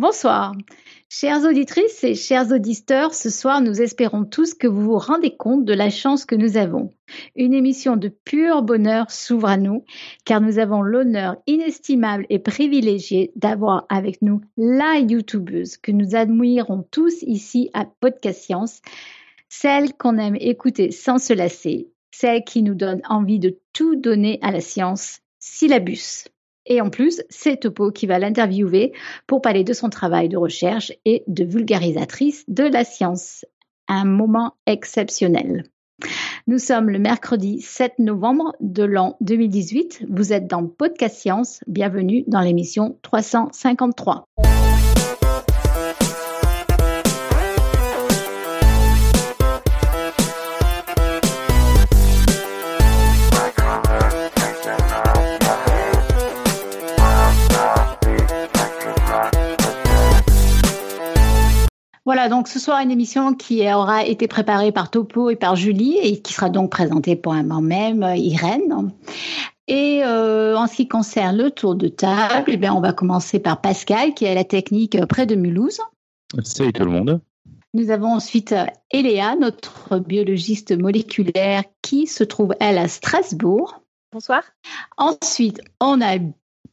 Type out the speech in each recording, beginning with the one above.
Bonsoir. Chères auditrices et chers auditeurs, ce soir, nous espérons tous que vous vous rendez compte de la chance que nous avons. Une émission de pur bonheur s'ouvre à nous, car nous avons l'honneur inestimable et privilégié d'avoir avec nous la youtubeuse que nous admirons tous ici à Podcast Science, celle qu'on aime écouter sans se lasser, celle qui nous donne envie de tout donner à la science, Syllabus. Et en plus, c'est Topo qui va l'interviewer pour parler de son travail de recherche et de vulgarisatrice de la science. Un moment exceptionnel. Nous sommes le mercredi 7 novembre de l'an 2018. Vous êtes dans Podcast Science. Bienvenue dans l'émission 353. Voilà, donc ce soir une émission qui aura été préparée par Topo et par Julie et qui sera donc présentée pour un moment même euh, Irène. Et euh, en ce qui concerne le tour de table, eh bien, on va commencer par Pascal qui est à la technique près de Mulhouse. Salut tout le monde. Nous avons ensuite euh, Eléa, notre biologiste moléculaire qui se trouve, elle, à Strasbourg. Bonsoir. Ensuite, on a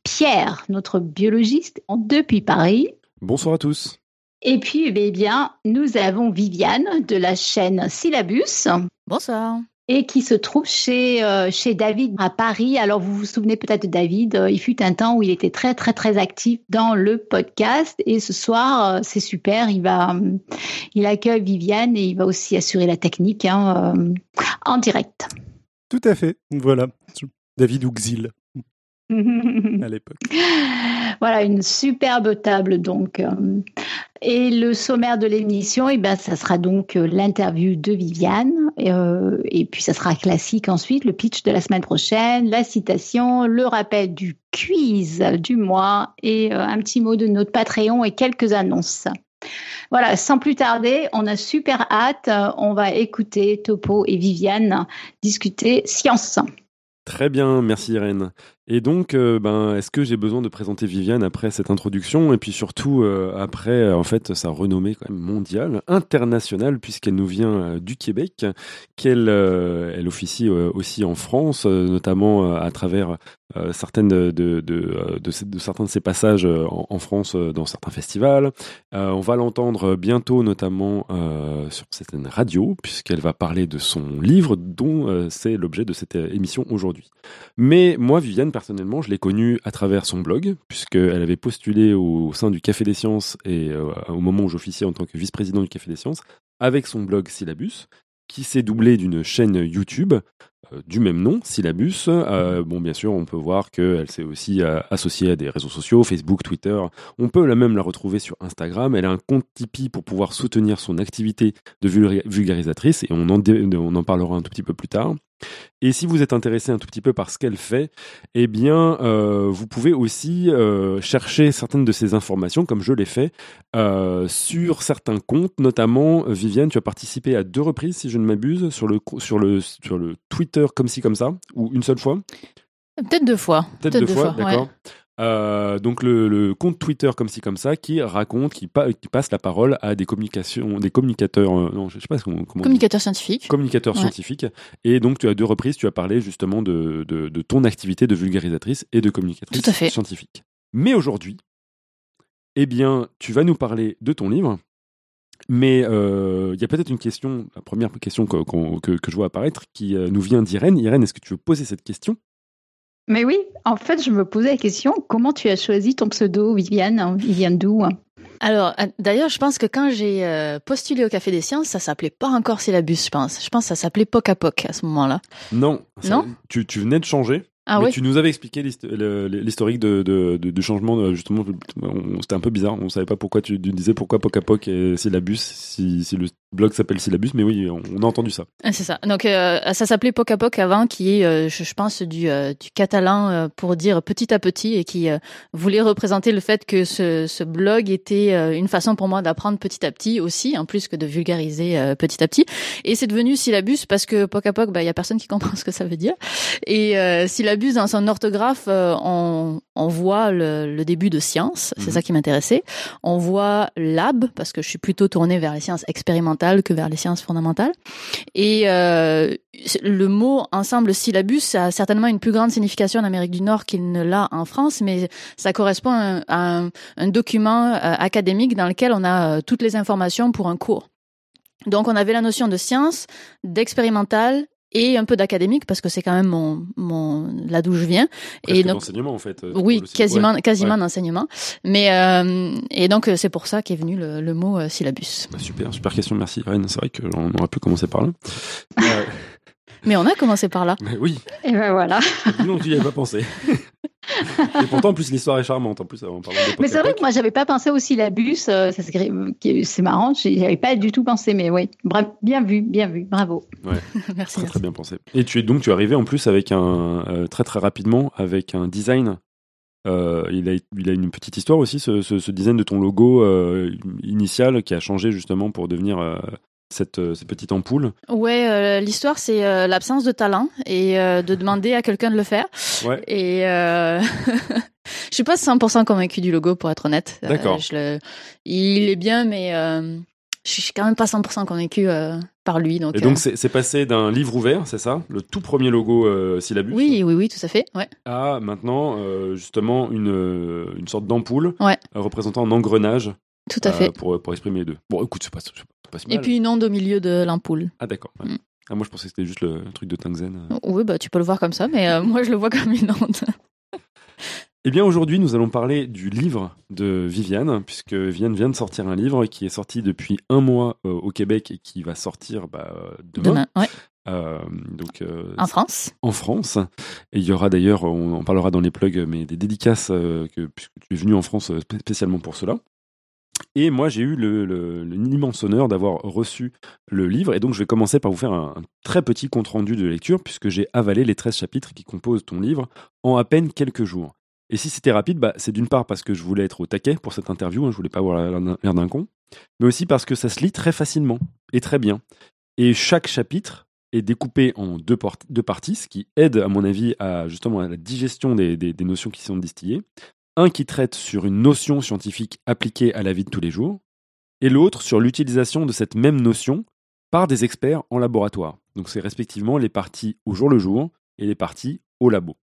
Pierre, notre biologiste depuis Paris. Bonsoir à tous. Et puis, eh bien, nous avons Viviane de la chaîne Syllabus. Bonsoir. Et qui se trouve chez, euh, chez David à Paris. Alors, vous vous souvenez peut-être de David. euh, il fut un temps où il était très, très, très actif dans le podcast. Et ce soir, euh, c'est super. Il va, il accueille Viviane et il va aussi assurer la technique hein, euh, en direct. Tout à fait. Voilà. David Ouxil à l'époque. Voilà, une superbe table donc. euh. Et le sommaire de l'émission, eh ben, ça sera donc euh, l'interview de Viviane, euh, et puis ça sera classique ensuite, le pitch de la semaine prochaine, la citation, le rappel du quiz du mois, et euh, un petit mot de notre Patreon et quelques annonces. Voilà, sans plus tarder, on a super hâte, on va écouter Topo et Viviane discuter science. Très bien, merci Irène. Et donc, euh, ben, est-ce que j'ai besoin de présenter Viviane après cette introduction et puis surtout euh, après, en fait, sa renommée quand même mondiale, internationale, puisqu'elle nous vient euh, du Québec, qu'elle elle officie aussi en France, notamment à travers certaines de, de, certains de ses passages en, en France dans certains festivals. On va l'entendre bientôt, notamment sur certaines radios, puisqu'elle va parler de son livre, dont c'est l'objet de cette émission aujourd'hui. Mais moi, Viviane, personnellement, je l'ai connue à travers son blog, puisqu'elle avait postulé au, sein du Café des Sciences et euh, au moment où j'officiais en tant que vice-président du Café des Sciences, avec son blog Syllabus, qui s'est doublé d'une chaîne YouTube euh, du même nom, Syllabus. Euh, bien sûr, on peut voir qu'elle s'est aussi associée à des réseaux sociaux, Facebook, Twitter. On peut la même la retrouver sur Instagram. Elle a un compte Tipeee pour pouvoir soutenir son activité de vulga- vulgarisatrice et on en, on en parlera un tout petit peu plus tard. Et si vous êtes intéressé un tout petit peu par ce qu'elle fait, eh bien, euh, vous pouvez aussi euh, chercher certaines de ces informations, comme je l'ai fait, euh, sur certains comptes. Notamment, Viviane, tu as participé à deux reprises, si je ne m'abuse, sur le, sur, le, sur le Twitter comme ci, comme ça, ou une seule fois? Peut-être deux fois. Peut-être deux, fois, d'accord. Euh, donc le, le compte Twitter comme ci comme ça qui raconte, qui, pa- qui passe la parole à des communications, des communicateurs, euh, non, je sais pas comment, comment Communicateur scientifique. communicateur Ouais. scientifique. Et donc, tu as deux reprises, tu as parlé justement de, de, de ton activité de vulgarisatrice et de communicatrice Tout à fait. scientifique. Mais aujourd'hui, eh bien, tu vas nous parler de ton livre. Mais euh, il y a peut-être une question, la première question que, que, que je vois apparaître, qui nous vient d'Irène. Irène, est-ce que tu veux poser cette question? Mais oui, en fait, je me posais la question, comment tu as choisi ton pseudo, Viviane Il vient d'où Alors, euh, d'ailleurs, je pense que quand j'ai euh, postulé au Café des Sciences, ça s'appelait pas encore Syllabus, je pense. Je pense que ça s'appelait Poc à Poc à ce moment-là. Non. ça- Non tu, tu venais de changer. Ah Mais oui. tu nous avais expliqué l'historique de, de, de, de changement, de- justement, on- c'était un peu bizarre, on savait pas pourquoi tu, tu disais pourquoi Pocapoc et Syllabus, si, si le blog s'appelle Syllabus, mais oui, on, a entendu ça. Ah, C'est ça. Donc euh, ça s'appelait Poc à Poc avant, qui est, euh, je, je pense, du, euh, du catalan pour dire petit à petit et qui voulait représenter le fait que ce, ce blog était une façon pour moi d'apprendre petit à petit aussi, en plus que de vulgariser petit à petit. Et c'est devenu syllabus parce que Poc à Poc, bah, il y a personne qui comprend ce que ça veut dire. Et syllabus, dans son orthographe, on, on voit le, le début de science, c'est Mhm. ça qui m'intéressait. On voit lab, parce que je suis plutôt tournée vers les sciences expérimentales que vers les sciences fondamentales. Et euh, le mot ensemble syllabus a certainement une plus grande signification en Amérique du Nord qu'il ne l'a en France, mais ça correspond à un document euh, académique dans lequel on a euh, toutes les informations pour un cours. Donc on avait la notion de science, d'expérimental et un peu d'académique parce que c'est quand même mon, mon là d'où je viens. Presque et donc d'enseignement, en fait. euh, oui, quasiment, Ouais. quasiment Ouais. d'enseignement. Mais euh, et donc euh, c'est pour ça qu'est venu le, le mot euh, syllabus. Bah, super, super question, merci. Irène. c'est vrai qu'on aurait pu commencer par là. Euh, Mais on a commencé par là. mais oui, Et ben voilà. non, tu n'y avais pas pensé. Et pourtant, en plus, l'histoire est charmante, en plus, en parlant de Mais c'est vrai que moi, j'avais pas pensé au syllabus. euh, ça s'écrit- qui- c'est marrant. j'y avais pas du tout pensé, mais oui. Bien vu, bien vu. Bravo. merci. Très merci. très bien pensé. Et tu es donc tu es arrivé en plus avec un euh, très très rapidement avec un design. Euh, il, a, il a une petite histoire aussi ce, ce- ce design de ton logo euh, initial qui a changé justement pour devenir euh, cette, euh, cette petite ampoule. Ouais, euh, l'histoire c'est euh, l'absence de talent et euh, de demander à quelqu'un de le faire. Ouais. Et je suis pas 100% convaincue du logo pour être honnête. D'accord. le... Il est bien, mais je suis quand même pas 100% convaincue euh, par lui. Donc, Et donc c'est passé d'un livre ouvert, c'est ça, le tout premier logo syllabus, oui, oui, oui, tout à fait. Ouais. à maintenant justement une, une sorte d'ampoule Ouais. représentant un engrenage Tout à fait. pour, pour exprimer les deux. Bon, écoute, c'est pas, pas si mal. Et puis une onde au milieu de l'ampoule. Ah d'accord. ouais. Mm. Ah, moi je pensais que c'était juste le truc de Tangzen. Oui, bah tu peux le voir comme ça, mais euh, moi je le vois comme une onde. Eh bien, aujourd'hui, nous allons parler du livre de Viviane, puisque Viviane vient de sortir un livre qui est sorti depuis un mois euh, au Québec et qui va sortir bah, euh, demain, Demain, ouais. Euh, donc, euh, En France. en France. Et il y aura d'ailleurs, on en parlera dans les plugs, mais des dédicaces, euh, que, puisque tu es venu en France euh, spé- spécialement pour cela. Et moi, j'ai eu l'immense honneur d'avoir reçu le livre. Et donc, je vais commencer par vous faire un, très petit compte-rendu de lecture, puisque j'ai avalé les 13 chapitres qui composent ton livre en à peine quelques jours. Et si c'était rapide, bah, c'est d'une part parce que je voulais être au taquet pour cette interview, hein, je voulais pas avoir l'air d'un- con, mais aussi parce que ça se lit très facilement et très bien. Et chaque chapitre est découpé en deux, parties, ce qui aide, à mon avis, à justement la digestion des notions qui sont distillées. Un qui traite sur une notion scientifique appliquée à la vie de tous les jours, et l'autre sur l'utilisation de cette même notion par des experts en laboratoire. Donc c'est respectivement les parties au jour le jour et les parties au labo.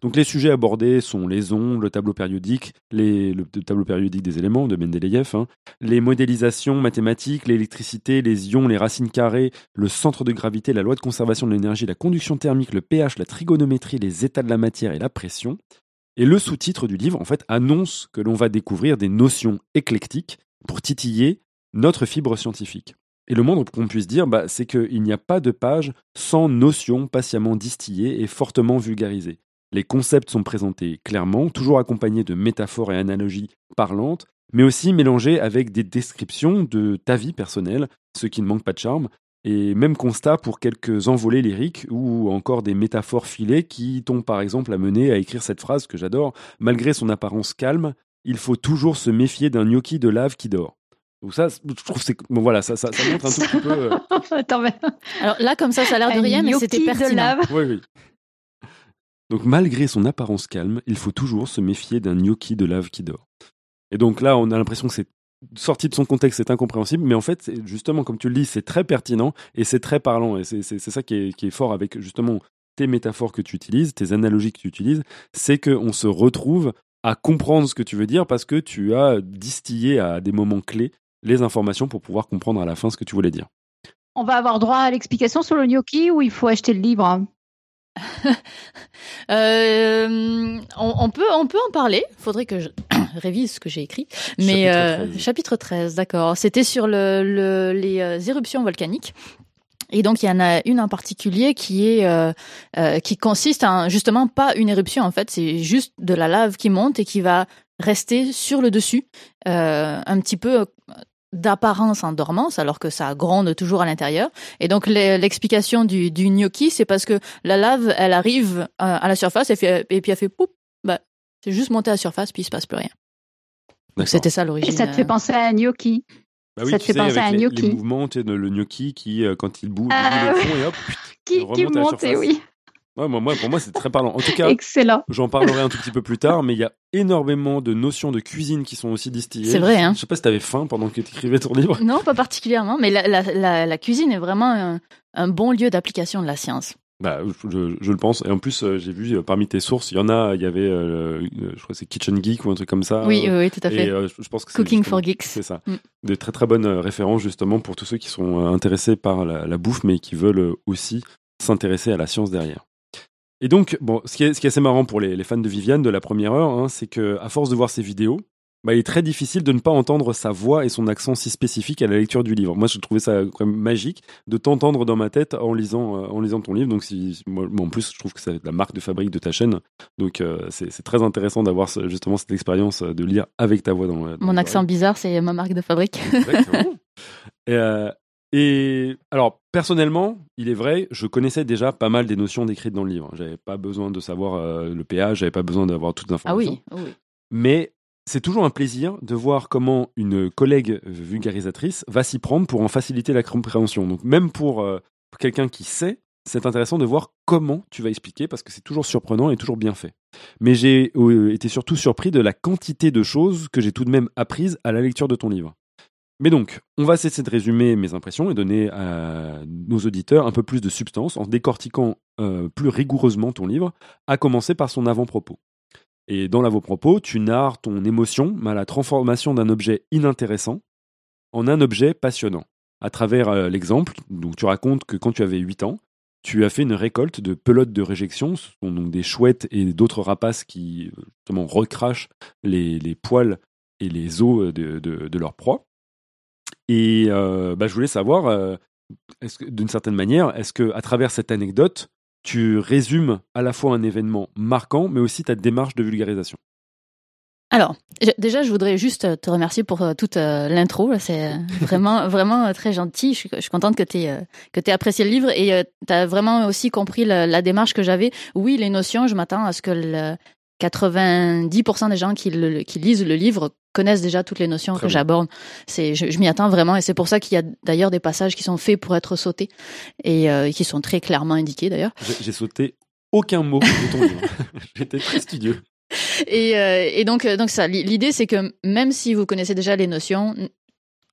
Donc les sujets abordés sont les ondes, le tableau périodique, le tableau périodique des éléments de Mendeleïev, hein, les modélisations mathématiques, l'électricité, les ions, les racines carrées, le centre de gravité, la loi de conservation de l'énergie, la conduction thermique, le pH, la trigonométrie, les états de la matière et la pression. Et le sous-titre du livre, en fait, annonce que l'on va découvrir des notions éclectiques pour titiller notre fibre scientifique. Et le moindre qu'on puisse dire, bah, c'est qu'il n'y a pas de page sans notions patiemment distillées et fortement vulgarisées. Les concepts sont présentés clairement, toujours accompagnés de métaphores et analogies parlantes, mais aussi mélangés avec des descriptions de ta vie personnelle, ce qui ne manque pas de charme, et même constat pour quelques envolées lyriques ou encore des métaphores filées qui t'ont par exemple amené à écrire cette phrase que j'adore Malgré son apparence calme, il faut toujours se méfier d'un gnocchi de lave qui dort. Donc ça, je trouve que c'est bon voilà, ça, ça, ça montre un tout petit peu. euh, Attends, mais... Alors là, comme ça, ça a l'air de rien, mais c'était de pertinent. Oui, oui. Donc malgré son apparence calme, il faut toujours se méfier d'un gnocchi de lave qui dort. Et donc là, on a l'impression que c'est sorti de son contexte, c'est incompréhensible, mais en fait, justement, comme tu le dis, c'est très pertinent et c'est très parlant. Et c'est ça qui est, qui est fort avec justement tes métaphores que tu utilises, tes analogies que tu utilises, c'est qu'on se retrouve à comprendre ce que tu veux dire parce que tu as distillé à des moments clés les informations pour pouvoir comprendre à la fin ce que tu voulais dire. On va avoir droit à l'explication sur le gnocchi ou il faut acheter le livre hein? Euh, on, on peut, on peut en parler. Faudrait que je révise ce que j'ai écrit. Mais Chapitre euh, 13. chapitre 13, d'accord. C'était sur le, le- les euh, éruptions volcaniques. Et donc il y en a une en particulier qui est euh, euh, qui consiste en justement pas une éruption en fait, c'est juste de la lave qui monte et qui va rester sur le dessus, euh, un petit peu d'apparence en dormance alors que ça gronde toujours à l'intérieur. Et donc l'explication du, du gnocchi, c'est parce que la lave, elle arrive à, la surface et, fait, et puis elle fait poup, bah, c'est juste monter à la surface puis il se passe plus rien. C'était ça l'origine. Et ça te fait penser à un gnocchi. Bah oui, ça te fait sais, penser avec à un les, gnocchi. les mouvements, tu sais, le gnocchi qui, euh, quand il bouge, Ah, il fond et hop, Qui, il qui remonte à la monte, et oui. Ouais, moi, moi, pour moi, c'est très parlant. En tout cas, Excellent. j'en parlerai un tout petit peu plus tard, mais il y a énormément de notions de cuisine qui sont aussi distillées. C'est vrai, hein. Je sais pas si t'avais faim pendant que tu écrivais ton livre. Non, pas particulièrement, mais la, la, la, la cuisine est vraiment un, un bon lieu d'application de la science. Bah, je, je le pense. Et en plus, euh, j'ai vu euh, parmi tes sources, il y en a, il y avait, euh, je crois que c'est Kitchen Geek ou un truc comme ça. oui, oui, tout à fait. Et je pense que Cooking for Geeks. C'est ça. Mm. De très très bonnes références justement pour tous ceux qui sont intéressés par la, la bouffe mais qui veulent aussi s'intéresser à la science derrière. Et donc, bon, ce qui est, ce qui est assez marrant pour les, les fans de Viviane de la première heure, hein, c'est que à force de voir ses vidéos, bah, il est très difficile de ne pas entendre sa voix et son accent si spécifique à la lecture du livre. Moi, je trouvais ça quand même magique de t'entendre dans ma tête en lisant, euh, en lisant ton livre. Donc, si, moi, en plus, je trouve que c'est la marque de fabrique de ta chaîne. Donc, euh, c'est très intéressant d'avoir ce- justement cette expérience euh, de lire avec ta voix dans dans Mon accent bizarre, c'est ma marque de fabrique. Exactement. et, euh, et alors, personnellement, il est vrai, je connaissais déjà pas mal des notions décrites dans le livre. J'avais pas besoin de savoir euh, le pH, j'avais pas besoin d'avoir toutes les ah informations. oui, oui. Mais c'est toujours un plaisir de voir comment une collègue vulgarisatrice va s'y prendre pour en faciliter la compréhension. Donc, même pour, euh, pour quelqu'un qui sait, c'est intéressant de voir comment tu vas expliquer parce que c'est toujours surprenant et toujours bien fait. Mais j'ai euh, été surtout surpris de la quantité de choses que j'ai tout de même apprises à la lecture de ton livre. Mais donc, on va cesser de résumer mes impressions et donner à nos auditeurs un peu plus de substance en décortiquant euh, plus rigoureusement ton livre, à commencer par son avant-propos. Et dans l'avant-propos, tu narres ton émotion à la transformation d'un objet inintéressant en un objet passionnant. À travers euh, l'exemple, donc tu racontes que quand tu avais 8 ans, tu as fait une récolte de pelotes de réjection, ce sont donc des chouettes et d'autres rapaces qui euh, justement recrachent les, les poils et les os de, de, de leur proie. Et euh, bah, je voulais savoir, euh, d'une certaine manière, est-ce que à travers cette anecdote, tu résumes à la fois un événement marquant, mais aussi ta démarche de vulgarisation? Alors, déjà, je voudrais juste te remercier pour euh, toute l'intro. C'est vraiment, vraiment très gentil. Je suis, je suis contente que tu aies apprécié le livre et tu as vraiment aussi compris la, la démarche que j'avais. Oui, les notions, je m'attends à ce que le 90% des gens qui, le- qui lisent le livre connaissent déjà toutes les notions Très que j'aborde. C'est, je, je m'y attends vraiment et c'est pour ça qu'il y a d'ailleurs des passages qui sont faits pour être sautés et euh, qui sont très clairement indiqués d'ailleurs. J'ai sauté aucun mot de ton livre. J'étais très studieux. Et, euh, et donc, euh, donc ça, li- l'idée c'est que même si vous connaissez déjà les notions,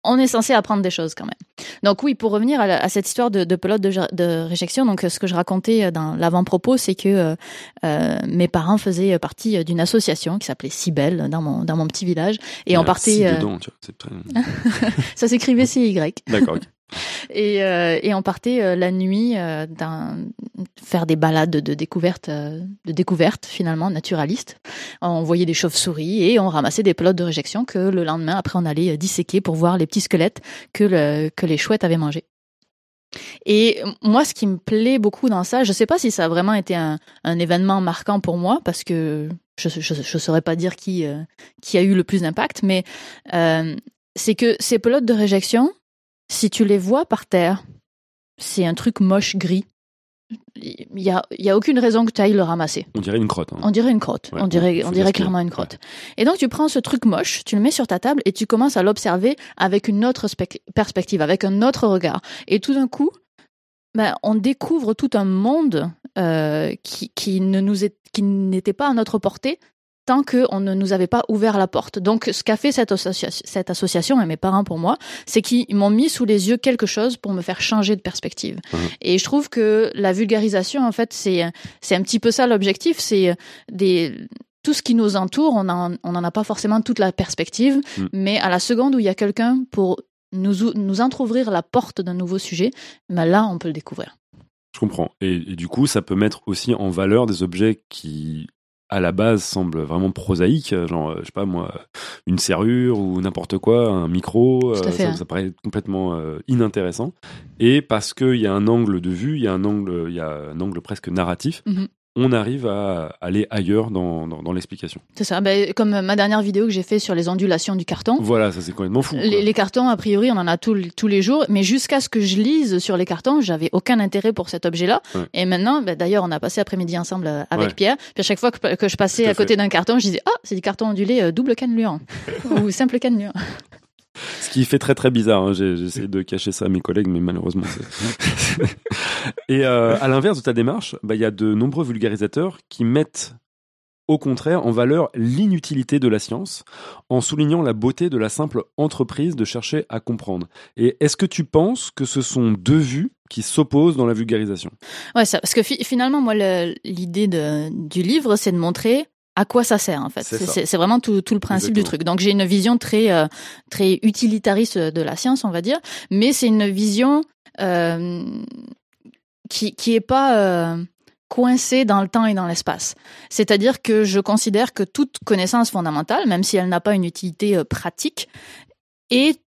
on est censé apprendre des choses quand même. Donc oui, pour revenir à, la- à cette histoire de, de pelote de, réjection, donc euh, ce que je racontais euh, dans l'avant-propos, c'est que euh, mes parents faisaient partie d'une association qui s'appelait Cybelle dans mon dans mon petit village, et y on un partait. si dedans, tu vois, c'est très... ça s'écrivait CY. D'accord. ok. Et, euh, et on partait euh, la nuit euh, faire des balades de découverte, euh, de découverte finalement naturaliste. On voyait des chauves-souris et on ramassait des pelotes de réjection que le lendemain, après, on allait euh, disséquer pour voir les petits squelettes que, le, que les chouettes avaient mangés. Et moi, ce qui me plaît beaucoup dans ça, je sais pas si ça a vraiment été un, un événement marquant pour moi, parce que je ne saurais pas dire qui, euh, qui a eu le plus d'impact, mais c'est que ces pelotes de réjection, si tu les vois par terre, c'est un truc moche gris. Il y a, y a aucune raison que tu ailles le ramasser. On dirait une crotte. hein. On dirait une crotte. Ouais, on dirait, on dirait clairement une crotte. Et donc tu prends ce truc moche, tu le mets sur ta table et tu commences à l'observer avec une autre spec- perspective, avec un autre regard. Et tout d'un coup, ben, on découvre tout un monde euh, qui, qui ne nous est, qui n'était pas à notre portée qu'on ne nous avait pas ouvert la porte. Donc, ce qu'a fait cette, associa- cette association et mes parents pour moi, c'est qu'ils m'ont mis sous les yeux quelque chose pour me faire changer de perspective. Mhm. Et je trouve que la vulgarisation, en fait, c'est c'est un petit peu ça l'objectif. C'est des tout ce qui nous entoure, on n'en on en a pas forcément toute la perspective, Mhm. mais à la seconde où il y a quelqu'un pour nous, ou- nous entrouvrir la porte d'un nouveau sujet, ben là, on peut le découvrir. Je comprends. Et, et du coup, ça peut mettre aussi en valeur des objets qui à la base semblent vraiment prosaïques, genre, je sais pas moi, une serrure ou n'importe quoi, un micro, ça, hein. ça paraît complètement euh, inintéressant. Et parce qu'il y a un angle de vue, il y a un angle, il y a un angle presque narratif, Mhm. On arrive à aller ailleurs dans, dans, dans l'explication. C'est ça. Ben, comme ma dernière vidéo que j'ai fait sur les ondulations du carton. Voilà, ça c'est complètement fou. Les, les cartons, a priori, on en a tous tous les jours, mais jusqu'à ce que je lise sur les cartons, j'avais aucun intérêt pour cet objet-là. Ouais. Et maintenant, ben, d'ailleurs, on a passé après-midi ensemble euh, avec Ouais. Pierre. Puis à chaque fois que, que je passais Tout à à, côté d'un carton, je disais ah, c'est du carton ondulé euh, double cannelure ou simple cannelure. Ce qui fait très très bizarre. hein. J'ai essayé de cacher ça à mes collègues, mais malheureusement. Et euh, à l'inverse de ta démarche, bah, il y a de nombreux vulgarisateurs qui mettent au contraire en valeur l'inutilité de la science en soulignant la beauté de la simple entreprise de chercher à comprendre. Et est-ce que tu penses que ce sont deux vues qui s'opposent dans la vulgarisation? Ouais, ça, parce que fi- finalement, moi, l'idée du livre, c'est de montrer à quoi ça sert en fait. C'est vraiment tout, tout le principe du truc. Donc j'ai une vision très euh, très utilitariste de la science, on va dire, mais c'est une vision euh, qui qui est pas euh, coincée dans le temps et dans l'espace. C'est-à-dire que je considère que toute connaissance fondamentale, même si elle n'a pas une utilité pratique, est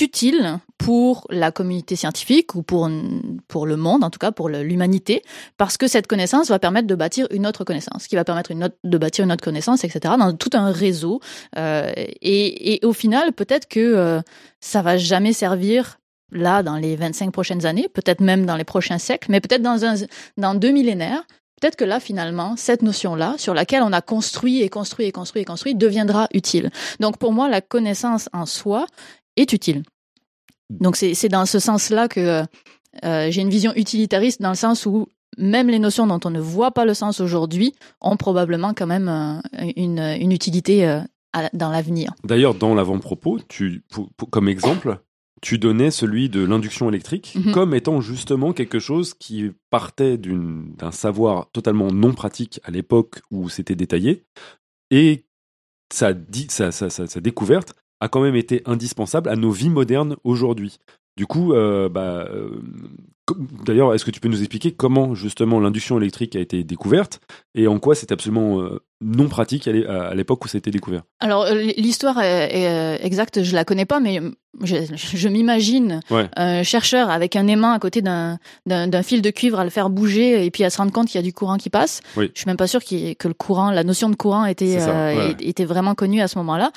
utile pour la communauté scientifique ou pour, pour le monde, en tout cas pour l'humanité, parce que cette connaissance va permettre de bâtir une autre connaissance, qui va permettre de bâtir une autre connaissance, etc., dans tout un réseau. Euh, et, et au final, peut-être que euh, ça va jamais servir là dans les 25 prochaines années, peut-être même dans les prochains siècles, mais peut-être dans, dans deux millénaires. Peut-être que là, finalement, cette notion-là, sur laquelle on a construit et construit et construit et construit, deviendra utile. Donc, pour moi, la connaissance en soi est utile. Donc, c'est dans ce sens-là que euh, j'ai une vision utilitariste, dans le sens où même les notions dont on ne voit pas le sens aujourd'hui ont probablement quand même euh, une, une utilité euh, à- dans l'avenir. D'ailleurs, dans l'avant-propos, comme exemple, tu donnais celui de l'induction électrique Mhm. comme étant justement quelque chose qui partait d'un savoir totalement non pratique à l'époque où c'était détaillé, et sa, sa- sa- sa découverte a quand même été indispensable à nos vies modernes aujourd'hui. Du coup, euh, bah, euh, d'ailleurs, est-ce que tu peux nous expliquer comment justement l'induction électrique a été découverte et en quoi c'est absolument euh, non pratique à l'é- à l'époque où c'était découvert? Alors euh, l'histoire est, est, euh, exacte, je la connais pas, mais je, je m'imagine Ouais. un chercheur avec un aimant à côté d'un fil de cuivre à le faire bouger et puis à se rendre compte qu'il y a du courant qui passe. Oui. Je suis même pas ait- que le courant, la notion de courant était ça, euh, était vraiment connue à ce moment-là.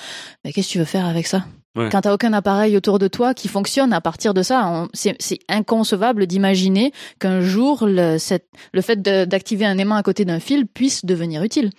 Mais qu'est-ce que tu veux faire avec ça? Ouais. Quand t'as aucun appareil autour de toi qui fonctionne à partir de ça, c'est inconcevable d'imaginer qu'un jour le, cette, le fait d'activer un aimant à côté d'un fil puisse devenir utile.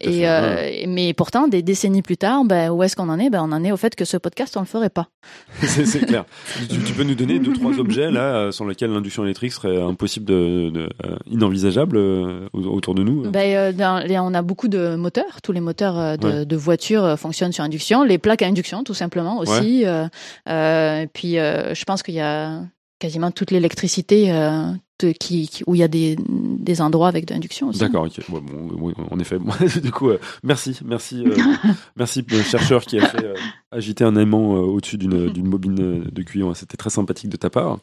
Et fait, euh, ouais. mais pourtant, des décennies plus tard, ben, où est-ce qu'on en est? Ben, On en est au fait que ce podcast, on le ferait pas. c'est clair. tu, tu peux nous donner deux trois objets là euh, sur lesquels l'induction électrique serait impossible de, de- euh, inenvisageable euh, au- autour de nous. Ben, dans on a beaucoup de moteurs. Tous les moteurs de, Ouais. de voitures fonctionnent sur induction. Les plaques à induction, tout simplement aussi. Euh, euh, et puis, euh, je pense qu'il y a quasiment toute l'électricité de- qui, qui- où il y a des, des endroits avec de l'induction aussi. D'accord. Ouais, bon, en effet. Du coup, euh, merci, merci, euh, merci le chercheur qui a fait euh, agiter un aimant au-dessus d'une bobine de cuivre. C'était très sympathique de ta part.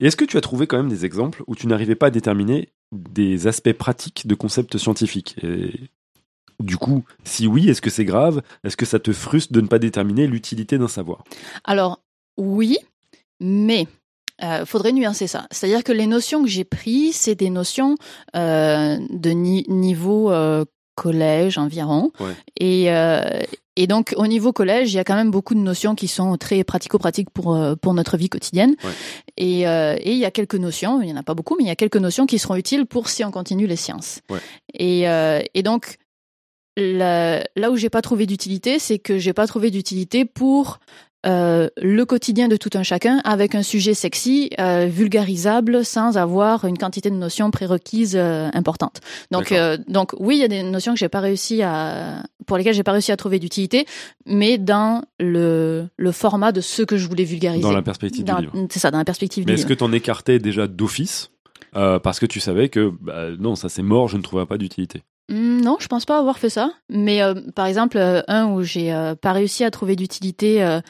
Et est-ce que tu as trouvé quand même des exemples où tu n'arrivais pas à déterminer des aspects pratiques de concepts scientifiques? Et du coup, si oui, est-ce que c'est grave? Est-ce que ça te frustre de ne pas déterminer l'utilité d'un savoir? Alors, oui, mais euh, faudrait nuancer ça. C'est-à-dire que les notions que j'ai prises, c'est des notions euh, de ni- niveau euh, collège environ. Ouais. Et, euh, et donc, au niveau collège, il y a quand même beaucoup de notions qui sont très pratico-pratiques pour, pour notre vie quotidienne. Ouais. Et, et il y a quelques notions, il n'y en a pas beaucoup, mais il y a quelques notions qui seront utiles pour si on continue les sciences. Ouais. Et, et donc, la- là où j'ai pas trouvé d'utilité, c'est que j'ai pas trouvé d'utilité pour euh, le quotidien de tout un chacun avec un sujet sexy, euh, vulgarisable, sans avoir une quantité de notions prérequises euh, importantes. Donc, euh, donc oui, il y a des notions que j'ai pas réussi à, pour lesquelles j'ai pas réussi à trouver d'utilité, mais dans le, le format de ce que je voulais vulgariser. dans la perspective Dans- du livre C'est ça, dans la perspective Mais du est-ce livre. que tu en écartais déjà d'office parce que tu savais que bah, non, ça c'est mort, je ne trouverai pas d'utilité? Non, je pense pas avoir fait ça. Mais euh, par exemple, euh, un où j'ai euh, pas réussi à trouver d'utilité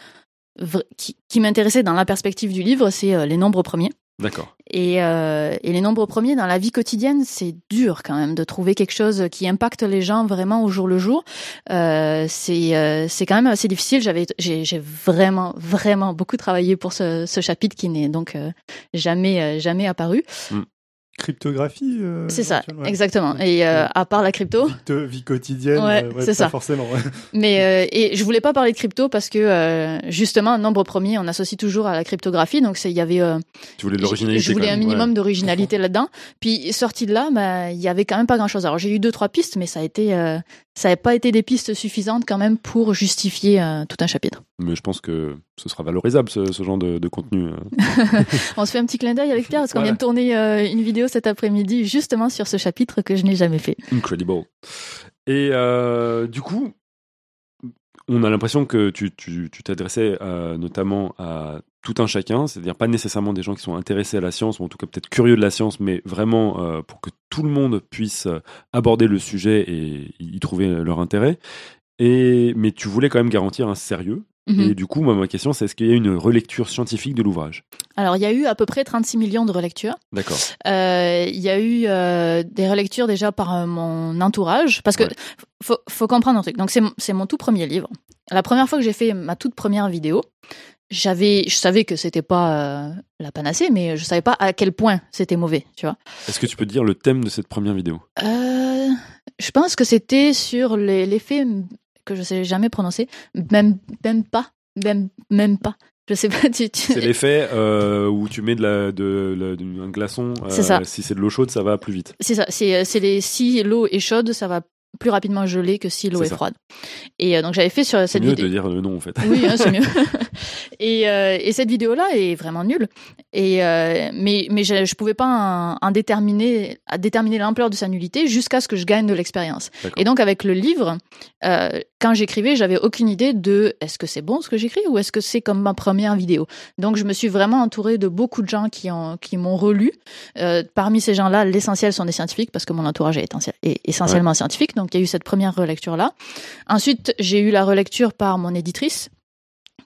qui, qui m'intéressait dans la perspective du livre, c'est les nombres premiers. D'accord. Et, et les nombres premiers dans la vie quotidienne, c'est dur quand même de trouver quelque chose qui impacte les gens vraiment au jour le jour. C'est c'est quand même assez difficile. J'avais j'ai vraiment vraiment beaucoup travaillé pour ce, ce chapitre qui n'est donc jamais jamais apparu. Cryptographie euh, C'est ça, ouais. exactement. Et euh, Ouais. à part la crypto, Vie, de- vie quotidienne, Ouais, euh, c'est ça. forcément. ouais. Mais euh, et je voulais pas parler de crypto parce que euh, justement nombre premier on associe toujours à la cryptographie donc c'est il y avait euh, Tu voulais de je- l'originalité. je voulais quand un minimum ouais. d'originalité là-dedans puis sorti de là bah il y avait quand même pas grand-chose alors j'ai eu deux trois pistes mais ça a été euh, ça n'a pas été des pistes suffisantes quand même pour justifier euh, tout un chapitre. Mais je pense que ce sera valorisable ce, ce genre de, de contenu. euh. On se fait un petit clin d'œil avec Pierre parce qu'on Voilà. vient de tourner euh, une vidéo cet après-midi justement sur ce chapitre que je n'ai jamais fait. Incredible. Et euh, du coup, on a l'impression que tu t'adressais notamment à tout un chacun, c'est-à-dire pas nécessairement des gens qui sont intéressés à la science, ou en tout cas peut-être curieux de la science, mais vraiment euh, pour que tout le monde puisse euh, aborder le sujet et y trouver leur intérêt. Et, mais tu voulais quand même garantir un sérieux. Mhm. Et du coup, moi, ma question, c'est est-ce qu'il y a une relecture scientifique de l'ouvrage? Alors il y a eu à peu près 36 millions de relectures. D'accord. Euh, Il y a eu euh, des relectures déjà par euh, mon entourage, parce que Ouais. faut, faut comprendre un truc. Donc c'est mon- tout premier livre. La première fois que j'ai fait ma toute première vidéo, j'avais, je savais que c'était pas la panacée, mais je savais pas à quel point c'était mauvais, tu vois. Est-ce que tu peux dire le thème de cette première vidéo? Je pense que c'était sur l'effet que je sais jamais prononcer, même même pas, même même pas. Je sais pas. Tu, tu- C'est l'effet euh, où tu mets de la, de, un glaçon. euh, C'est ça. Si c'est de l'eau chaude, ça va plus vite. C'est ça, c'est c'est les si l'eau est chaude, ça va plus rapidement geler que si l'eau est froide. Et euh, donc j'avais fait sur C'est cette mieux vidéo. de dire le nom en fait. Oui, hein, c'est mieux. et, euh, et cette vidéo-là est vraiment nulle. Et euh, mais mais je, je pouvais pas en déterminer à déterminer l'ampleur de sa nullité jusqu'à ce que je gagne de l'expérience. Et donc avec le livre, quand j'écrivais, j'avais aucune idée de est-ce que c'est bon ce que j'écris ou est-ce que c'est comme ma première vidéo. Donc je me suis vraiment entourée de beaucoup de gens qui ont qui m'ont relu. Parmi ces gens-là, l'essentiel sont des scientifiques parce que mon entourage est, essentiel- est essentiellement scientifique. Donc il y a eu cette première relecture là. Ensuite, j'ai eu la relecture par mon éditrice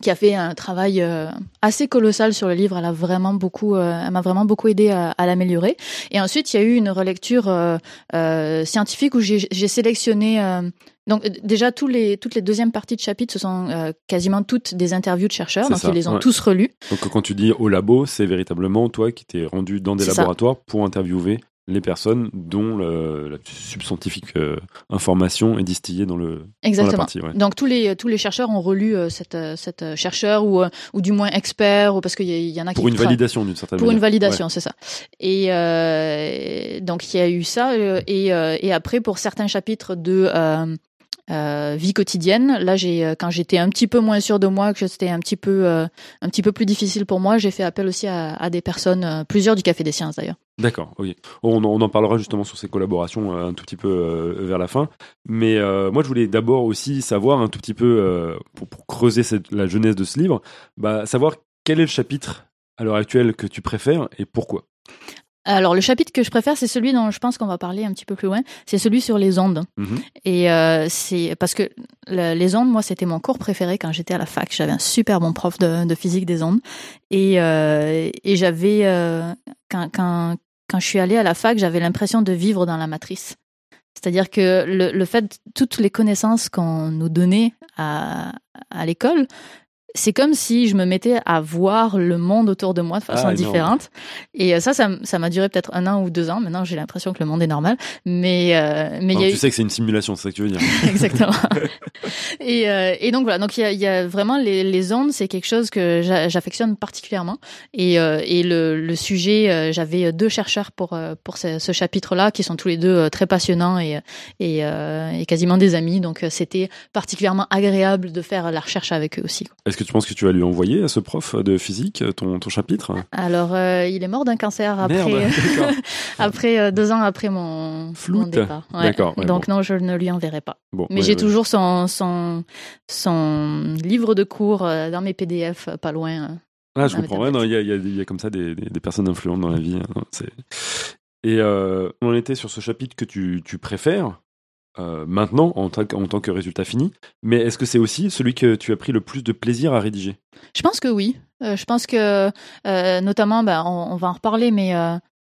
qui a fait un travail euh, assez colossal sur le livre. Elle a vraiment beaucoup, euh, elle m'a vraiment beaucoup aidé à, à l'améliorer. Et ensuite, il y a eu une relecture euh, euh, scientifique où j'ai sélectionné. euh, donc déjà tous les toutes les deuxièmes parties de chapitre, ce sont quasiment toutes des interviews de chercheurs. Donc ça, ils les ont ouais. tous relus. Donc quand tu dis au labo, c'est véritablement toi qui t'es rendu dans des ça. laboratoires pour interviewer les personnes dont le- la subscientifique euh, information est distillée dans, le, dans la Exactement. partie. ouais. Donc tous les tous les chercheurs ont relu euh, cette euh, cette euh, chercheur ou euh, ou du moins expert ou parce qu'il y, y en a Pour qui une tra- validation d'une certaine Pour une manière. validation, c'est ça. Et donc il y a eu ça et, et après pour certains chapitres de euh, vie quotidienne, là j'ai euh, quand j'étais un petit peu moins sûr de moi, que c'était un petit peu euh, un petit peu plus difficile pour moi, j'ai fait appel aussi à, à des personnes, plusieurs du Café des Sciences d'ailleurs. D'accord, ok. On, on en parlera justement sur ces collaborations euh, un tout petit peu euh, vers la fin. Mais euh, moi, je voulais d'abord aussi savoir un tout petit peu, euh, pour, pour creuser cette- la jeunesse de ce livre, bah, savoir quel est le chapitre à l'heure actuelle que tu préfères et pourquoi? Alors le chapitre que je préfère, c'est celui dont je pense qu'on va parler un petit peu plus loin, c'est celui sur les ondes. Mhm. Et euh, c'est parce que le- les ondes, moi, c'était mon cours préféré quand j'étais à la fac. J'avais un super bon prof de, de physique des ondes. Et, euh, et j'avais, euh, quand, quand, quand je suis allée à la fac, j'avais l'impression de vivre dans la matrice. C'est-à-dire que le, le fait, toutes les connaissances qu'on nous donnait à, à l'école, c'est comme si je me mettais à voir le monde autour de moi de façon Ah, différente. Et euh, ça, ça, m'a duré peut-être un an ou deux ans. Maintenant, j'ai l'impression que le monde est normal. Mais, euh, mais il y a tu eu... sais que c'est une simulation, c'est ça que tu veux dire. Exactement. et, euh, et donc voilà, donc il y a, il y a vraiment les, les ondes, c'est quelque chose que j'a- j'affectionne particulièrement. Et, euh, et le, le sujet, euh, j'avais deux chercheurs pour euh, pour ce, ce chapitre-là, qui sont tous les deux très passionnants et et, euh, et quasiment des amis. Donc c'était particulièrement agréable de faire la recherche avec eux aussi. quoi. Que tu penses que tu vas lui envoyer à ce prof de physique ton, ton chapitre? Alors euh, il est mort d'un cancer après Merde, d'accord. après euh, deux ans après mon, Floute. mon départ. Ouais. D'accord, ouais, donc non, je ne lui enverrai pas. Bon, Mais ouais, j'ai toujours son, son, son livre de cours euh, dans mes PDF, euh, pas loin. euh. Ah, je comprends. Ouais, Il y, a, y y comme ça des, des- des personnes influentes dans la vie. hein. Et euh, on était sur ce chapitre que tu, tu préfères. Euh, maintenant en, tant que- en tant que résultat fini, mais est-ce que c'est aussi celui que tu as pris le plus de plaisir à rédiger? Je pense que oui. Euh, je pense que, euh, notamment, bah, on, on va en reparler, mais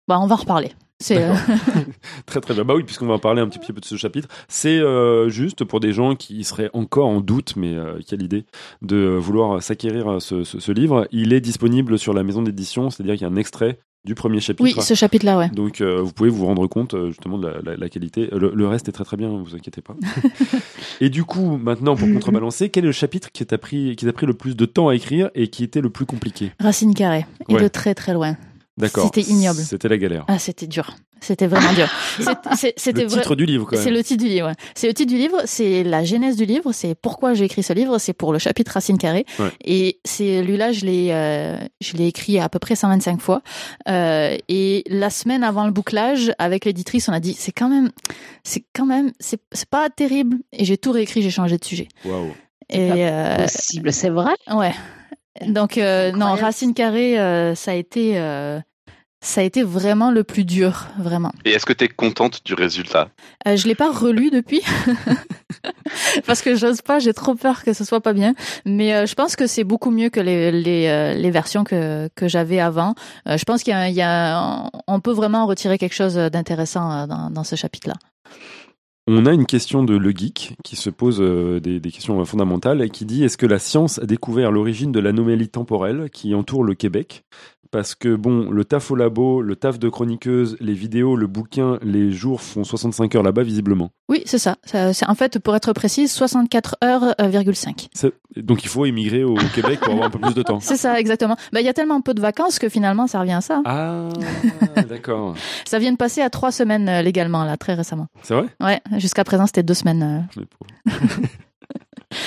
bah, on va en reparler. C'est euh, Très très bien. Bah oui, puisqu'on va en parler un petit peu de ce chapitre. C'est euh, juste pour des gens qui seraient encore en doute, mais euh, qui a l'idée de vouloir s'acquérir ce, ce- ce livre. Il est disponible sur la maison d'édition, c'est-à-dire qu'il y a un extrait du premier chapitre. oui, ce chapitre-là, ouais. Donc euh, vous pouvez vous rendre compte euh, justement de la, la- la qualité. Le, le reste est très très bien, ne vous inquiétez pas. et du coup, maintenant pour contrebalancer, quel est le chapitre qui t'a pris, qui t'a pris le plus de temps à écrire et qui était le plus compliqué? Racine carrée. Et Ouais. de très très loin. D'accord. C'était ignoble. C'était la galère. Ah, c'était dur. C'était vraiment dur. C'était le vrai- titre du livre quand C'est le titre du livre. C'est le titre du livre, c'est la genèse du livre, c'est pourquoi j'ai écrit ce livre, c'est pour le chapitre Racine carrée. Ouais. Et c'est lui-là, je l'ai, euh, je l'ai écrit à peu près 125 fois. Euh, et la semaine avant le bouclage, avec l'éditrice, on a dit c'est quand même, c'est quand même, c'est c'est pas terrible. Et j'ai tout réécrit, j'ai changé de sujet. Waouh. Et euh, Possible, c'est vrai? ouais. Donc euh, non. Racine carrée, euh, ça a été. euh, ça a été vraiment le plus dur, vraiment. Et est-ce que tu es contente du résultat? Euh, je l'ai pas relu depuis parce que j'ose pas, j'ai trop peur que ce soit pas bien. Mais euh, je pense que c'est beaucoup mieux que les les, les versions que que j'avais avant. Euh, je pense qu'il y a, il y a on peut vraiment en retirer quelque chose d'intéressant dans, dans ce chapitre-là. On a une question de Le Geek qui se pose euh, des, des questions fondamentales et qui dit est-ce que la science a découvert l'origine de l'anomalie temporelle qui entoure le Québec? Parce que bon, le taf au labo, le taf de chroniqueuse, les vidéos, le bouquin, les jours font 65 heures là-bas visiblement. Oui, c'est ça. en fait pour être précise 64 heures euh, virgule 5. C'est- Donc il faut émigrer au Québec pour avoir un peu plus de temps. C'est ça exactement. Bah il y a tellement peu de vacances que finalement ça revient à ça. Ah, d'accord. Ça vient de passer à trois semaines euh, légalement là très récemment. C'est vrai? Ouais, jusqu'à présent c'était deux semaines. euh.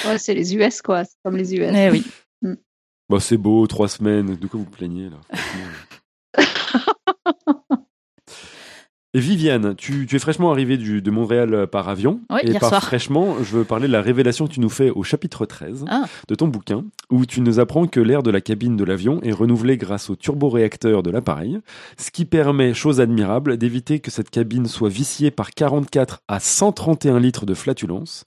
Ouais, c'est les US, quoi. C'est comme les US. Eh oui. Bah, c'est beau, trois semaines. De quoi vous plaignez là franchement. Et Viviane, tu, tu es fraîchement arrivée du, de Montréal euh, par avion. Oui, et hier par soir. fraîchement, je veux parler de la révélation que tu nous fais au chapitre 13 Ah. de ton bouquin, où tu nous apprends que l'air de la cabine de l'avion est renouvelé grâce au turboréacteur de l'appareil, ce qui permet, chose admirable, d'éviter que cette cabine soit viciée par 44 à 131 litres de flatulence.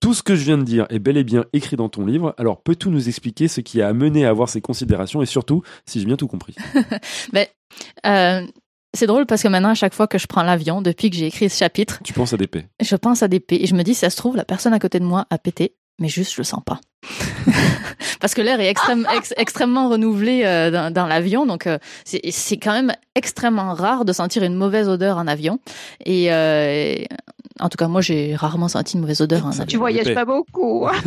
Tout ce que je viens de dire est bel et bien écrit dans ton livre, alors peux-tu nous expliquer ce qui a amené à avoir ces considérations et surtout si j'ai bien tout compris? Euh, c'est drôle parce que maintenant, à chaque fois que je prends l'avion, depuis que j'ai écrit ce chapitre, Tu penses à des paix je pense à des P et je me dis, si ça se trouve, la personne à côté de moi a pété, mais juste, je le sens pas. parce que l'air est extrême- ex- extrêmement renouvelé euh, dans, dans l'avion, donc euh, c'est quand même extrêmement rare de sentir une mauvaise odeur en avion. Et euh, en tout cas, moi, j'ai rarement senti une mauvaise odeur en avion. Tu voyages pas beaucoup.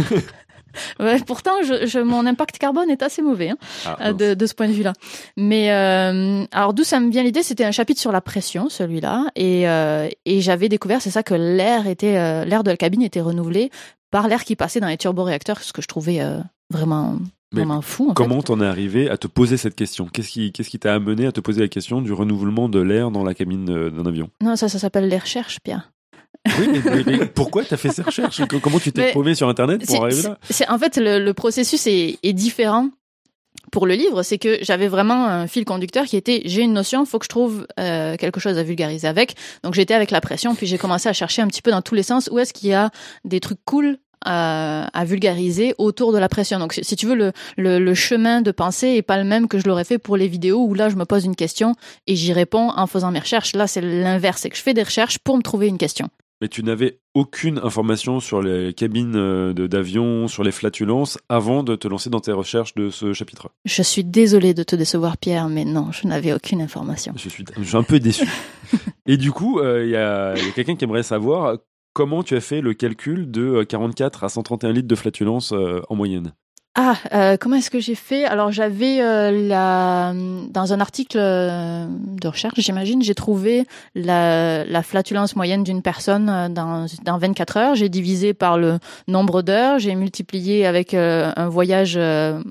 Ouais, pourtant, je, je- mon impact carbone est assez mauvais. hein. Ah, euh, de, de ce point de vue-là. Mais euh, alors d'où ça me vient l'idée C'était un chapitre sur la pression, celui-là, et, euh, et j'avais découvert, c'est ça, que l'air était, euh, l'air de la cabine était renouvelé par l'air qui passait dans les turboréacteurs, ce que je trouvais vraiment, Mais fou. En. Comment t'en es arrivé à te poser cette question? Qu'est-ce qui qu'est-ce qui t'a amené à te poser la question du renouvellement de l'air dans la cabine d'un avion? Non, ça, ça s'appelle les recherches, Pierre. Oui, mais, pourquoi t'as fait ces recherches? Co- Comment tu t'es paumé sur Internet pour arriver là? En fait, le, le processus est, est différent. Pour le livre, c'est que j'avais vraiment un fil conducteur qui était j'ai une notion, faut que je trouve euh, quelque chose à vulgariser avec. Donc j'étais avec la pression, puis j'ai commencé à chercher un petit peu dans tous les sens où est-ce qu'il y a des trucs cool à, à vulgariser autour de la pression. Donc si si tu veux, le, le, le chemin de pensée est pas le même que je l'aurais fait pour les vidéos où là je me pose une question et j'y réponds en faisant mes recherches. Là c'est l'inverse, c'est que je fais des recherches pour me trouver une question. Mais tu n'avais aucune information sur les cabines euh, de- d'avion, sur les flatulences, avant de te lancer dans tes recherches de ce chapitre? Je suis désolée de te décevoir Pierre, mais non, je n'avais aucune information. Je suis, je suis un peu déçu. Et du coup, euh, il y a, il y a quelqu'un qui aimerait savoir comment tu as fait le calcul de euh, 44 à 131 litres de flatulence euh, en moyenne. Ah, euh, comment est-ce que j'ai fait? Alors j'avais euh, la dans un article euh, de recherche, j'imagine, j'ai trouvé la, la flatulence moyenne d'une personne dans, dans 24 heures. J'ai divisé par le nombre d'heures, j'ai multiplié avec un voyage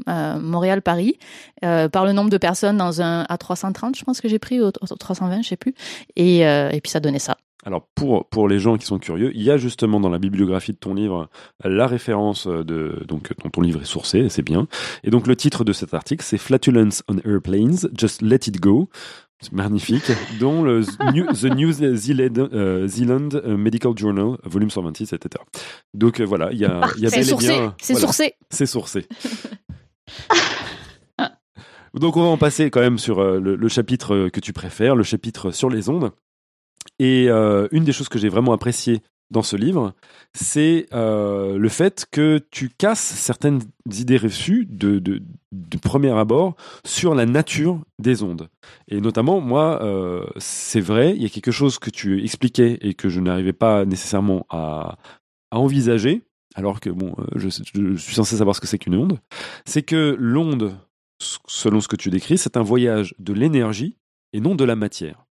Montréal-Paris par le nombre de personnes dans un à 330, je pense que j'ai pris, ou 320, je sais plus, et, et puis ça donnait ça. Alors pour, pour les gens qui sont curieux, il y a justement dans la bibliographie de ton livre la référence de donc dont ton livre est sourcé, c'est bien. Et donc le titre de cet article c'est Flatulence on Airplanes, Just Let It Go. C'est magnifique, dont le New- The New Zealand, euh, Zealand euh, Medical Journal, volume 126, etc. Donc euh, voilà, il y a, il y a C'est sourcé, c'est sourcé. C'est sourcé. Donc on va en passer quand même sur euh, le, le chapitre euh, que tu préfères, le chapitre sur les ondes. Et euh, une des choses que j'ai vraiment apprécié dans ce livre, c'est euh, le fait que tu casses certaines idées reçues de, de, premier abord sur la nature des ondes. Et notamment, moi, euh, c'est vrai, il y a quelque chose que tu expliquais et que je n'arrivais pas nécessairement à, à envisager, alors que bon, je, je suis censé savoir ce que c'est qu'une onde, c'est que l'onde, selon ce que tu décris, c'est un voyage de l'énergie et non de la matière.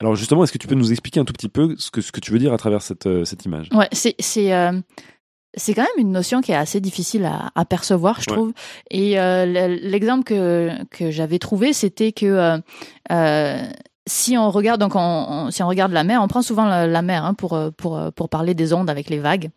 Alors justement, est-ce que tu peux nous expliquer un tout petit peu ce que, ce que tu veux dire à travers cette, euh, cette image? Ouais, c'est c'est euh, c'est quand même une notion qui est assez difficile à, à percevoir, je Ouais. trouve. Et euh, le- l'exemple que que j'avais trouvé, c'était que euh, euh, si on regarde donc on, on- si on regarde la mer, on prend souvent la, la mer hein, pour pour pour parler des ondes avec les vagues.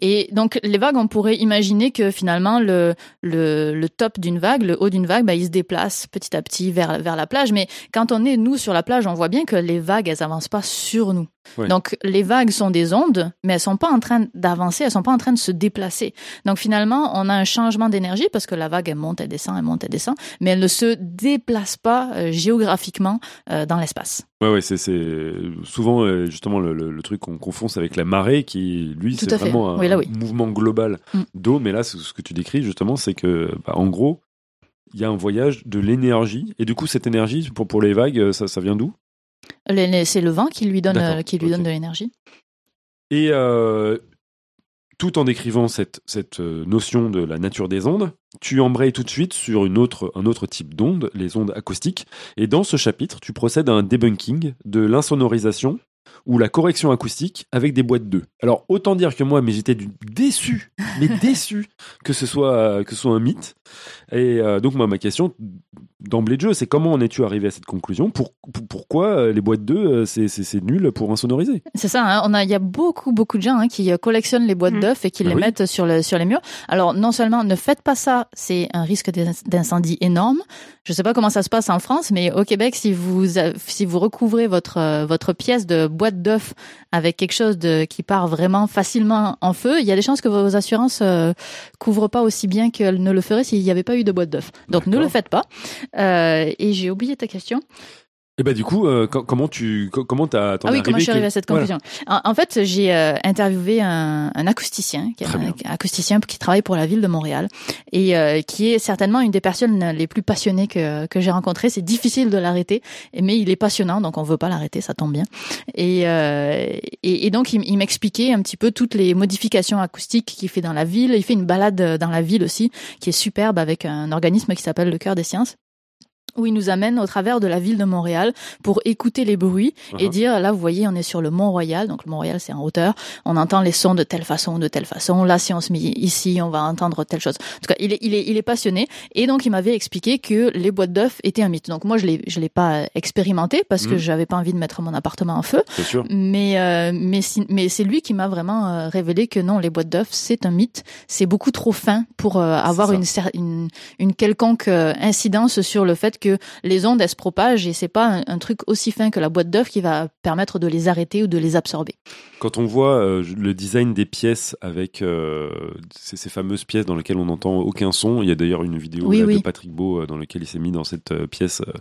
Et donc les vagues, on pourrait imaginer que finalement le top d'une vague, le haut d'une vague, bah, il se déplace petit à petit vers vers la plage. Mais quand on est nous sur la plage, on voit bien que les vagues, elles avancent pas sur nous. Donc les vagues sont des ondes, mais elles sont pas en train d'avancer, elles sont pas en train de se déplacer. Donc finalement, on a un changement d'énergie parce que la vague elle monte, elle descend, elle monte, elle descend, mais elle ne se déplace pas euh, géographiquement euh, dans l'espace. Ouais, ouais, c'est souvent euh, justement le, le- le truc qu'on confond avec la marée qui, lui, c'est fait. vraiment un Oui, là, oui. mouvement global Mm. d'eau. Mais là, ce que tu décris justement, c'est que, bah, en gros, il y a un voyage de l'énergie. Et du coup, cette énergie, pour, pour les vagues, ça, ça vient d'où? C'est le vent qui lui donne, euh, qui lui donne de l'énergie. Et euh, tout en décrivant cette, cette euh, notion de la nature des ondes, tu embrayes tout de suite sur une autre, un autre type d'ondes, les ondes acoustiques. Et dans ce chapitre, tu procèdes à un debunking de l'insonorisation ou la correction acoustique avec des boîtes 2. Alors autant dire que moi, mais j'étais déçu, mais déçu que ce soit que ce soit un mythe. Et euh, donc moi, ma question d'emblée de jeu, c'est comment en es-tu arrivé à cette conclusion? Pour- pour- Pourquoi euh, les boîtes 2, euh, c'est- nul pour insonoriser? C'est ça, hein, on a, il y a beaucoup, beaucoup de gens hein, qui euh, collectionnent les boîtes Mm. d'œufs et qui Bah les oui. mettent sur, le, sur les murs. Alors, non seulement ne faites pas ça, c'est un risque d'in- d'incendie énorme. Je sais pas comment ça se passe en France, mais au Québec, si vous, si vous recouvrez votre, votre pièce de boîte d'œufs avec quelque chose de, qui part vraiment facilement en feu, il y a des chances que vos assurances euh, couvrent pas aussi bien qu'elles ne le feraient s'il n'y avait pas eu de boîte d'œufs. Donc, ne le faites pas. Euh, et j'ai oublié ta question. Et bah du coup, euh, co- comment tu co- comment t'as Ah oui, comment je suis arrivée à cette Voilà. conclusion? En, en fait, j'ai euh, interviewé un, un acousticien, qui est un, acousticien qui travaille pour la ville de Montréal et euh, qui est certainement une des personnes les plus passionnées que, que j'ai rencontrées. C'est difficile de l'arrêter, mais il est passionnant, donc on veut pas l'arrêter, ça tombe bien. Et, euh, et, et donc il m'expliquait un petit peu toutes les modifications acoustiques qu'il fait dans la ville. Il fait une balade dans la ville aussi, qui est superbe avec un organisme qui s'appelle le Cœur des Sciences où il nous amène au travers de la ville de Montréal pour écouter les bruits et Uh-huh. dire là vous voyez on est sur le Mont Royal donc le Mont Royal c'est en hauteur. On entend les sons de telle façon de telle façon. Là si on se met ici on va entendre telle chose. En tout cas il est il est il est passionné. Et donc il m'avait expliqué que les boîtes d'œufs étaient un mythe. Donc moi je l'ai je l'ai pas expérimenté parce que Mhm. j'avais pas envie de mettre mon appartement en feu. Sûr. mais euh, mais si- mais c'est lui qui m'a vraiment euh, révélé que non les boîtes d'œufs c'est un mythe. C'est beaucoup trop fin pour euh, avoir une, une une quelconque euh, incidence sur le fait que les ondes elles se propagent et c'est pas un, un truc aussi fin que la boîte d'œufs qui va permettre de les arrêter ou de les absorber Quand on voit euh, le design des pièces avec euh, ces, ces fameuses pièces dans lesquelles on n'entend aucun son, il y a d'ailleurs une vidéo Oui, là, oui. de Patrick Beau euh, dans laquelle il s'est mis dans cette euh, pièce euh,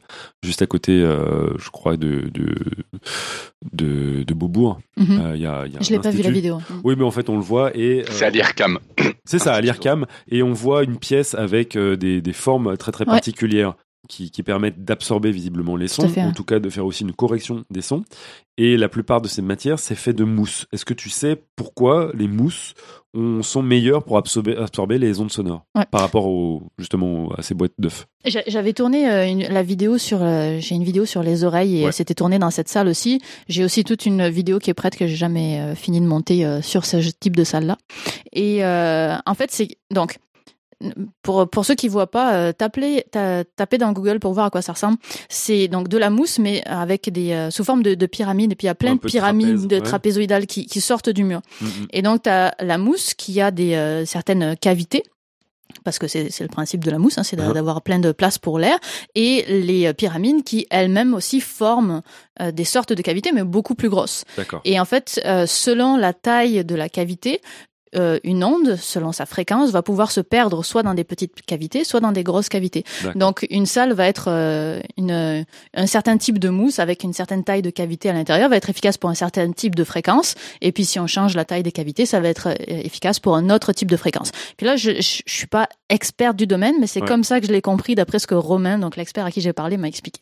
juste à côté, euh, je crois, de de de, de Beaubourg. Mhm. Euh, il y a, il y a je l'ai pas vu la vidéo Oui, mais en fait, on le voit et euh, C'est à l'IRCAM. C'est ça, à l'IRCAM. Et on voit une pièce avec euh, des, des formes très très Ouais. particulières qui, qui permettent d'absorber visiblement les sons, fait, en tout cas de faire aussi une correction des sons. Et la plupart de ces matières, c'est fait de mousse. Est-ce que tu sais pourquoi les mousses ont- sont meilleures pour absorber, absorber les ondes sonores Ouais. par rapport au, justement à ces boîtes d'œufs? J'a- J'avais tourné euh, une- la vidéo sur, euh, j'ai une vidéo sur les oreilles et Ouais. c'était tourné dans cette salle aussi. J'ai aussi toute une vidéo qui est prête que j'ai jamais euh, fini de monter sur ce type de salle là. Et en fait c'est donc pour pour ceux qui voient pas, euh, tapez ta- tapez dans Google pour voir à quoi ça ressemble. C'est donc de la mousse mais avec des euh, sous forme de, de pyramides et puis il y a plein de pyramides trapèze, de ouais. trapézoïdales qui, qui sortent du mur. Et donc, tu as la mousse qui a des euh, certaines cavités parce que c'est le principe de la mousse, hein, c'est Uh-huh. d'avoir plein de place pour l'air, et les euh, pyramides qui elles-mêmes aussi forment euh, des sortes de cavités, mais beaucoup plus grosses. Et en fait, euh, selon la taille de la cavité, euh, une onde, selon sa fréquence, va pouvoir se perdre soit dans des petites cavités, soit dans des grosses cavités. Donc, une salle va être euh, une, un certain type de mousse avec une certaine taille de cavité à l'intérieur, va être efficace pour un certain type de fréquence. Et puis, si on change la taille des cavités, ça va être euh, efficace pour un autre type de fréquence. Puis là, je, je suis pas experte du domaine, mais c'est Ouais. comme ça que je l'ai compris d'après ce que Romain, donc l'expert à qui j'ai parlé, m'a expliqué.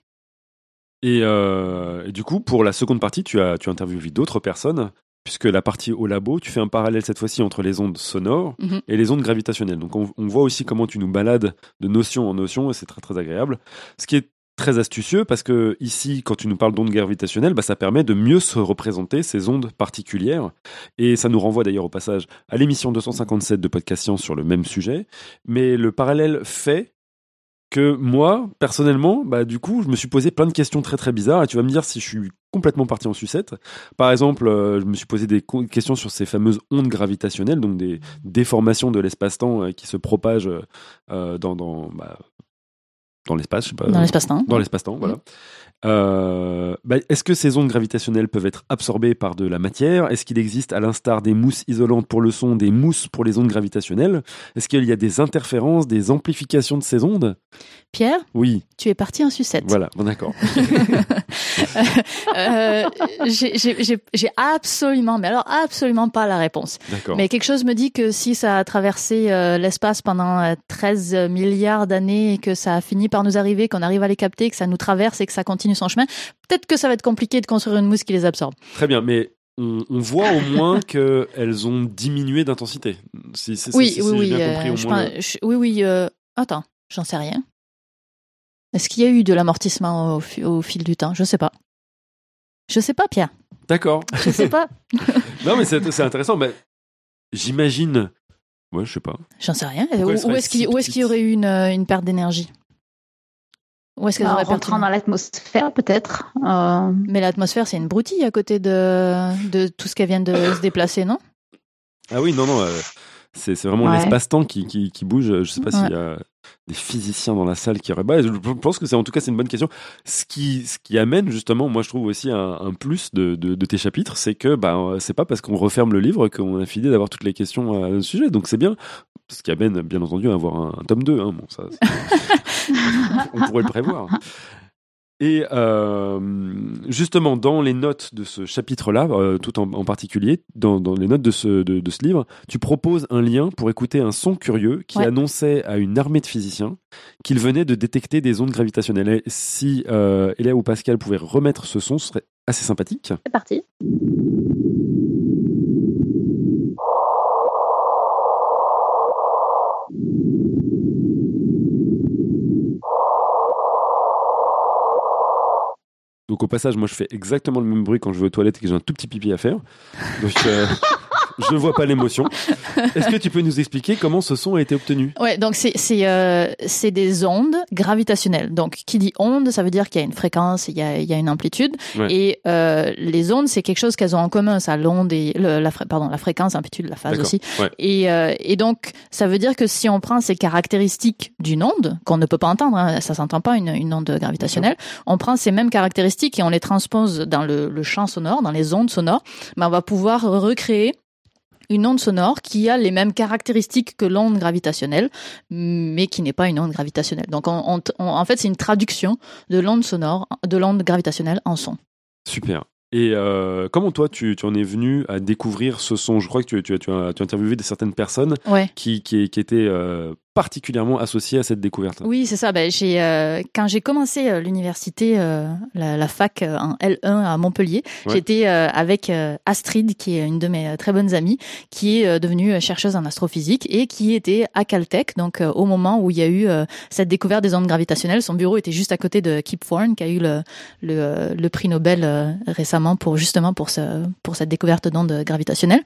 Et, euh, et du coup, pour la seconde partie, tu as, tu as interviewé d'autres personnes, puisque la partie au labo, tu fais un parallèle cette fois-ci entre les ondes sonores Mhm. et les ondes gravitationnelles. Donc on, on voit aussi comment tu nous balades de notion en notion, et c'est très très agréable. Ce qui est très astucieux, parce que ici, quand tu nous parles d'ondes gravitationnelles, bah, ça permet de mieux se représenter ces ondes particulières. Et ça nous renvoie d'ailleurs au passage à l'émission 257 de Podcast Science sur le même sujet. Mais le parallèle fait que moi, personnellement, bah, du coup, je me suis posé plein de questions très très bizarres et tu vas me dire si je suis complètement parti en sucette. Par exemple, euh, je me suis posé des questions sur ces fameuses ondes gravitationnelles, donc des déformations de l'espace-temps euh, qui se propagent euh, dans, dans, bah, dans l'espace, je sais pas. Dans l'espace-temps. Dans l'espace-temps, voilà. Euh, bah, Est-ce que ces ondes gravitationnelles peuvent être absorbées par de la matière? Est-ce qu'il existe, à l'instar des mousses isolantes pour le son, des mousses pour les ondes gravitationnelles? Est-ce qu'il y a des interférences, des amplifications de ces ondes? Pierre, Oui, tu es parti en sucette. voilà, bon, d'accord. Euh, j'ai- j'ai absolument, mais alors absolument pas la réponse. D'accord. Mais quelque chose me dit que si ça a traversé euh, l'espace pendant euh, 13 milliards d'années et que ça a fini par nous arriver, qu'on arrive à les capter, que ça nous traverse et que ça continue son chemin, peut-être que ça va être compliqué de construire une mousse qui les absorbe. Très bien, mais on, on voit au moins qu'elles ont diminué d'intensité. Si, si- oui, si oui, oui, bien euh, compris au je moins. pense- je- oui, oui. euh, attends, j'en sais rien. Est-ce qu'il y a eu de l'amortissement au, fi- au fil du temps? Je sais pas. Je sais pas, Pierre. D'accord. Je sais pas. Non, mais c'est intéressant. mais J'imagine. Ouais, je sais pas. J'en sais rien. Pourquoi Où, est-ce qu'il si y aurait eu une, une perte d'énergie? Où est-ce qu'elles En auraient rentrant dans l'atmosphère, peut-être. Euh, Mais l'atmosphère, c'est une broutille à côté de, de tout ce qu'elle vient de se déplacer, non? Ah oui, non, non. euh, c'est vraiment Ouais. l'espace-temps qui, qui, qui bouge. Je sais pas Ouais. s'il y a des physiciens dans la salle qui auraient. Bah, je pense que c'est en tout cas c'est une bonne question. Ce qui, ce qui amène justement, moi je trouve aussi un, un plus de, de, de tes chapitres, c'est que bah, euh, c'est pas parce qu'on referme le livre qu'on a fini d'avoir toutes les questions à ce sujet. Donc c'est bien. Ce qui amène bien entendu à avoir un, un tome 2. Hein. Bon, ça, c'est- on pourrait le prévoir. Et euh, justement, dans les notes de ce chapitre-là, euh, tout en, en particulier, dans, dans les notes de ce, de, de ce livre, tu proposes un lien pour écouter un son curieux qui Ouais. annonçait à une armée de physiciens qu'il venait de détecter des ondes gravitationnelles. Et si euh, ou Pascal pouvaient remettre ce son, ce serait assez sympathique. C'est parti. Donc au passage, moi je fais exactement le même bruit quand je vais aux toilettes et que j'ai un tout petit pipi à faire. Euh, je ne vois pas l'émotion. Est-ce que tu peux nous expliquer comment ce son a été obtenu? Ouais, donc c'est c'est euh, c'est des ondes gravitationnelles. Donc qui dit onde, ça veut dire qu'il y a une fréquence, il y a il y a une amplitude. Ouais. Et euh, les ondes, c'est quelque chose qu'elles ont en commun, ça l'onde et le, la pardon la fréquence, l'amplitude, la phase aussi. Ouais. Et euh, et donc ça veut dire que si on prend ces caractéristiques d'une onde qu'on ne peut pas entendre, hein, ça s'entend pas une une onde gravitationnelle, on prend ces mêmes caractéristiques et on les transpose dans le, le champ sonore, dans les ondes sonores, ben on va pouvoir recréer une onde sonore qui a les mêmes caractéristiques que l'onde gravitationnelle, mais qui n'est pas une onde gravitationnelle. Donc, on- on- on- en fait, c'est une traduction de l'onde sonore, de l'onde gravitationnelle en son. Super. Et euh, comment toi, tu, tu en es venu à découvrir ce son? Je crois que tu, tu, as- tu as, tu as interviewé des certaines personnes Ouais. qui, qui, qui étaient euh, particulièrement associées à cette découverte. Oui, c'est ça. Ben, j'ai euh, quand j'ai commencé euh, l'université, euh, la, la fac euh, en L1 à Montpellier, Ouais. j'étais euh, avec euh, Astrid, qui est une de mes très bonnes amies, qui est devenue chercheuse en astrophysique et qui était à Caltech. Donc, euh, au moment où il y a eu euh, cette découverte des ondes gravitationnelles, son bureau était juste à côté de Kip Thorne, qui a eu le le, le prix Nobel euh, récemment pour justement pour ce pour cette découverte d'ondes gravitationnelles.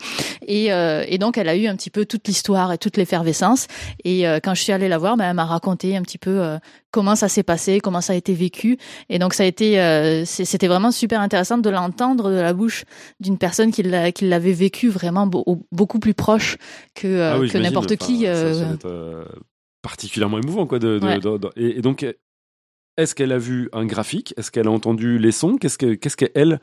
Et, euh, et donc, elle a eu un petit peu toute l'histoire et toute l'effervescence. Et euh, quand je suis allée la voir, ben, elle m'a raconté un petit peu euh, comment ça s'est passé, comment ça a été vécu. Et donc, ça a été, euh, c'était vraiment super intéressant de l'entendre de la bouche d'une personne qui l'a- qui l'avait vécu vraiment beau- au- beaucoup plus proche que, Ah oui, que n'importe qui. ça- ça doit être, particulièrement émouvant, quoi. De, de- Ouais. de- de- et, et donc, est-ce qu'elle a vu un graphique? Est-ce qu'elle a entendu les sons? Qu'est-ce que, qu'est-ce qu'elle,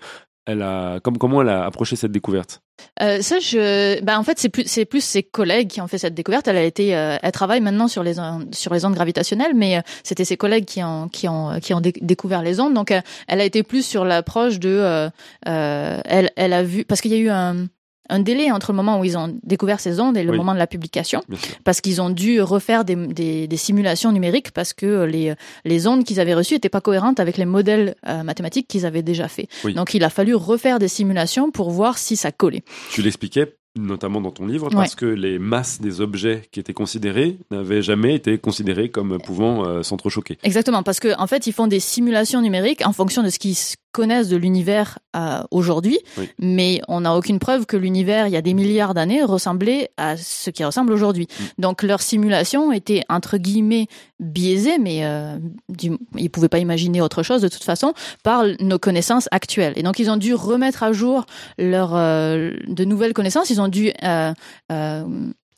elle a, comme, comment elle a approché cette découverte? Euh, ça, je, bah en fait, c'est plus, c'est plus ses collègues qui ont fait cette découverte. Elle a été, euh, elle travaille maintenant sur les on- sur les ondes gravitationnelles, mais euh, c'était ses collègues qui ont qui ont qui ont dé- découvert les ondes. Donc, euh, elle a été plus sur l'approche de, euh, euh, elle elle a vu parce qu'il y a eu un un délai entre le moment où ils ont découvert ces ondes et le Oui. moment de la publication, parce qu'ils ont dû refaire des, des, des simulations numériques parce que les, les ondes qu'ils avaient reçues n'étaient pas cohérentes avec les modèles euh, mathématiques qu'ils avaient déjà fait. Oui. Donc il a fallu refaire des simulations pour voir si ça collait. Tu l'expliquais notamment dans ton livre, parce que les masses des objets qui étaient considérés n'avaient jamais été considérés comme pouvant euh, s'entrechoquer. Exactement, parce qu'en en fait, ils font des simulations numériques en fonction de ce qu'ils s- connaissent de l'univers euh, aujourd'hui, Oui. mais on n'a aucune preuve que l'univers, il y a des milliards d'années, ressemblait à ce qui ressemble aujourd'hui. Mm. Donc leurs simulations étaient entre guillemets biaisées, mais euh, du- ils pouvaient pas imaginer autre chose de toute façon par nos connaissances actuelles. Et donc ils ont dû remettre à jour leur euh, de nouvelles connaissances. Ils ont dû euh, euh,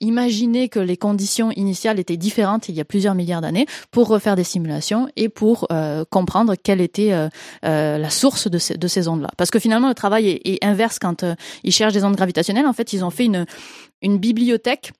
imaginer que les conditions initiales étaient différentes il y a plusieurs milliards d'années pour refaire des simulations et pour euh, comprendre quelle était euh, euh, la source de ces, de ces ondes-là. Parce que finalement, le travail est, inverse quand ils cherchent des ondes gravitationnelles. En fait, ils ont fait une bibliothèque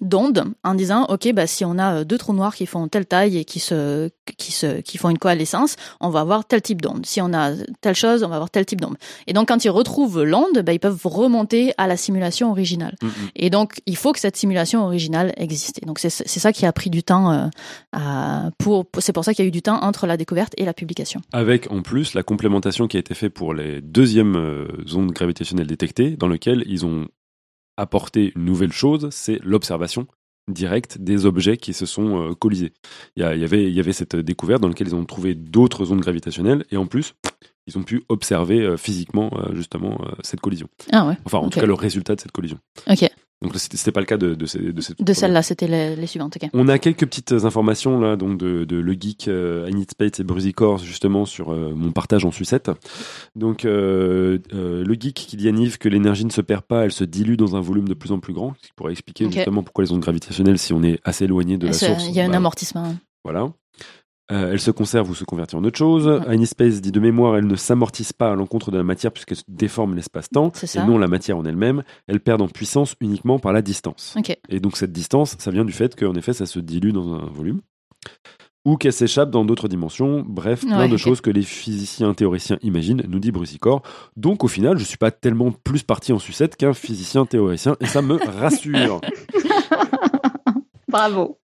d'ondes en disant ok bah si on a euh, deux trous noirs qui font telle taille et qui se qui se qui font une coalescence on va avoir tel type d'onde si on a telle chose on va avoir tel type d'onde et donc quand ils retrouvent l'onde bah, ils peuvent remonter à la simulation originale Mm, mm. et donc, il faut que cette simulation originale existe. Et donc, c'est c'est ça qui a pris du temps. euh, à- pour, pour- c'est pour ça qu'il y a eu du temps entre la découverte et la publication. Avec en plus la complémentation qui a été faite pour les deuxièmes euh, ondes gravitationnelles détectées, dans lequel ils ont apporté une nouvelle chose, c'est l'observation directe des objets qui se sont euh, collisés. Il y, avait, il y avait cette découverte dans laquelle ils ont trouvé d'autres ondes gravitationnelles et en plus, ils ont pu observer euh, physiquement euh, justement cette collision. Ah ouais. Enfin, en tout cas, le résultat de cette collision. Ok. Donc, c'était pas le cas de, de, ces- de cette De celle-là, c'était les, les suivantes. On a quelques petites informations là, donc de, de le geek euh, I Need Space et Brusicor justement sur euh, mon partage en sucette. Donc euh, euh, le geek qui dit à Nive que l'énergie ne se perd pas, elle se dilue dans un volume de plus en plus grand, ce qui pourrait expliquer justement pourquoi les ondes gravitationnelles, si on est assez éloigné de la source, Il y a un amortissement. voilà. Euh, elle se conserve ou se convertit en autre chose. I Need Space dit de mémoire, elle ne s'amortisse pas à l'encontre de la matière puisqu'elle se déforme l'espace-temps C'est et non la matière en elle-même. Elle perd en puissance uniquement par la distance. Et donc cette distance, ça vient du fait qu'en effet, ça se dilue dans un volume ou qu'elle s'échappe dans d'autres dimensions. Bref, plein Ouais, de choses que les physiciens théoriciens imaginent, nous dit Brusicor. Donc au final, je suis pas tellement plus parti en sucette qu'un physicien théoricien et ça me rassure. Bravo.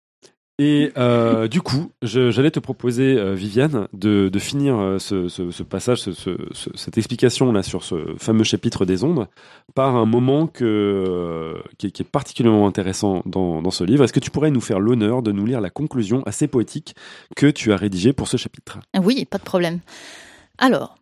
Et euh, du coup, j'allais te proposer, euh, Viviane, de, de finir euh, ce, ce- ce passage, ce- ce- ce- cette explication là sur ce fameux chapitre des ondes, par un moment que, euh, qui, est, qui est particulièrement intéressant dans, dans ce livre. Est-ce que tu pourrais nous faire l'honneur de nous lire la conclusion assez poétique que tu as rédigée pour ce chapitre? Oui, pas de problème. Alors,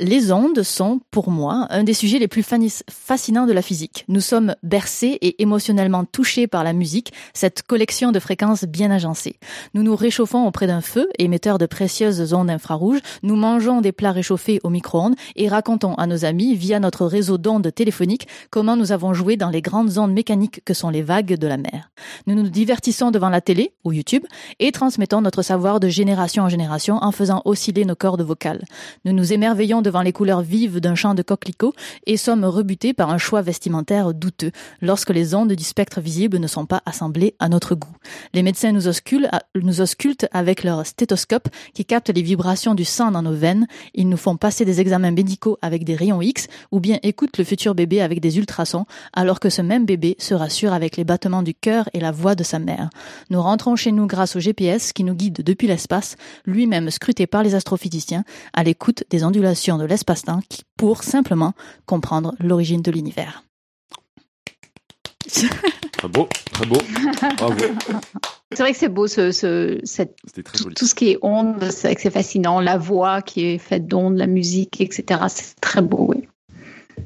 les ondes sont, pour moi, un des sujets les plus fascinants de la physique. Nous sommes bercés et émotionnellement touchés par la musique, cette collection de fréquences bien agencées. Nous nous réchauffons auprès d'un feu, émetteur de précieuses ondes infrarouges, nous mangeons des plats réchauffés au micro-ondes et racontons à nos amis, via notre réseau d'ondes téléphoniques, comment nous avons joué dans les grandes ondes mécaniques que sont les vagues de la mer. Nous nous divertissons devant la télé ou YouTube et transmettons notre savoir de génération en génération en faisant osciller nos cordes vocales. Nous nous émerveillons devant les couleurs vives d'un champ de coquelicots et sommes rebutés par un choix vestimentaire douteux lorsque les ondes du spectre visible ne sont pas assemblées à notre goût. Les médecins nous auscultent, avec leur stéthoscope qui capte les vibrations du sang dans nos veines. Ils nous font passer des examens médicaux avec des rayons X ou bien écoutent le futur bébé avec des ultrasons alors que ce même bébé se rassure avec les battements du cœur et la voix de sa mère. Nous rentrons chez nous grâce au GPS qui nous guide depuis l'espace, lui-même scruté par les astrophysiciens, à l'écoute des ondulations de l'espace-temps qui- pour simplement comprendre l'origine de l'univers. Très beau, très beau. Bravo. C'est vrai que c'est beau, ce, ce- cette- C'était très tout, joli. tout ce qui est ondes, c'est vrai que c'est fascinant. La voix qui est faite d'ondes, la musique, etc. C'est très beau, oui.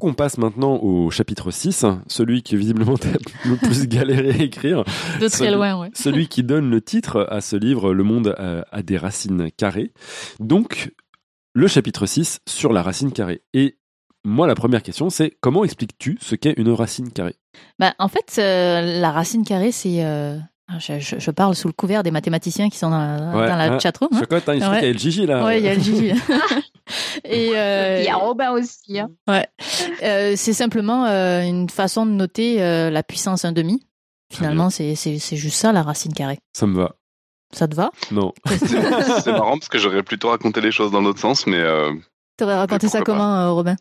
On passe maintenant au chapitre 6, celui qui visiblement t'a le plus galéré à écrire. De très loin, ouais. celui qui donne le titre à ce livre, Le monde a, a des racines carrées. Donc, le chapitre 6 sur la racine carrée. Et moi, la première question, c'est comment expliques-tu ce qu'est une racine carrée? Bah, en fait, euh, la racine carrée, c'est euh, Ah, Je, je- je parle sous le couvert des mathématiciens qui sont dans la, Ouais, dans la hein. chatroom. hein. Chocotte, hein, il Ouais. y a le Gigi là. Ouais, il y a le Gigi. Et euh, Il y a Robin aussi. hein. euh, c'est simplement euh, une façon de noter euh, la puissance 1,5. Finalement, c'est c'est- c'est juste ça, la racine carrée. Ça me va. Ça te va Non. C'est marrant parce que j'aurais plutôt raconté les choses dans l'autre sens, mais euh, T'aurais raconté ça comment, euh, Robin?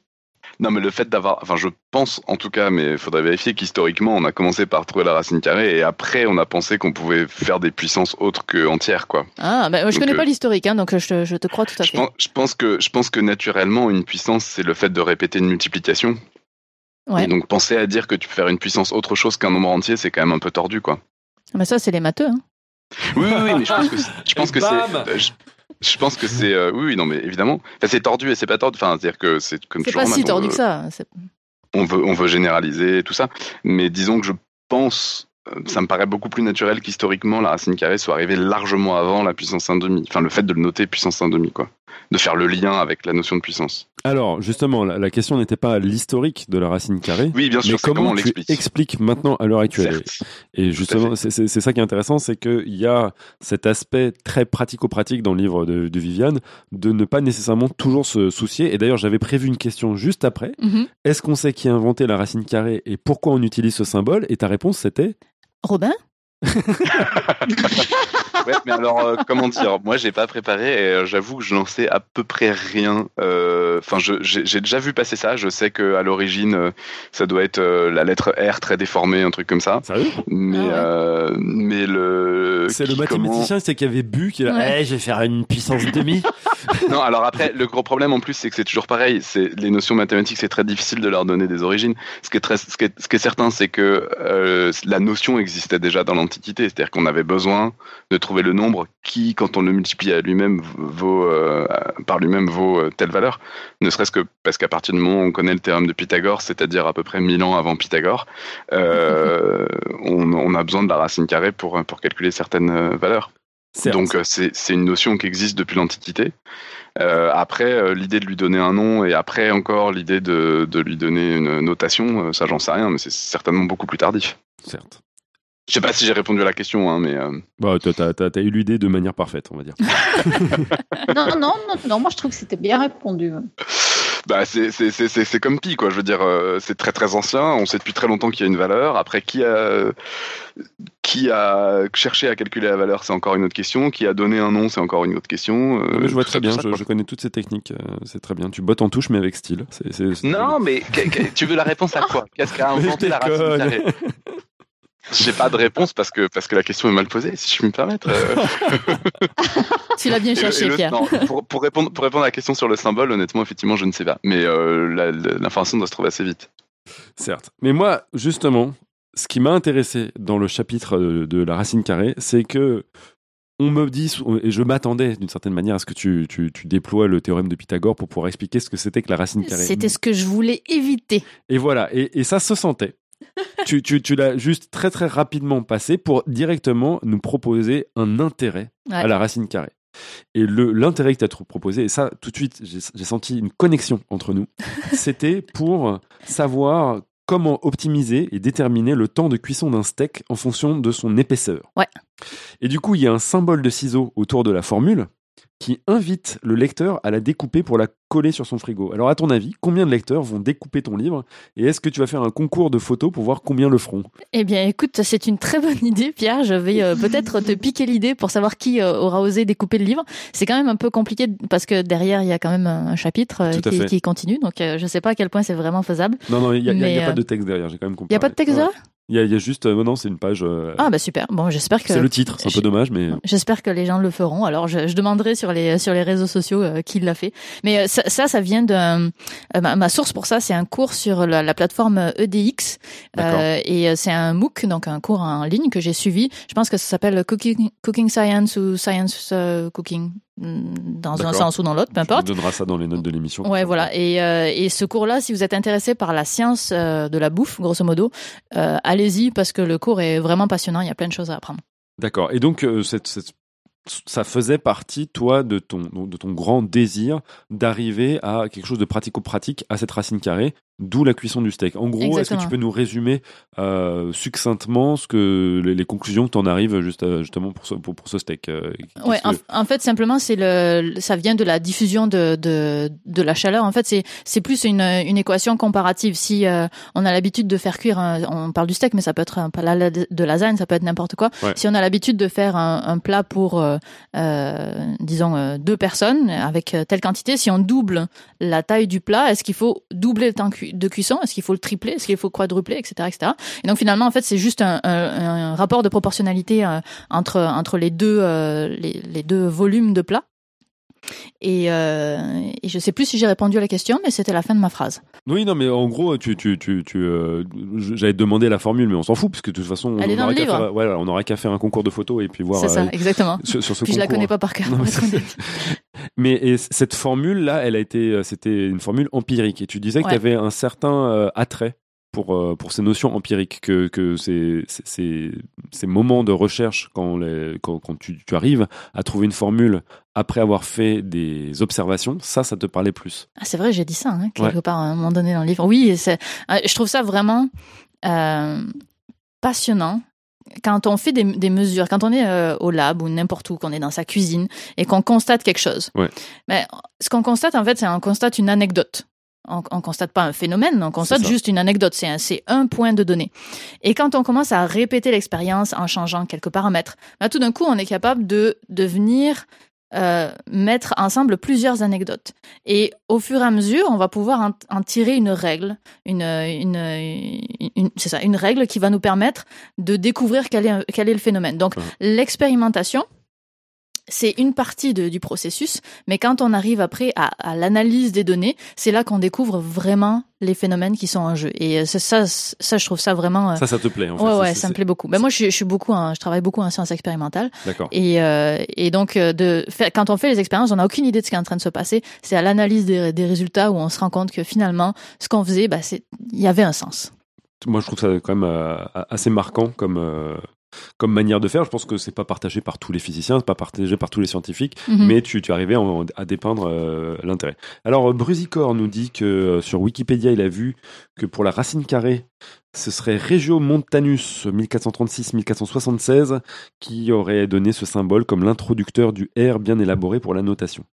Non, mais le fait d'avoir, enfin, je pense en tout cas, mais il faudrait vérifier qu'historiquement, on a commencé par trouver la racine carrée et après, on a pensé qu'on pouvait faire des puissances autres que entières, quoi. Ah, ben, je Donc, connais euh, pas l'historique, hein, donc euh, je te, je te crois tout à Je fait. pense, je pense que, je pense que naturellement, une puissance, c'est le fait de répéter une multiplication. Ouais. Et donc, penser à dire que tu peux faire une puissance autre chose qu'un nombre entier, c'est quand même un peu tordu, quoi. Mais ça, c'est les matheux. Hein. Oui, oui, oui, mais je pense que c'est- je pense que c'est. euh, Je, je pense que c'est. euh, oui, oui, non, mais évidemment. Enfin, c'est tordu et c'est pas tordu. Enfin, c'est-à-dire que c'est comme C'est toujours. pas si on- tordu que ça. On veut, on veut généraliser tout ça. Mais disons que je pense. euh, Ça me paraît beaucoup plus naturel qu'historiquement la racine carrée soit arrivée largement avant la puissance 1,5. Enfin, le fait de le noter puissance 1,5, quoi. De faire le lien avec la notion de puissance. Alors, justement, la, la question n'était pas l'historique de la racine carrée. Oui, bien Mais sûr, c'est comment comment on tu l'explique. expliques maintenant à l'heure actuelle Certes. Et justement, c'est ça qui est intéressant, c'est qu'il y a cet aspect très pratico-pratique dans le livre de, de Viviane, de ne pas nécessairement toujours se soucier. Et d'ailleurs, j'avais prévu une question juste après. Mhm. Est-ce qu'on sait qui a inventé la racine carrée et pourquoi on utilise ce symbole? Et ta réponse, c'était? Robin? Ouais, mais alors, euh, comment dire? Moi, j'ai pas préparé et euh, j'avoue que je n'en sais à peu près rien. Euh, Enfin, j'ai déjà vu passer ça. Je sais que à l'origine, euh, ça doit être euh, la lettre R très déformée, un truc comme ça. Sérieux? Mais, Ah ouais. euh, mais le. C'est le qui, comment- mathématicien, c'est qui avait bu, qui a Ouais. Eh, je vais faire une puissance demi. Non, alors après, le gros problème en plus, c'est que c'est toujours pareil. C'est les notions mathématiques, c'est très difficile de leur donner des origines. Ce qui est très, ce qui est, ce qui est certain, c'est que euh, la notion existait déjà dans c'est-à-dire qu'on avait besoin de trouver le nombre qui, quand on le multiplie à lui-même, vaut euh, par lui-même vaut euh, telle valeur. Ne serait-ce que parce qu'à partir du moment où on connaît le théorème de Pythagore, c'est-à-dire à peu près 1000 ans avant Pythagore, euh, on, on a besoin de la racine carrée pour pour calculer certaines valeurs. Donc c'est c'est une notion qui existe depuis l'Antiquité. Euh, après, euh, l'idée de lui donner un nom et après encore l'idée de, de lui donner une notation, euh, ça j'en sais rien, mais c'est certainement beaucoup plus tardif. Certes. Je sais pas si j'ai répondu à la question, hein, mais euh, Bah, t'as- t'as t'as- t'as eu l'idée de manière parfaite, on va dire. Non, non, non, non, moi je trouve que c'était bien répondu. bah c'est c'est c'est c'est c'est comme pi quoi. Je veux dire, euh, c'est très très ancien. On sait depuis très longtemps qu'il y a une valeur. Après, qui a qui a cherché à calculer la valeur, c'est encore une autre question. Qui a donné un nom, c'est encore une autre question. Euh, mais je vois très bien, ça, je, connais toutes ces techniques, euh, c'est très bien. Tu bottes en touche, mais avec style. C'est- c'est- c'est- Non, mais que- que- tu veux la réponse à quoi? Qu'est-ce qu'a inventé la racine carrée J'ai pas de réponse parce que parce que la question est mal posée, si je puis me permettre. Euh, Tu l'as bien cherché, Pierre. non, pour, pour répondre pour répondre à la question sur le symbole, honnêtement, effectivement, je ne sais pas. Mais euh, l'information doit se trouver assez vite. Certes. Mais moi, justement, ce qui m'a intéressé dans le chapitre de, de la racine carrée, c'est que on me dit, et je m'attendais d'une certaine manière à ce que tu, tu, tu déploies le théorème de Pythagore pour pouvoir expliquer ce que c'était que la racine carrée. C'était ce que je voulais éviter. Et voilà, et, et ça se sentait. Tu tu, tu l'as juste très très rapidement passé pour directement nous proposer un intérêt à la racine carrée. Et l'intérêt que tu as proposé, et ça tout de suite j'ai j'ai senti une connexion entre nous, c'était pour savoir comment optimiser et déterminer le temps de cuisson d'un steak en fonction de son épaisseur. Ouais. Et du coup, il y a un symbole de ciseau autour de la formule qui invite le lecteur à la découper pour la coller sur son frigo. Alors à ton avis, combien de lecteurs vont découper ton livre et est-ce que tu vas faire un concours de photos pour voir combien le feront? Eh bien, écoute, c'est une très bonne idée, Pierre. Je vais euh, peut-être te piquer l'idée pour savoir qui euh, aura osé découper le livre. C'est quand même un peu compliqué parce que derrière, il y a quand même un chapitre euh, qui, continue. Donc, je sais pas à quel point c'est vraiment faisable. Non, non, il n'y a, pas de texte derrière, j'ai quand même compris. Il y a pas de texte là Il y, a- il y a juste, euh, non, non, c'est une page. euh, Ah, bah super. Bon, j'espère que c'est le titre, c'est un peu dommage, mais J'espère que les gens le feront. Alors, je, je demanderai sur les sur les réseaux sociaux euh, qui l'a fait. Mais euh, ça, ça, ça vient d'un. euh, ma, ma source pour ça, c'est un cours sur la, la plateforme EDX D'accord. Euh, et euh, c'est un MOOC, donc un cours en ligne que j'ai suivi. Je pense que ça s'appelle Cooking Cooking Science ou Science euh, Cooking dans un sens ou dans l'autre, peu tu importe. donneras ça dans les notes de l'émission. Ouais, voilà. Et, euh, et ce cours-là, si vous êtes intéressé par la science euh, de la bouffe, grosso modo, euh, allez-y parce que le cours est vraiment passionnant. Il y a plein de choses à apprendre. D'accord. Et donc, cette, cette- ça faisait partie, toi, de ton, de ton grand désir d'arriver à quelque chose de pratico-pratique à cette racine carrée d'où la cuisson du steak. En gros, est-ce que tu peux nous résumer euh, succinctement ce que les, les conclusions que tu en arrives juste, euh, justement pour ce, pour, pour ce steak euh, Ouais, en, que- en fait, simplement, c'est le, ça vient de la diffusion de, de, de la chaleur. En fait, c'est, c'est plus une, une équation comparative. Si euh, on a l'habitude de faire cuire, un- on parle du steak, mais ça peut être un plat la- de lasagne, ça peut être n'importe quoi. Ouais. Si on a l'habitude de faire un, un plat pour, disons, deux personnes avec telle quantité, si on double la taille du plat, est-ce qu'il faut doubler le temps cui- de cuisson Est-ce qu'il faut le tripler Est-ce qu'il faut quadrupler, etc., etc. Et donc finalement, en fait, c'est juste un, rapport de proportionnalité euh, entre entre les deux euh, les, les deux volumes de plat. Et, euh, et je sais plus si j'ai répondu à la question, mais c'était la fin de ma phrase. Oui, non, mais en gros, tu, tu, tu, tu, euh, j'allais te demander la formule, mais on s'en fout, parce que de toute façon, on le qu'à faire, ouais, on n'aurait qu'à faire un concours de photos et puis voir C'est ça, euh, exactement. sur, sur ce Puis je la concours. connais pas par cœur. Non, mais. Mais et cette formule-là, elle a été, euh, c'était une formule empirique. Et tu disais que Ouais. tu avais un certain attrait pour, euh, pour ces notions empiriques, que, que ces, ces- ces, ces moments de recherche, quand, les, quand, quand tu, tu arrives à trouver une formule après avoir fait des observations, ça, ça te parlait plus. Ah, c'est vrai, j'ai dit ça hein, quelque part à un moment donné dans le livre. Oui, euh, je trouve ça vraiment euh, passionnant. Quand on fait des, des mesures, quand on est euh, au lab ou n'importe où, qu'on est dans sa cuisine et qu'on constate quelque chose. Ouais. Ce qu'on constate, en fait, c'est on constate une anecdote. On, on constate pas un phénomène, on constate juste une anecdote. C'est un, c'est un point de données. Et quand on commence à répéter l'expérience en changeant quelques paramètres, bah, tout d'un coup, on est capable de devenir euh, mettre ensemble plusieurs anecdotes. Et au fur et à mesure, on va pouvoir en, en tirer une règle, une, une, une- une- c'est ça, une règle qui va nous permettre de découvrir quel est, quel est le phénomène. Donc, Ouais. l'expérimentation, c'est une partie de- du processus, mais quand on arrive après à, à l'analyse des données, c'est là qu'on découvre vraiment les phénomènes qui sont en jeu. Et euh, ça, ça, je trouve ça vraiment. euh, Ça, ça te plaît, en fait. ouais, ouais, ça me plaît beaucoup. Ben moi, je, suis- je suis beaucoup, je travaille beaucoup en sciences expérimentales. D'accord. Et, euh, et donc, de quand on fait les expériences, on n'a aucune idée de ce qui est en train de se passer. C'est à l'analyse des, des résultats où on se rend compte que finalement, ce qu'on faisait, bah, c'est, il y avait un sens. Moi, je trouve ça quand même assez marquant comme, comme manière de faire. Je pense que c'est pas partagé par tous les physiciens, c'est pas partagé par tous les scientifiques, Mhm. mais tu, tu arrivais en- à dépeindre euh, l'intérêt. Alors, euh, Brusicor nous dit que euh, sur Wikipédia, il a vu que pour la racine carrée, ce serait Regio Montanus 1436-1476 qui aurait donné ce symbole comme l'introducteur du R bien élaboré pour la notation.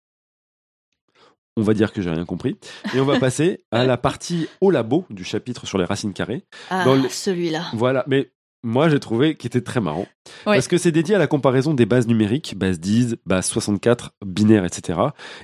On va dire que j'ai rien compris. Et on va passer à la partie au labo du chapitre sur les racines carrées. Ah, celui-là. Voilà, mais moi j'ai trouvé qu'il était très marrant. Ouais. Parce que c'est dédié à la comparaison des bases numériques, base 10, base 64, binaire, etc.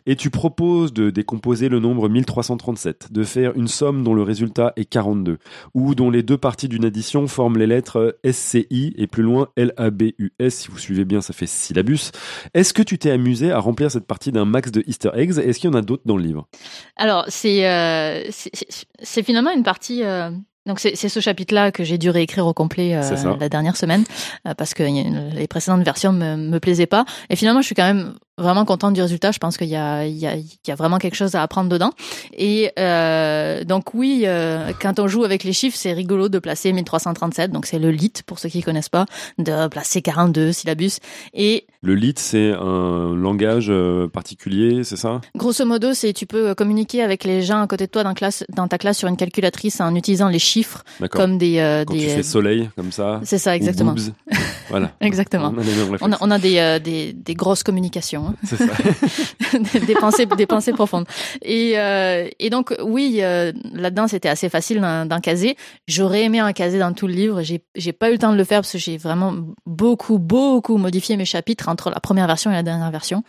Et tu proposes de décomposer le nombre 1337, de faire une somme dont le résultat est 42, ou dont les deux parties d'une addition forment les lettres SCI et plus loin LABUS, si vous suivez bien ça fait syllabus. Est-ce que tu t'es amusé à remplir cette partie d'un max de easter eggs Est-ce qu'il y en a d'autres dans le livre? Alors, c'est, euh, c'est finalement une partie. euh, donc, c'est, ce chapitre-là que j'ai dû réécrire au complet euh, la dernière semaine euh, parce que les précédentes versions me, me plaisaient pas. Et finalement, je suis quand même vraiment contente du résultat. Je pense qu'il y a, il y a, il y a vraiment quelque chose à apprendre dedans. Et euh, donc, oui, euh, quand on joue avec les chiffres, c'est rigolo de placer 1337. Donc, c'est le lit pour ceux qui connaissent pas, de placer 42 syllabus. Et Le lit, c'est un langage euh, particulier, c'est ça? Grosso modo, c'est tu peux communiquer avec les gens à côté de toi dans, classe, dans ta classe sur une calculatrice en utilisant les chiffres comme des. euh, Quand des tu fais soleil, comme ça. c'est ça, ou exactement. boobs. Voilà. Exactement. On a les On a, on a des, euh, des, des grosses communications, hein. C'est ça. des, pensées, des pensées profondes. Et, euh, et donc, oui, euh, là-dedans, c'était assez facile d'en d'en caser. J'aurais aimé en caser dans tout le livre. J'ai j'ai pas eu le temps de le faire parce que j'ai vraiment beaucoup, beaucoup modifié mes chapitres entre la première version et la dernière version.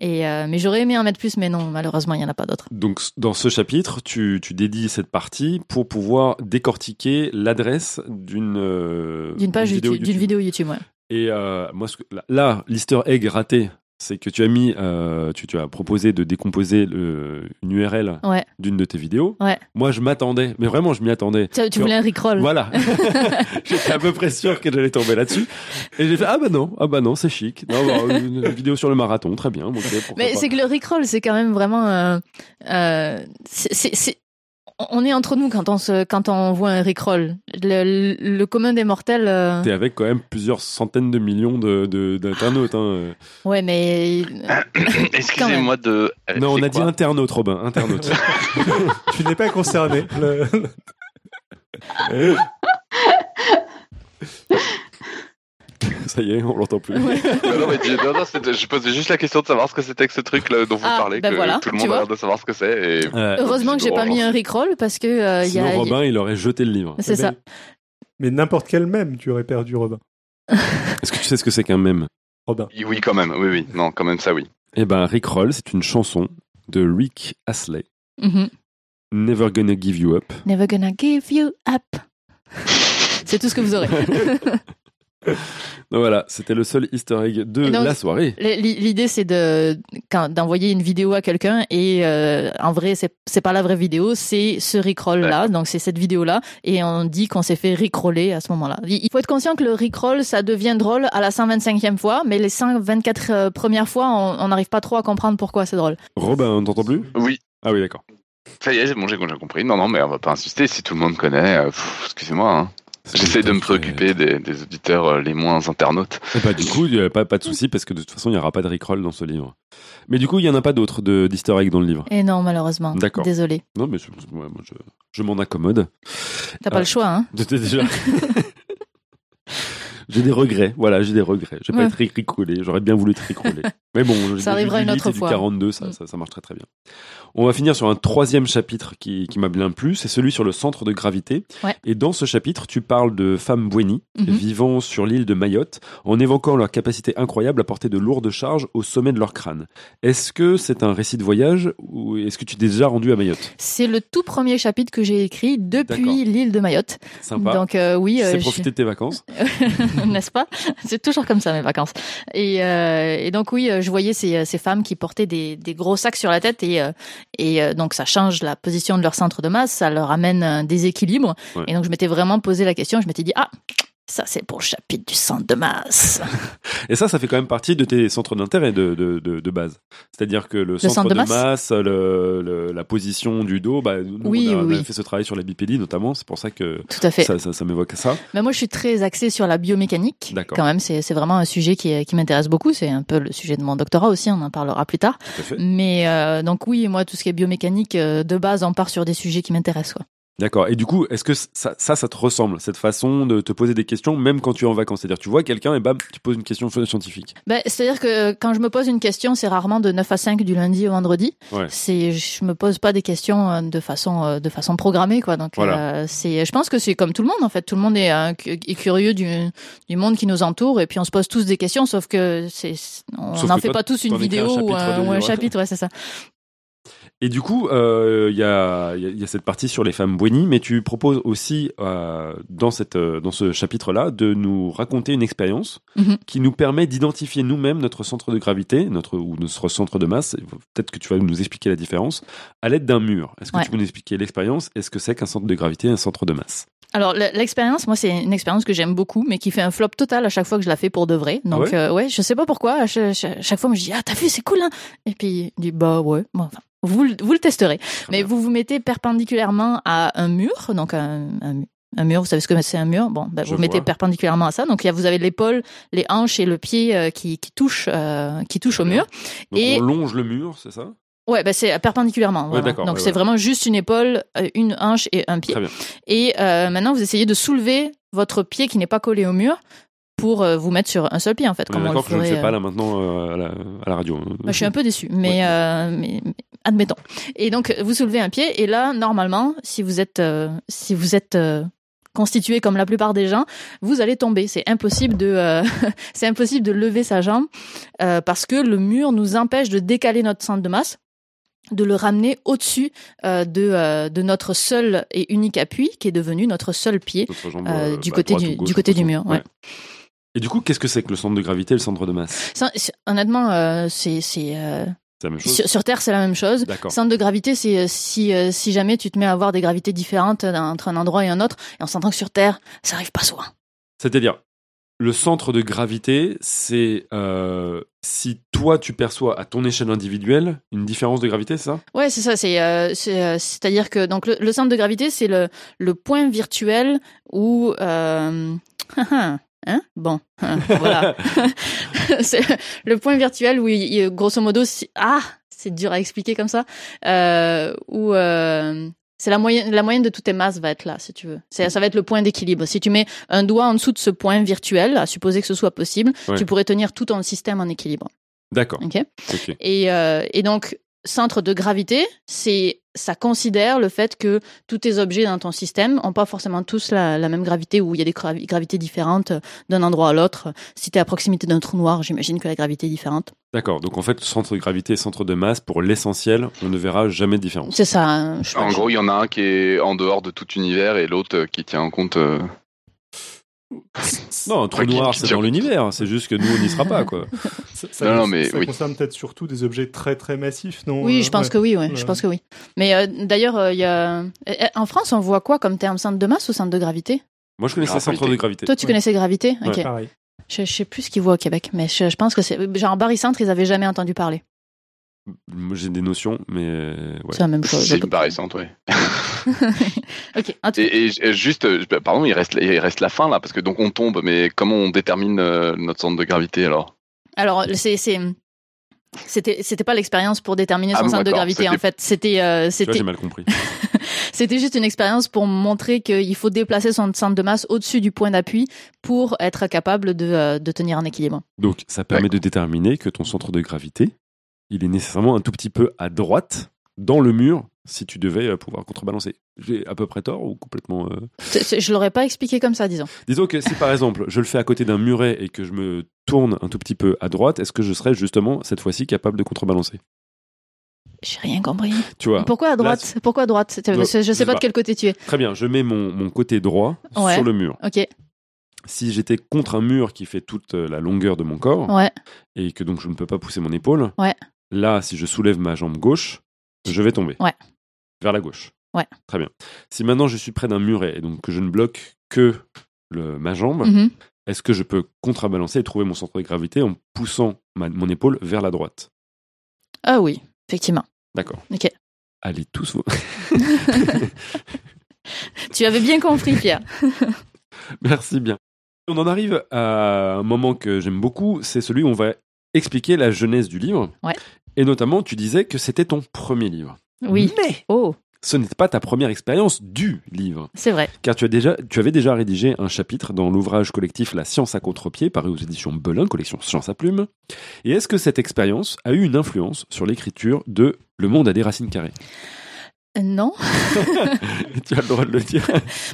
Et, euh, mais j'aurais aimé en mettre plus, mais non, malheureusement, il y en a pas d'autres. Donc, dans ce chapitre, tu, tu dédies cette partie pour pouvoir décortiquer l'adresse d'une euh, D'une page vidéo YouTube, d'une vidéo YouTube, ouais. Et euh, moi, ce que- là, l'easter egg raté, c'est que tu as mis, euh, tu, tu as proposé de décomposer le- une URL Ouais. d'une de tes vidéos. Ouais. Moi, je m'attendais, mais vraiment, je m'y attendais. Tu, tu voulais un Rickroll. Voilà. J'étais à peu près sûr que j'allais tomber là-dessus. Et j'ai fait, ah bah non, ah bah non, c'est chic. Non, bah, une, vidéo sur le marathon, très bien. Mais c'est que le Rickroll, c'est quand même vraiment. euh, c'est- on est entre nous quand on se, quand on voit un Rickroll. Le, le, le commun des mortels. euh, T'es avec quand même plusieurs centaines de millions de, de- d'internautes. hein. Ouais, mais Excusez-moi de. Non, on a dit internaute, Robin, internaute. Tu n'es pas concerné. Le- Ça y est, on l'entend plus. Non, non, mais non, je posais juste la question de savoir ce que c'était que ce truc là dont vous Ah, parlez, ben que voilà, tout le monde a l'air de savoir ce que c'est. Et... Euh, heureusement que j'ai pas mis un Rickroll parce que euh, il y sinon, a. Robin, il aurait jeté le livre. C'est ça. Mais n'importe quel même, tu aurais perdu, Robin. Est-ce que tu sais ce que c'est qu'un mème? Robin. Oui, quand même. Oui, oui. Non, quand même, ça, oui. Eh ben, Rick Roll, c'est une chanson de Rick Astley. Mhm. Never Gonna Give You Up. Never gonna give you up. C'est tout ce que vous aurez. Donc voilà, c'était le seul easter egg de donc- la soirée. L'idée, c'est de d'envoyer une vidéo à quelqu'un et euh, en vrai, c'est c'est pas la vraie vidéo, c'est ce rickroll là. Donc c'est cette vidéo là et on dit qu'on s'est fait rickroller à ce moment-là. Il il faut être conscient que le rickroll, ça devient drôle à la 125e fois, mais les 124 euh, premières fois, on n'arrive pas trop à comprendre pourquoi c'est drôle. Robin, on t'entend plus? Oui. Ah oui, d'accord. Ça y est, c'est bon, j'ai j'ai compris. Non, non, mais on va pas insister. Si tout le monde connaît, euh, pff, excusez-moi. Hein. J'essaie de me préoccuper des, des auditeurs euh, les moins internautes. Et bah, du coup, il y a pas, pas de souci parce que de toute façon, il n'y aura pas de Rickroll dans ce livre. Mais du coup, il n'y en a pas d'autres de- d'easter egg dans le livre. Et non, malheureusement. D'accord. Désolé. Non, mais je, ouais, moi, je, je m'en accommode. T'as pas Ah. le choix, hein. J'étais déjà. j'ai des regrets. Voilà, j'ai des regrets. Je vais Ouais. pas ricolé. J'aurais bien voulu être ricolé. Mais bon, j'ai Ça arrivera une 8 autre du fois. 42, ça, Mm. ça, ça marche très très bien. On va finir sur un troisième chapitre qui, qui m'a bien plu. C'est celui sur le centre de gravité. Ouais. Et dans ce chapitre, tu parles de femmes Bweni Mhm. vivant sur l'île de Mayotte en évoquant leur capacité incroyable à porter de lourdes charges au sommet de leur crâne. Est-ce que c'est un récit de voyage ou est-ce que tu t'es déjà rendu à Mayotte? C'est le tout premier chapitre que j'ai écrit depuis l'île de Mayotte. Sympa. Donc euh, oui, euh, je- profiter de tes vacances. n'est-ce pas? C'est toujours comme ça mes vacances. Et, euh, et donc oui, euh, je voyais ces, ces femmes qui portaient des, des gros sacs sur la tête et, et euh, donc ça change la position de leur centre de masse, ça leur amène un déséquilibre. Ouais. Et donc je m'étais vraiment posé la question, je m'étais dit ah ça c'est pour le chapitre du centre de masse. Et ça, ça fait quand même partie de tes centres d'intérêt de, de, de, de base. C'est-à-dire que le centre, centre de masse masse, le, le- la position du dos, bah, nous, Oui, on, a, oui, on a oui. fait ce travail sur la bipédie notamment, c'est pour ça que Tout à fait. ça, ça, ça m'évoque ça. Mais moi, je suis très axée sur la biomécanique. D'accord. Quand même, c'est c'est vraiment un sujet qui, qui m'intéresse beaucoup. C'est un peu le sujet de mon doctorat aussi. On en parlera plus tard. Tout à fait. Mais euh, donc oui, moi, tout ce qui est biomécanique, euh, de base, on part sur des sujets qui m'intéressent. D'accord. Et du coup, est-ce que ça, ça, ça te ressemble, cette façon de te poser des questions, même quand tu es en vacances? C'est-à-dire, tu vois quelqu'un et bam, tu poses une question scientifique. Ben, C'est-à-dire que quand je me pose une question, c'est rarement de 9 à 5 du lundi au vendredi. Ouais. C'est, je me pose pas des questions euh, de façon, euh, de façon programmée, quoi. Donc, Voilà. euh, c'est, je pense que c'est comme tout le monde, en fait. Tout le monde est, euh, est curieux du, du monde qui nous entoure et puis on se pose tous des questions, sauf que c'est, on n'en fait toi, pas tous une un vidéo ou ou un chapitre, ouais, c'est ça. Et du coup, euh, il y, a, il y a- il y a cette partie sur les femmes Bweni, mais tu proposes aussi euh, dans, cette, euh, dans ce chapitre-là de nous raconter une expérience Mhm. qui nous permet d'identifier nous-mêmes notre centre de gravité, notre ou notre centre de masse. Peut-être que tu vas nous expliquer la différence à l'aide d'un mur. Est-ce que Ouais. tu peux nous expliquer l'expérience? Est-ce que c'est qu'un centre de gravité un centre de masse? Alors le- l'expérience, moi c'est une expérience que j'aime beaucoup, mais qui fait un flop total à chaque fois que je la fais pour de vrai. Donc Ah ouais? euh, ouais, je sais pas pourquoi. À chaque, chaque- chaque fois, je me dis ah t'as vu c'est cool hein. Et puis il dit bah ouais. Bon, enfin, vous le- vous le testerez. Mais vous vous mettez perpendiculairement à un mur, donc un, un, un mur. Vous savez ce que c'est un mur? Bon, ben, vous mettez perpendiculairement à ça. Donc y a, vous avez l'épaule, les hanches et le pied euh, qui, qui touchent euh, qui touchent au mur. Donc Et- on longe le mur, c'est ça? Ouais, bah c'est perpendiculairement. voilà. Donc ouais, c'est ouais. vraiment juste une épaule, euh, une hanche et un pied. Très bien. Et euh, maintenant, vous essayez de soulever votre pied qui n'est pas collé au mur pour euh, vous mettre sur un seul pied, en fait. D'accord je ne le fais pas là maintenant euh, à, la, à la radio. bah, je suis un peu mais, mais admettons. Et donc, vous soulevez un pied, et là, normalement, si vous êtes, euh, si vous êtes euh, constitué comme la plupart des gens, vous allez tomber. C'est impossible de, euh, c'est impossible de lever sa jambe parce que le mur nous empêche de décaler notre centre de masse de le ramener au-dessus euh, de, euh, de notre seul et unique appui, qui est devenu notre seul pied jambe, euh, euh, du bah, côté du, gauche, du côté du mur. Ouais. Et du coup, qu'est-ce que c'est que le centre de gravité et le centre de masse? Honnêtement, C'est la même chose sur, sur Terre, c'est la même chose. Centre de gravité, c'est euh, si euh, si jamais tu te mets à avoir des gravités différentes euh, entre un endroit et un autre, et on s'entend que sur Terre, ça arrive pas souvent. C'est-à-dire, le centre de gravité, c'est euh, si toi tu perçois à ton échelle individuelle une différence de gravité, c'est ça? Ouais, c'est ça. C'est euh, c'est, euh, c'est-à-dire que donc le, le centre de gravité, c'est le le point virtuel où euh, hein? Bon hein, voilà c'est le point virtuel où il, grosso modo si- ah c'est dur à expliquer comme ça euh, où euh, c'est la moyenne, la moyenne de toutes tes masses va être là, si tu veux. C'est, ça va être le point d'équilibre. Si tu mets un doigt en dessous de ce point virtuel, à supposer que ce soit possible, Ouais. tu pourrais tenir tout ton système en équilibre. D'accord. Ok? Ok. et, euh, et donc, centre de gravité, c'est ça considère le fait que tous tes objets dans ton système ont pas forcément tous la, la même gravité ou il y a des gravi- gravités différentes d'un endroit à l'autre. Si tu es à proximité d'un trou noir, j'imagine que la gravité est différente. D'accord. Donc en fait, centre de gravité et centre de masse, pour l'essentiel, on ne verra jamais de différence. C'est ça. hein, je- En gros, il y en a un qui est en dehors de tout univers et l'autre euh, qui tient en compte. euh, Non, un trou noir, c'est tient- dans l'univers. C'est juste que nous, on n'y sera pas, quoi. Ça, ça Non, con- non, mais ça oui. concerne peut-être surtout des objets très très massifs, non Oui, Euh, je pense ouais. que oui, ouais, je pense que oui. Mais euh, d'ailleurs, euh, y a euh, en France, on voit quoi comme terme? Centre de masse ou centre de gravité? Moi, je connaissais Gravité. centre de gravité. Toi, tu Ouais. connaissais gravité? Ok. Pareil. Je, je sais plus ce qu'ils voient au Québec, mais je, je pense que c'est genre barycentre, ils avaient jamais entendu parler. J'ai des notions, mais ouais. C'est la même chose. C'est une paraissante, ouais. ok. En tout- Et, et- et juste, euh, je- pardon, il reste, il reste la fin là, parce que donc on tombe, mais comment on détermine euh, notre centre de gravité alors? Alors, c'est, c'était, c'était pas l'expérience pour déterminer Ah son bon, centre de gravité. En fait, c'était, euh, c'était, j'ai mal compris. c'était juste une expérience pour montrer qu'il faut déplacer son centre de masse au-dessus du point d'appui pour être capable de, euh, de tenir en équilibre. Donc, ça permet de déterminer que ton centre de gravité, il est nécessairement un tout petit peu à droite, dans le mur, si tu devais euh, pouvoir contrebalancer. J'ai à peu près tort ou complètement. euh, je l'aurais pas expliqué comme ça, disons. Disons que si par exemple je le fais à côté d'un muret et que je me tourne un tout petit peu à droite, est-ce que je serais justement cette fois-ci capable de contrebalancer? J'ai rien compris. Tu vois Pourquoi à droite? là, Pourquoi à droite? Je sais je sais pas de quel côté tu es. Très bien, je mets mon, mon côté droit Ouais. sur le mur. Ok. Si j'étais contre un mur qui fait toute euh, la longueur de mon corps Ouais. et que donc je ne peux pas pousser mon épaule, Ouais. là, si je soulève ma jambe gauche, je vais tomber. Ouais. Vers la gauche. Ouais. Très bien. Si maintenant je suis près d'un muret et donc que je ne bloque que le, ma jambe, Mhm. est-ce que je peux contrebalancer et trouver mon centre de gravité en poussant ma- mon épaule vers la droite? Ah oui, effectivement. D'accord. Ok. Allez tous vous. Tu avais bien compris, Pierre. Merci bien. On en arrive à un moment que j'aime beaucoup, c'est celui où on va expliquer la genèse du livre. Ouais. Et notamment, tu disais que c'était ton premier livre. Oui. Mais Oh, ce n'était pas ta première expérience du livre, c'est vrai. car tu, as déjà, tu avais déjà rédigé un chapitre dans l'ouvrage collectif La science à contre-pied, paru aux éditions Belin, collection Science à plume. Et est-ce que cette expérience a eu une influence sur l'écriture de Le monde a des racines carrées? Non. Tu as le droit de le dire.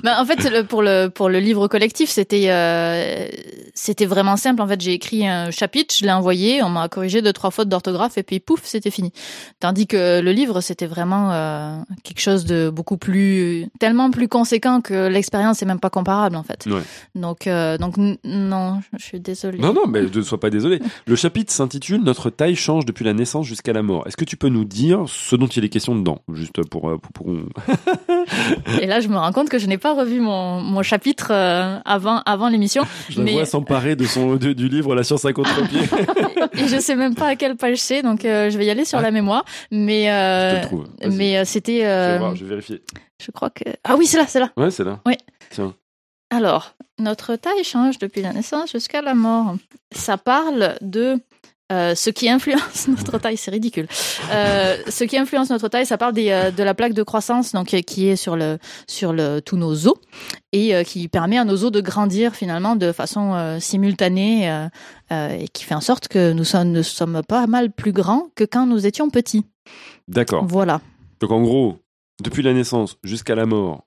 Bah, en fait, pour le pour le livre collectif, c'était euh, c'était vraiment simple. En fait, j'ai écrit un chapitre, je l'ai envoyé, on m'a corrigé deux trois fautes d'orthographe et puis pouf, c'était fini. Tandis que le livre, c'était vraiment euh, quelque chose de beaucoup plus tellement plus conséquent que l'expérience est même pas comparable en fait. Ouais. Donc euh, donc non, je suis désolée. Non, non, mais ne sois pas désolé. Le chapitre s'intitule Notre taille change depuis la naissance jusqu'à la mort. Est-ce que tu peux nous dire ce dont il est question dedans Juste pour. Euh, Et là, je me rends compte que je n'ai pas revu mon mon chapitre euh, avant avant l'émission Je Mais- vois s'emparer de son, de- du livre La science à contre-pied. et je sais même pas à quelle page c'est, donc euh, je vais y aller sur Ah. la mémoire. Mais Je te le trouve. Mais c'était Je vais voir, je vais vérifier. Je crois que. Ah oui, c'est là, c'est là. Ouais, c'est là. Oui. Tiens. Alors, notre taille change depuis la naissance jusqu'à la mort. Ça parle de. Euh, ce qui influence notre taille, c'est ridicule. Euh, ce qui influence notre taille, ça parle des, euh, de la plaque de croissance, donc qui est sur le sur le tous nos os et euh, qui permet à nos os de grandir finalement de façon simultanée et qui fait en sorte que nous sommes, ne sommes pas mal plus grands que quand nous étions petits. D'accord. Voilà. Donc en gros, depuis la naissance jusqu'à la mort,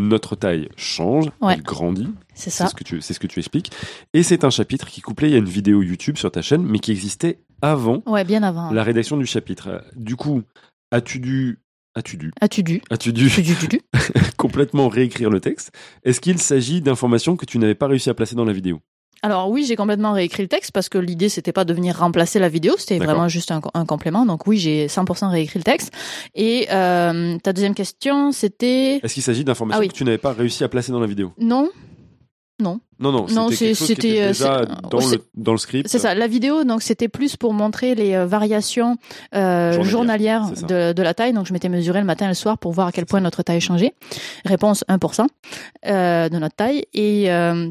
notre taille change, Ouais. elle grandit. C'est C'est ça. ce, que tu, c'est ce que tu expliques. Et c'est un chapitre qui couplé, il y a une vidéo YouTube sur ta chaîne, mais qui existait avant Ouais, bien avant. la rédaction du chapitre. Du coup, as-tu dû, as-tu dû, As-tu dû as-tu dû Tu dû, tu dû complètement réécrire le texte? Est-ce qu'il s'agit d'informations que tu n'avais pas réussi à placer dans la vidéo? Alors oui, j'ai complètement réécrit le texte parce que l'idée c'était pas de venir remplacer la vidéo, c'était vraiment juste un, un complément. Donc oui, j'ai 100% réécrit le texte. Et euh, ta deuxième question, c'était Est-ce qu'il s'agit d'informations Ah oui. que tu n'avais pas réussi à placer dans la vidéo? Non Non, non, non c'était c'était euh, déjà dans le, dans le script. C'est ça. La vidéo, donc c'était plus pour montrer les euh, variations euh, journalières, de, de, la taille. Donc je m'étais mesuré le matin et le soir pour voir à quel point notre taille changeait. Réponse 1% euh, de notre taille. Et euh,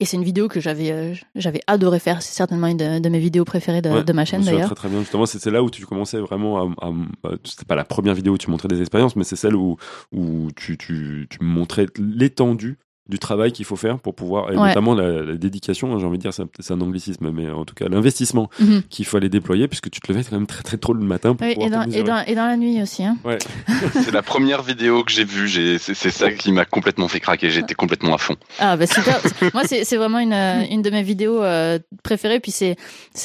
et c'est une vidéo que j'avais euh, j'avais adoré faire. C'est certainement une de, mes vidéos préférées de, de ma chaîne d'ailleurs. Très très bien. Justement, c'est là où tu commençais vraiment à. à, à c'était pas la première vidéo où tu montrais des expériences, mais c'est celle où où tu tu, tu montrais l'étendue du travail qu'il faut faire pour pouvoir, et notamment la, la dédication, hein, j'ai envie de dire, c'est un anglicisme, mais en tout cas l'investissement mm-hmm. qu'il faut aller déployer, puisque tu te levais quand même très très tôt le matin. Pour oui, et, dans, et, dans, et, dans, la nuit aussi. Hein. Ouais. c'est la première vidéo que j'ai vue, c'est ça qui m'a complètement fait craquer, j'étais complètement à fond. Ah bah super, moi c'est vraiment une, une de mes vidéos euh, préférées, puis c'est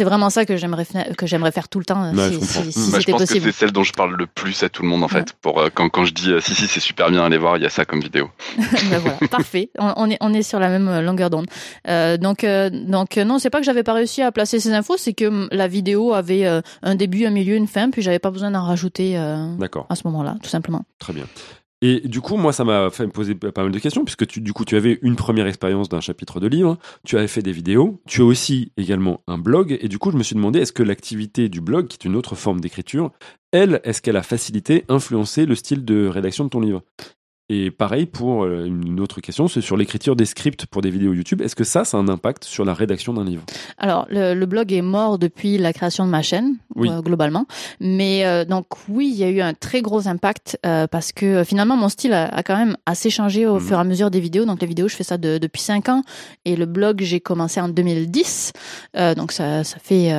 vraiment ça que j'aimerais que j'aimerais faire tout le temps, bah, si, si, si bah, c'était possible. que c'est celle dont je parle le plus à tout le monde en fait, pour, euh, quand, quand je dis si si c'est super bien, allez voir, il y a ça comme vidéo. bah, voilà, parfait, on, on, est, on est sur la même euh, longueur d'onde. Euh, donc, euh, donc non, c'est pas que j'avais pas réussi à placer ces infos, c'est que la vidéo avait un début, un milieu, une fin, puis j'avais pas besoin d'en rajouter à ce moment-là, tout simplement. Très bien. Et du coup, moi, ça m'a fait me poser pas mal de questions, puisque tu, du coup, tu avais une première expérience d'un chapitre de livre, tu avais fait des vidéos, tu as aussi également un blog, et du coup, je me suis demandé, est-ce que l'activité du blog, qui est une autre forme d'écriture, elle, est-ce qu'elle a facilité, influencé le style de rédaction de ton livre? Et pareil pour euh, une autre question, c'est sur l'écriture des scripts pour des vidéos YouTube. Est-ce que ça, ça a un impact sur la rédaction d'un livre? Alors, le, blog est mort depuis la création de ma chaîne, euh, globalement. Mais euh, donc oui, il y a eu un très gros impact parce que finalement, mon style a, quand même assez changé au mmh. fur et à mesure des vidéos. Donc les vidéos, je fais ça depuis 5 ans. Et le blog, j'ai commencé en 2010. donc ça, ça fait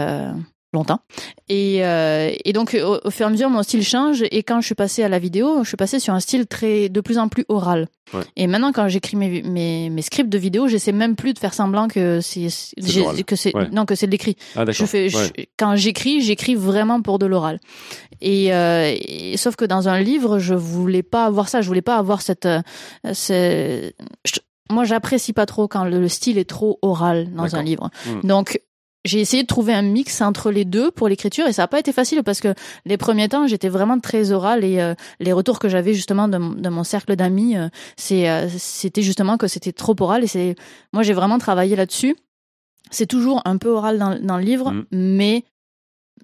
longtemps. Et, euh, et donc, au, fur et à mesure, mon style change. Et quand je suis passée à la vidéo, je suis passée sur un style très, de plus en plus oral. Ouais. Et maintenant, quand j'écris mes, mes, mes, scripts de vidéo, j'essaie même plus de faire semblant que c'est, que c'est, ouais. non, que c'est de l'écrit. Ah, je fais, je, quand j'écris, j'écris vraiment pour de l'oral. Et, euh, et, sauf que dans un livre, je voulais pas avoir ça. Je voulais pas avoir cette, euh, cette je, moi, j'apprécie pas trop quand le, style est trop oral dans un livre. Mmh. Donc, j'ai essayé de trouver un mix entre les deux pour l'écriture et ça n'a pas été facile parce que les premiers temps j'étais vraiment très orale et euh, les retours que j'avais justement de, de, mon cercle d'amis euh, c'est euh, c'était justement que c'était trop oral et c'est moi j'ai vraiment travaillé là-dessus c'est toujours un peu oral dans, dans le livre mmh. mais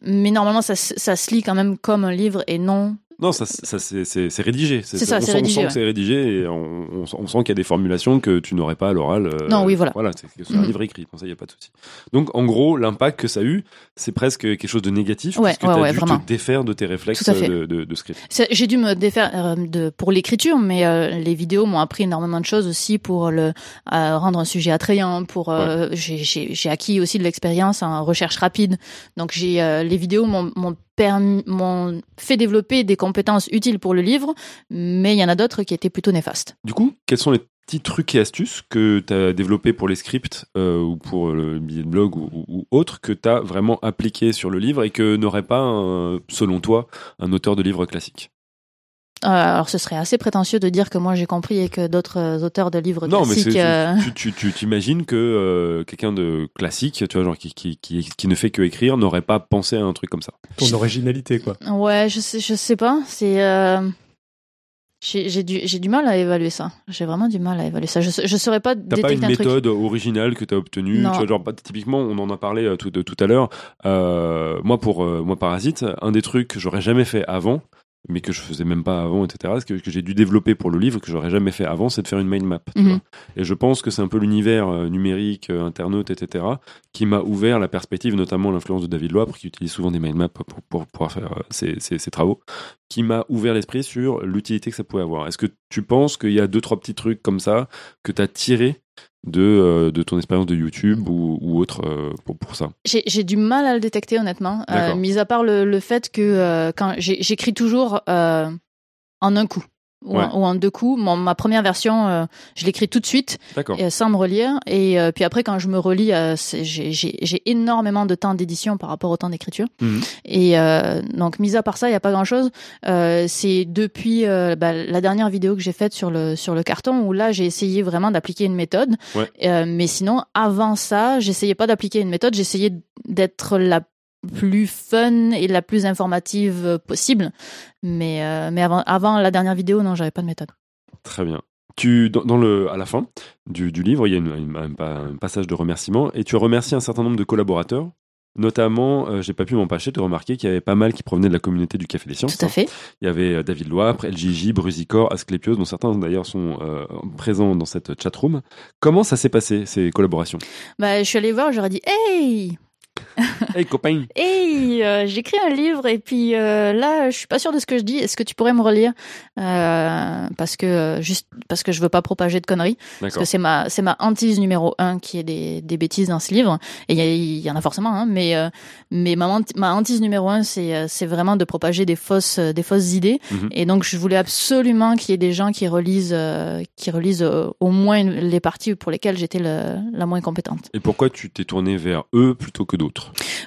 mais normalement ça, ça se lit quand même comme un livre et non non, ça, ça c'est rédigé. C'est ça, c'est rédigé. On sent que c'est rédigé et on, on, sent qu'il y a des formulations que tu n'aurais pas à l'oral. Euh, non, oui, voilà. Voilà, c'est un mmh. livre écrit, ça, il n'y a pas de souci. Donc, en gros, l'impact que ça a eu, c'est presque quelque chose de négatif, ouais, parce que tu as dû te défaire de tes réflexes de, de, de, script. J'ai dû me défaire euh, de, pour l'écriture, mais euh, les vidéos m'ont appris énormément de choses aussi pour le euh, rendre un sujet attrayant. Pour euh, j'ai acquis aussi de l'expérience en recherche rapide. Donc, j'ai les vidéos m'ont m'ont fait développer des compétences utiles pour le livre, mais il y en a d'autres qui étaient plutôt néfastes. Du coup, quels sont les petits trucs et astuces que tu as développés pour les scripts euh, ou pour le billet de blog ou, autre que tu as vraiment appliqué sur le livre et que n'aurait pas, selon toi, un auteur de livre classique? Euh, alors, ce serait assez prétentieux de dire que moi j'ai compris et que d'autres euh, auteurs de livres non, classiques. mais euh... tu, tu, t'imagines que euh, quelqu'un de classique, tu vois, genre qui, qui, qui, qui ne fait que écrire, n'aurait pas pensé à un truc comme ça. Ton originalité, quoi. Ouais, je sais, je sais pas. C'est euh, j'ai du, du mal à évaluer ça. J'ai vraiment du mal à évaluer ça. Je ne saurais pas T'as pas une méthode originale que tu as obtenue tu vois, genre, Typiquement, on en a parlé tout, de, tout à l'heure. Euh, moi, pour moi, Parasite, un des trucs que j'aurais jamais fait avant, mais que je faisais même pas avant, etc. Ce que, que j'ai dû développer pour le livre, que j'aurais jamais fait avant, c'est de faire une mind map. -hmm. Et je pense que c'est un peu l'univers euh, numérique, euh, internaute, etc., qui m'a ouvert la perspective, notamment l'influence de David Loibre, qui utilise souvent des mind maps pour, pour, pour faire euh, ses, ses, ses, travaux, qui m'a ouvert l'esprit sur l'utilité que ça pouvait avoir. Est-ce que tu penses qu'il y a deux, trois petits trucs comme ça que tu as tiré de, euh, de ton expérience de YouTube ou, ou autre euh, pour, pour ça. J'ai du mal à le détecter honnêtement, euh, mis à part le, le fait que quand j'écris toujours en un coup ou, Ouais. en, ou en deux coups. Mon, ma première version, euh, je l'écris tout de suite et, sans me relire. Et euh, puis après, quand je me relis, euh, j'ai j'ai- j'ai énormément de temps d'édition par rapport au temps d'écriture. Mhm. Et euh, donc, mis à part ça, il n'y a pas grand-chose. Euh, c'est depuis euh, bah, la dernière vidéo que j'ai faite sur le sur le carton où là, j'ai essayé vraiment d'appliquer une méthode. Ouais. Euh, mais sinon, avant ça, j'essayais pas d'appliquer une méthode. J'essayais d'être la plus fun et la plus informative possible. Mais, euh, mais avant, avant la dernière vidéo, non, j'avais pas de méthode. Très bien. tu, dans, le, à la fin du, livre, il y a un, passage de remerciement et tu remercies un certain nombre de collaborateurs. Notamment, euh, j'ai pas pu m'empêcher de remarquer qu'il y avait pas mal qui provenaient de la communauté du Café des Sciences. Tout à fait. Il y avait euh, David Loapre, LGJ, Brusicor, Asclepios, dont certains d'ailleurs sont euh, présents dans cette chatroom. Comment ça s'est passé, ces collaborations? Bah, Je suis allée voir, j'aurais dit Hey hey copain. Hey, euh, j'écris un livre et puis euh, là, je suis pas sûre de ce que je dis. Est-ce que tu pourrais me relire euh, Parce que juste parce que je veux pas propager de conneries? Parce que c'est ma c'est ma hantise numéro un qui est des, des bêtises dans ce livre. Et il y, en a forcément, hein, mais mais ma ma hantise numéro un, c'est c'est vraiment de propager des fausses des fausses idées. Mhm. Et donc je voulais absolument qu'il y ait des gens qui relisent qui relisent au moins les parties pour lesquelles j'étais la moins compétente. Et pourquoi tu t'es tourné vers eux plutôt que d'autres?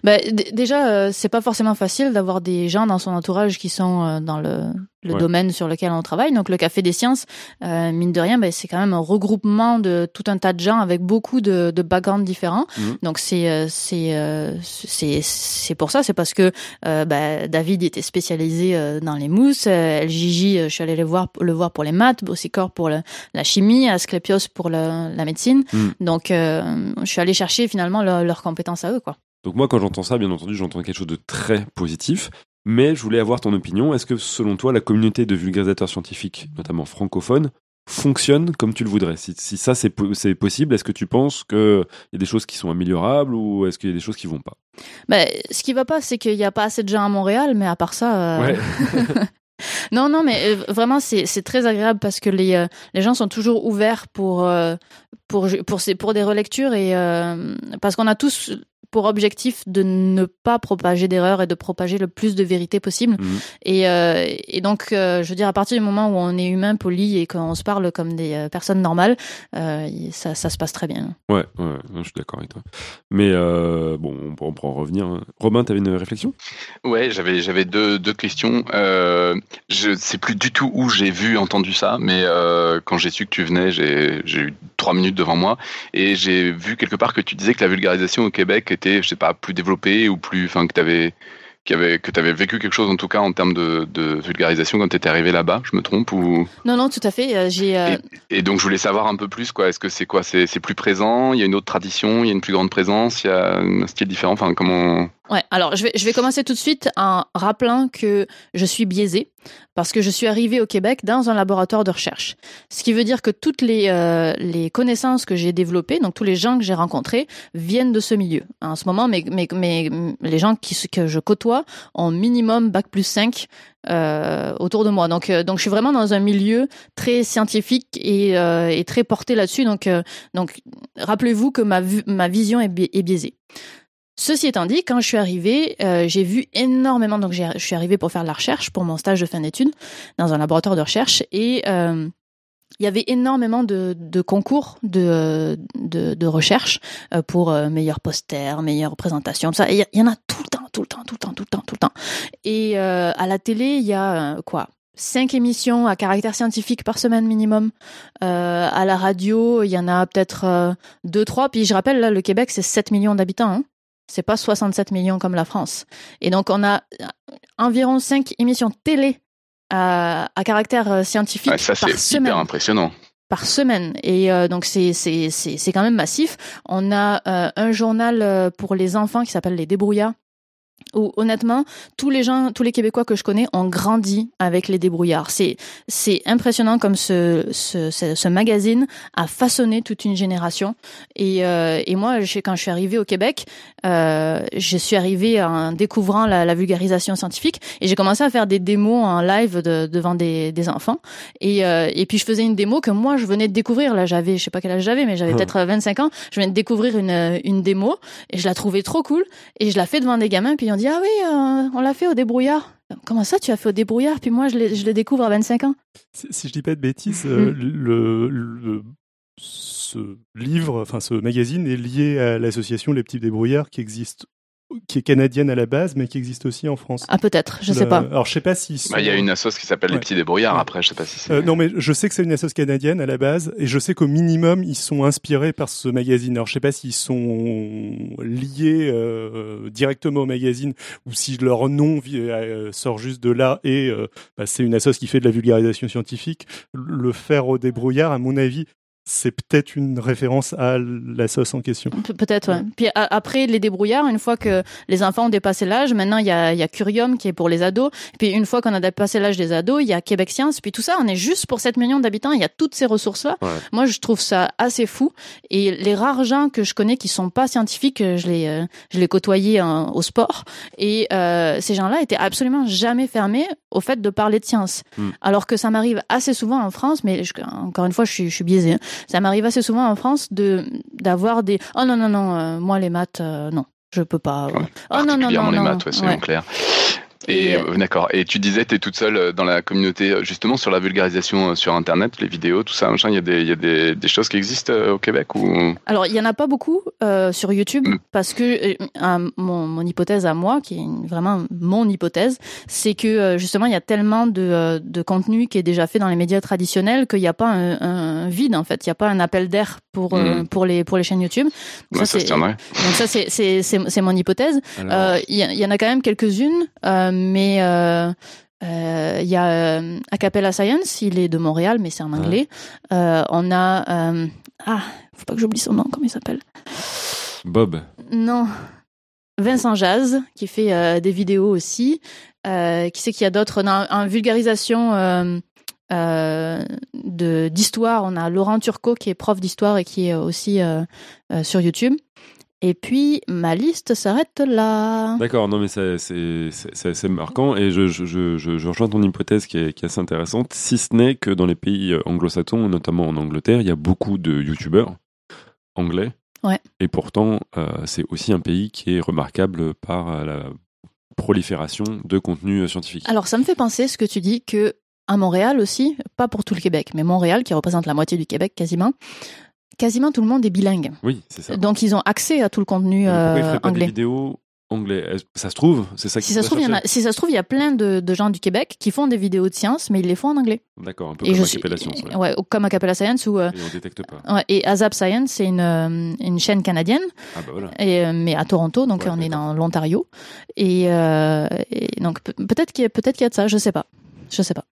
Bah, déjà, euh, c'est pas forcément facile d'avoir des gens dans son entourage qui sont euh, dans le, le domaine sur lequel on travaille. Donc le Café des Sciences, euh, mine de rien, bah, c'est quand même un regroupement de tout un tas de gens avec beaucoup de, de backgrounds différents. Mhm. Donc c'est c'est c'est c'est pour ça, c'est parce que bah, David était spécialisé dans les mousses, LJJ, je suis allée le voir le voir pour les maths, Bossicor pour la chimie, Asclepios pour la médecine. Mhm. Donc je suis allée chercher finalement leurs compétences à eux, quoi. Donc moi, quand j'entends ça, bien entendu, j'entends quelque chose de très positif. Mais je voulais avoir ton opinion. Est-ce que selon toi, la communauté de vulgarisateurs scientifiques, notamment francophones, fonctionne comme tu le voudrais? Si, ça c'est possible, est-ce que tu penses qu'il y a des choses qui sont améliorables ou est-ce qu'il y a des choses qui vont pas? Bah, Ce qui va pas, c'est qu'il n'y a pas assez de gens à Montréal, mais à part ça... Euh, non, non, mais euh, vraiment, c'est très agréable parce que les, euh, les gens sont toujours ouverts pour, pour, pour, pour des relectures et parce qu'on a tous pour objectif de ne pas propager d'erreurs et de propager le plus de vérité possible. Mhm. Et, euh, et, donc, euh, je veux dire, à partir du moment où on est humain, poli et qu'on se parle comme des euh, personnes normales, euh, ça, ça, se passe très bien. Ouais, ouais je suis d'accord avec toi. Mais euh, bon, on pourra, on pourra en revenir. Hein. Robin, tu avais une réflexion? Ouais, j'avais j'avais deux, deux questions. je sais plus du tout où j'ai vu, entendu ça, mais quand j'ai su que tu venais, j'ai eu trois minutes devant moi et j'ai vu quelque part que tu disais que la vulgarisation au Québec était, je sais pas, plus développé ou plus, enfin, que tu avais avait, que tu avais vécu quelque chose en tout cas en termes de, de vulgarisation quand tu étais arrivé là-bas, je me trompe ou? Non non, tout à fait, euh, j'ai euh, et, donc je voulais savoir un peu plus quoi, est-ce que c'est quoi? C'est plus présent, il y a une autre tradition, il y a une plus grande présence, il y a un style différent, enfin comment Ouais, alors je vais, je vais commencer tout de suite en rappelant que je suis biaisée parce que je suis arrivée au Québec dans un laboratoire de recherche. Ce qui veut dire que toutes les, euh, les connaissances que j'ai développées, donc tous les gens que j'ai rencontrés, viennent de ce milieu. En ce moment, mes, mes, mes, les gens qui, que je côtoie ont minimum bac plus 5 euh, autour de moi. Donc, euh, donc je suis vraiment dans un milieu très scientifique et, euh, et très porté là-dessus. Donc, euh, donc rappelez-vous que ma, ma vision est, bi est biaisée. Ceci étant dit, quand je suis arrivée, euh, j'ai vu énormément. Donc, je suis arrivée pour faire de la recherche pour mon stage de fin d'études dans un laboratoire de recherche et euh, il y avait énormément de, de concours de, de, de recherche euh, pour euh, meilleur poster, meilleure présentation, tout ça. il y, en a tout le temps, tout le temps, tout le temps, tout le temps, tout le temps. Et euh, à la télé, il y a quoi cinq émissions à caractère scientifique par semaine minimum. Euh, à la radio, il y en a peut-être deux, trois. Puis je rappelle, là, le Québec, c'est 7 millions d'habitants. Hein. C'est pas 67 millions comme la France. Et donc, on a environ 5 émissions télé à, à caractère euh, scientifique ouais, ça, par semaine. hyper impressionnant. Par semaine. Et euh, donc, c'est, c'est, c'est, c'est quand même massif. On a euh, un journal euh, pour les enfants qui s'appelle Les Débrouillards où honnêtement, tous les gens, tous les Québécois que je connais ont grandi avec les débrouillards. C'est c'est impressionnant comme ce, ce, ce, magazine a façonné toute une génération. Et, euh, et moi, je, quand je suis arrivée au Québec, euh, je suis arrivée en découvrant la, la vulgarisation scientifique et j'ai commencé à faire des démos en live de, devant des, des enfants. Et, euh, et puis je faisais une démo que moi je venais de découvrir. Là, j'avais, je sais pas quel âge j'avais, mais j'avais peut-être 25 ans. Je venais de découvrir une, une démo et je la trouvais trop cool. Et je la fais devant des gamins. Puis on dit ah oui, euh, on l'a fait au débrouillard. Comment ça, tu as fait au débrouillard? Puis moi, je, je le découvre à 25 ans. Si, je dis pas de bêtises, euh, le, le, ce livre, enfin ce magazine est lié à l'association Les Petits Débrouillards qui existe qui est canadienne à la base, mais qui existe aussi en France. Ah peut-être, je sais Le- pas. Alors je sais pas si. Bah, Il y a une assoce qui s'appelle les Ouais. petits débrouillards. Ouais. Après, je sais pas si c'est. Euh, non, mais je sais que c'est une association canadienne à la base, et je sais qu'au minimum, ils sont inspirés par ce magazine. Alors, je sais pas s'ils sont liés euh, directement au magazine ou si leur nom euh, sort juste de là et euh, bah, c'est une association qui fait de la vulgarisation scientifique. Le faire au débrouillard, à mon avis, c'est peut-être une référence à la sauce en question. Pe- Peut-être, ouais. Puis a- après, les débrouillards, une fois que les enfants ont dépassé l'âge, maintenant il y a, il y a Curium qui est pour les ados. Puis une fois qu'on a dépassé l'âge des ados, il y a Québec Science. Puis tout ça, on est juste pour 7 millions d'habitants. Il y a toutes ces ressources-là. Ouais. Moi, je trouve ça assez fou. Et les rares gens que je connais qui sont pas scientifiques, euh, je les, euh, je les côtoyais euh, au sport. Et euh, ces gens-là étaient absolument jamais fermés au fait de parler de science. Mm. Alors que ça m'arrive assez souvent en France, mais je- encore une fois, je suis, je suis biaisée. hein. Ça m'arrive assez souvent en France de d'avoir des oh non non non euh, moi les maths euh, non je peux pas Ouais. oh non non non les non maths, ouais, Ouais. Et euh, d'accord. Et tu disais, tu es toute seule euh, dans la communauté, euh, justement, sur la vulgarisation sur Internet, les vidéos, tout ça, machin. Il y a des, il y a des, des choses qui existent au Québec ou? Alors, il y en a pas beaucoup euh, sur YouTube Mm. parce que euh, mon, mon hypothèse à moi, qui est vraiment mon hypothèse, c'est que justement il y a tellement de, de contenu qui est déjà fait dans les médias traditionnels qu'il n'y a pas un, un vide en fait, il n'y a pas un appel d'air pour euh, Mm. pour les pour les chaînes YouTube. Donc Ouais, ça se c'est tiendrait. donc ça c'est c'est c'est c'est mon hypothèse. Alors, Euh, Il y, en a quand même quelques-unes, euh, mais euh, euh, il y a euh, Acapella Science, il est de Montréal, mais c'est en anglais. Euh, on a ah, faut pas que j'oublie son nom, comment il s'appelle? Bob. Non, Vincent Jazz qui fait euh, des vidéos aussi. Euh, qui c'est qu'il y a d'autres? En vulgarisation euh, d'histoire, on a Laurent Turcot qui est prof d'histoire et qui est aussi sur YouTube. Et puis ma liste s'arrête là. D'accord, non mais c'est assez marquant et je, je, je, rejoins ton hypothèse qui est, qui est assez intéressante, si ce n'est que dans les pays euh, anglo-saxons, notamment en Angleterre, il y a beaucoup de youtubeurs anglais. Ouais. Et pourtant, euh, c'est aussi un pays qui est remarquable par euh, la prolifération de contenu euh, scientifique. Alors ça me fait penser ce que tu dis que à Montréal aussi, pas pour tout le Québec, mais Montréal qui représente la moitié du Québec quasiment, quasiment tout le monde est bilingue. Oui, c'est ça. Donc ils ont accès à tout le contenu Mais pourquoi ils euh, pas des anglais. vidéos anglais? Ça se trouve, c'est ça qui Si ça, se trouve, a, si ça se trouve, il y a plein de, de gens du Québec qui font des vidéos de science, mais ils les font en anglais. D'accord, un peu Et comme Acapella Science. ouais. ouais, ou comme Acapella Science ou euh, Et on détecte pas. ouais, et Azap Science, c'est une euh, une chaîne canadienne, Ah bah voilà. et, euh, mais à Toronto, donc Ouais, on est dans l'Ontario, et, euh, et donc pe- peut-être qu'il y a peut-être qu'il y a de ça, je sais pas, je sais pas.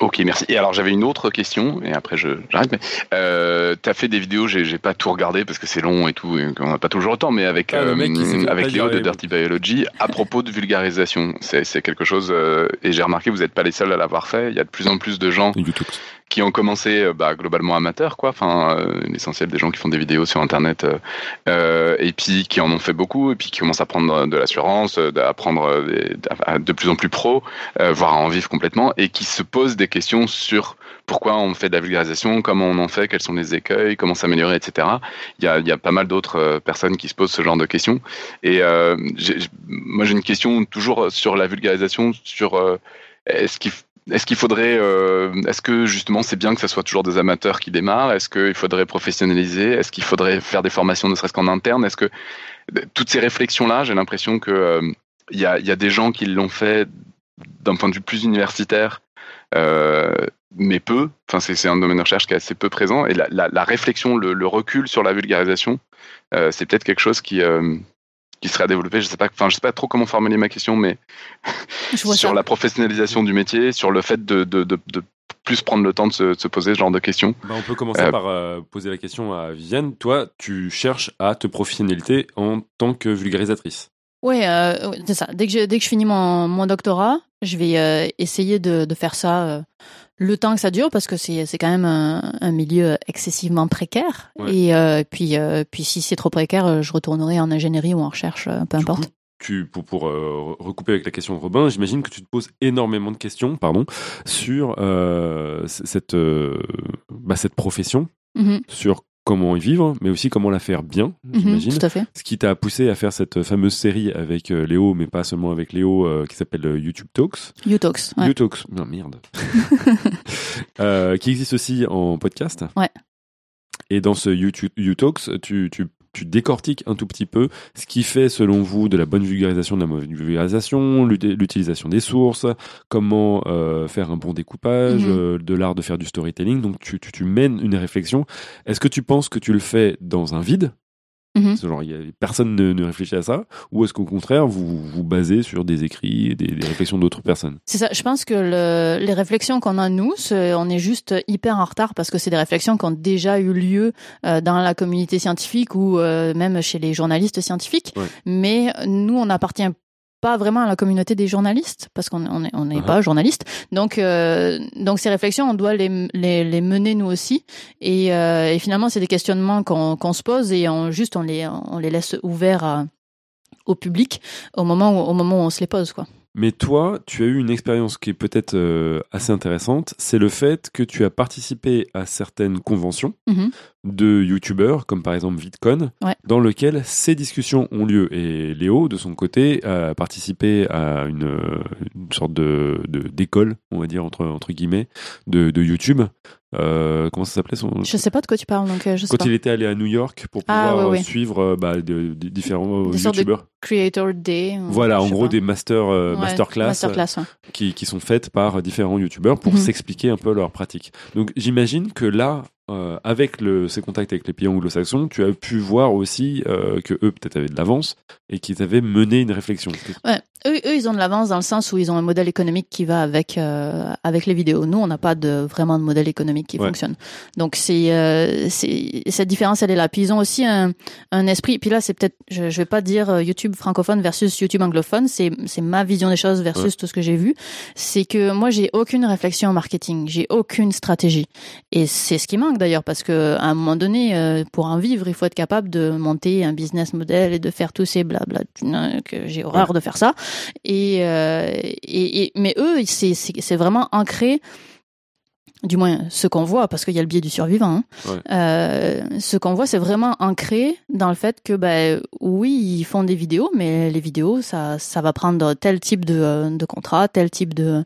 Ok, merci. Et alors j'avais une autre question, et après je j'arrête. Mais euh, t'as fait des vidéos, j'ai j'ai pas tout regardé parce que c'est long et tout, et qu'on n'a pas toujours le temps. Mais avec Ah, le euh, avec Léo de Dirty Biology à propos de vulgarisation, c'est c'est quelque chose. euh, et j'ai remarqué, vous n'êtes pas les seuls à l'avoir fait. Il y a de plus en plus de gens YouTube. Qui ont commencé euh, bah, globalement amateurs, quoi. Enfin, euh, l'essentiel des gens qui font des vidéos sur Internet, euh, euh, et puis qui en ont fait beaucoup, et puis qui commencent à prendre de l'assurance, euh, à prendre euh, des- de plus en plus pro, euh, voire à en vivre complètement, et qui se posent des questions sur pourquoi on fait de la vulgarisation, comment on en fait, quels sont les écueils, comment s'améliorer, etc. Il y a, y a pas mal d'autres euh, personnes qui se posent ce genre de questions. Et euh, moi, j'ai une question toujours sur la vulgarisation, sur euh, est-ce qu'il est-ce qu'il faudrait, euh, est-ce que justement c'est bien que ce soit toujours des amateurs qui démarrent? Est-ce qu'il faudrait professionnaliser? Est-ce qu'il faudrait faire des formations ne serait-ce qu'en interne? Est-ce que toutes ces réflexions-là, j'ai l'impression que euh, il y, a, il y a des gens qui l'ont fait d'un point de vue plus universitaire, euh, mais peu. Enfin, c'est c'est un domaine de recherche qui est assez peu présent. Et la, la, la réflexion, le, le recul sur la vulgarisation, euh, c'est peut-être quelque chose qui euh, qui serait à développer. Je sais pas. Enfin, je sais pas trop comment formuler ma question, mais sur ça. la professionnalisation du métier, sur le fait de, de, de, de plus prendre le temps de se, de se poser ce genre de questions. Bah, on peut commencer Euh, par euh, poser la question à Viviane. Toi, tu cherches à te professionnaliser en tant que vulgarisatrice. Ouais, euh, c'est ça. Dès que je, dès que je finis mon, mon doctorat, je vais euh, essayer de, de faire ça euh, le temps que ça dure parce que c'est c'est quand même un, un milieu excessivement précaire. Ouais. Et euh, puis euh, puis si c'est trop précaire, euh, je retournerai en ingénierie ou en recherche, peu Du importe. coup, tu, pour, pour euh, recouper avec la question de Robin, j'imagine que tu te poses énormément de questions pardon, sur cette, bah, cette profession, Mhm, sur comment y vivre, mais aussi comment la faire bien, mhm, j'imagine. tout à fait. Ce qui t'a poussé à faire cette fameuse série avec Léo, mais pas seulement avec Léo, euh, qui s'appelle YouTube Talks. Utox. Ouais. YouTalks, non merde. Euh, qui existe aussi en podcast. Ouais. Et dans ce YouTube YouTalks, tu, tu, tu décortiques un tout petit peu ce qui fait, selon vous, de la bonne vulgarisation, de la mauvaise vulgarisation, l'utilisation des sources, comment euh, faire un bon découpage, Mhm. euh, de l'art de faire du storytelling. Donc, tu, tu, tu mènes une réflexion. Est-ce que tu penses que tu le fais dans un vide Mhm. Genre, y a- personne ne, ne réfléchit à ça Ou est-ce qu'au contraire, vous vous basez sur des écrits, des, des réflexions d'autres personnes? C'est ça. Je pense que le, les réflexions qu'on a nous, on est juste hyper en retard parce que c'est des réflexions qui ont déjà eu lieu euh, dans la communauté scientifique ou euh, même chez les journalistes scientifiques. Ouais. Mais nous, on n'appartient pas vraiment à la communauté des journalistes parce qu'on on est- on n'est Uh-huh. pas journaliste. Donc, euh, donc ces réflexions, on doit les, les, les mener nous aussi. Et, euh, et finalement, c'est des questionnements qu'on qu'on se pose et on juste on les on les laisse ouverts à- au public au moment où, au moment où on se les pose quoi. Mais toi, tu as eu une expérience qui est peut-être euh, assez intéressante. C'est le fait que tu as participé à certaines conventions Mhm. de youtubeurs, comme par exemple VidCon, Ouais. dans lesquelles ces discussions ont lieu. Et Léo, de son côté, a participé à une, euh, une sorte de de- d'école, on va dire entre entre guillemets, de, de YouTube. Euh, comment ça s'appelait son Je sais pas de quoi tu parles donc euh, je sais quand pas. il était allé à New York pour Ah, pouvoir ouais, euh, ouais. suivre bah, de- de- différents Des sortes de youtubeurs. Creator Day. Voilà, en gros pas. des master, Ouais, masterclass, qui, qui sont faites par différents youtubeurs pour Mhm. s'expliquer un peu leur pratique. Donc j'imagine que là, euh, avec le, ces contacts avec les pays anglo-saxons, tu as pu voir aussi euh, que eux peut-être avaient de l'avance et qu'ils avaient mené une réflexion. Ouais. Eux, eux, ils ont de l'avance dans le sens où ils ont un modèle économique qui va avec euh, avec les vidéos. Nous, on n'a pas de vraiment de modèle économique qui Ouais. fonctionne. Donc c'est cette différence, elle est là. Puis ils ont aussi un, un esprit. Puis là, c'est peut-être, je, je vais pas dire YouTube francophone versus YouTube anglophone. C'est c'est ma vision des choses versus Ouais. tout ce que j'ai vu. C'est que moi, j'ai aucune réflexion en marketing. J'ai aucune stratégie. Et c'est ce qui manque d'ailleurs parce que à un moment donné, euh, pour en vivre, il faut être capable de monter un business model et de faire tous ces blabla que j'ai horreur de faire ça. Et, euh, et, et- mais eux, c'est vraiment ancré. Du moins, ce qu'on voit, parce qu'il y a le biais du survivant. hein. Ouais. Euh, ce qu'on voit, c'est vraiment ancré dans le fait que, ben, oui, ils font des vidéos, mais les vidéos, ça, ça va prendre tel type de, de contrat, tel type de,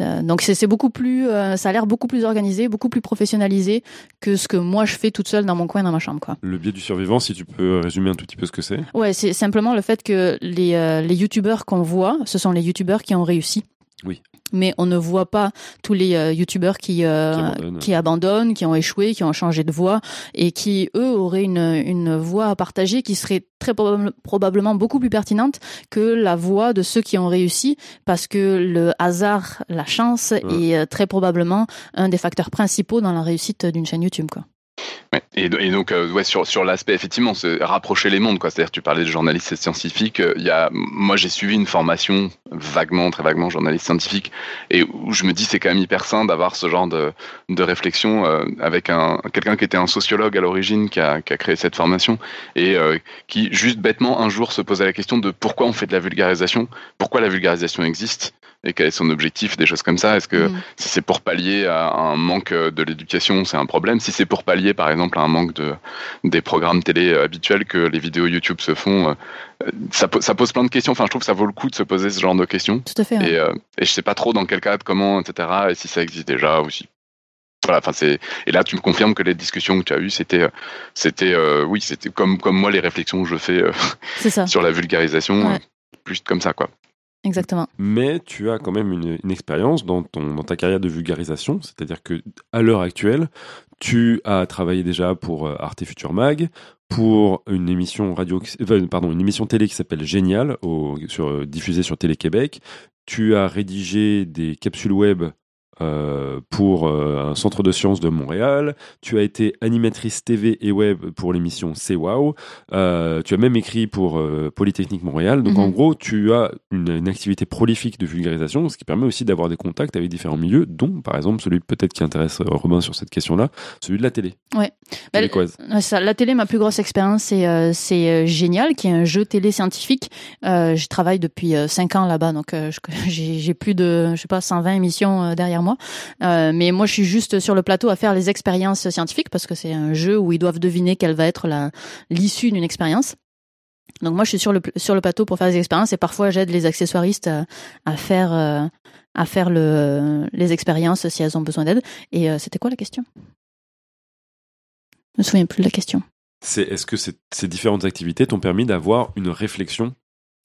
euh, donc c'est beaucoup plus, euh, ça a l'air beaucoup plus organisé, beaucoup plus professionnalisé que ce que moi je fais toute seule dans mon coin dans ma chambre, quoi. Le biais du survivant, si tu peux résumer un tout petit peu ce que c'est. Ouais, c'est simplement le fait que les les youtubeurs qu'on voit, ce sont les youtubeurs qui ont réussi. Oui. Mais on ne voit pas tous les euh, youtubeurs qui euh, Qui abandonnent. qui abandonnent, qui ont échoué, qui ont changé de voie et qui eux auraient une une voie à partager qui serait très probable- probablement beaucoup plus pertinente que la voie de ceux qui ont réussi parce que le hasard, la chance Ouais. est euh, très probablement un des facteurs principaux dans la réussite d'une chaîne YouTube quoi. Ouais. Et, do- et donc, euh, ouais, sur, sur l'aspect, effectivement, c'est rapprocher les mondes. quoi. C'est-à-dire, tu parlais de journaliste scientifique. euh, y a, moi, j'ai suivi une formation vaguement, très vaguement, journaliste scientifique, et où je me dis, c'est quand même hyper sain d'avoir ce genre de, de réflexion euh, avec un quelqu'un qui était un sociologue à l'origine, qui a, qui a créé cette formation, et euh, qui, juste bêtement, un jour se posait la question de pourquoi on fait de la vulgarisation, pourquoi la vulgarisation existe, et quel est son objectif, des choses comme ça? Est-ce que Mm. si c'est pour pallier à un manque de l'éducation, c'est un problème? Si c'est pour pallier, par exemple, à un manque de, des programmes télé euh, habituels que les vidéos YouTube se font, euh, euh, ça, ça pose plein de questions. Enfin, je trouve que ça vaut le coup de se poser ce genre de questions. Tout à fait. ouais. Et, euh, et je sais pas trop dans quel cadre, comment, etc. Et si ça existe déjà ou si. Voilà, enfin c'est et là tu me confirmes que les discussions que tu as eues c'était c'était euh, oui c'était comme comme moi les réflexions que je fais euh, sur la vulgarisation Ouais. plus comme ça quoi. Exactement. Mais tu as quand même une, expérience dans, ton, dans ta carrière de vulgarisation, c'est-à-dire que à l'heure actuelle, tu as travaillé déjà pour euh, Arte Future Mag, pour une émission radio, pardon, une émission télé qui s'appelle Génial, sur, euh, diffusée sur Télé Québec. Tu as rédigé des capsules web euh, pour euh, un centre de sciences de Montréal. Tu as été animatrice TV et web pour l'émission C'est Wow. Euh, tu as même écrit pour Polytechnique Montréal. Donc Mhm. en gros, tu as une, une activité prolifique de vulgarisation, ce qui permet aussi d'avoir des contacts avec différents milieux, dont par exemple celui peut-être qui intéresse Robin sur cette question-là, celui de la télé. Ouais. Bah, Québécoise. Ouais, ça, la télé, ma plus grosse expérience, c'est génial, qui est un jeu télé scientifique. Je travaille depuis 5 ans là-bas, donc j'ai plus de, je sais pas, 120 émissions derrière moi. Euh, mais moi, je suis juste sur le plateau à faire les expériences scientifiques parce que c'est un jeu où ils doivent deviner quelle va être l'issue d'une expérience. Donc moi, je suis sur le plateau pour faire des expériences et parfois j'aide les accessoiristes à, à faire euh, à faire le les expériences si elles ont besoin d'aide. Et euh, c'était quoi la question? Je me souviens plus de la question. est-ce que ces différentes activités t'ont permis d'avoir une réflexion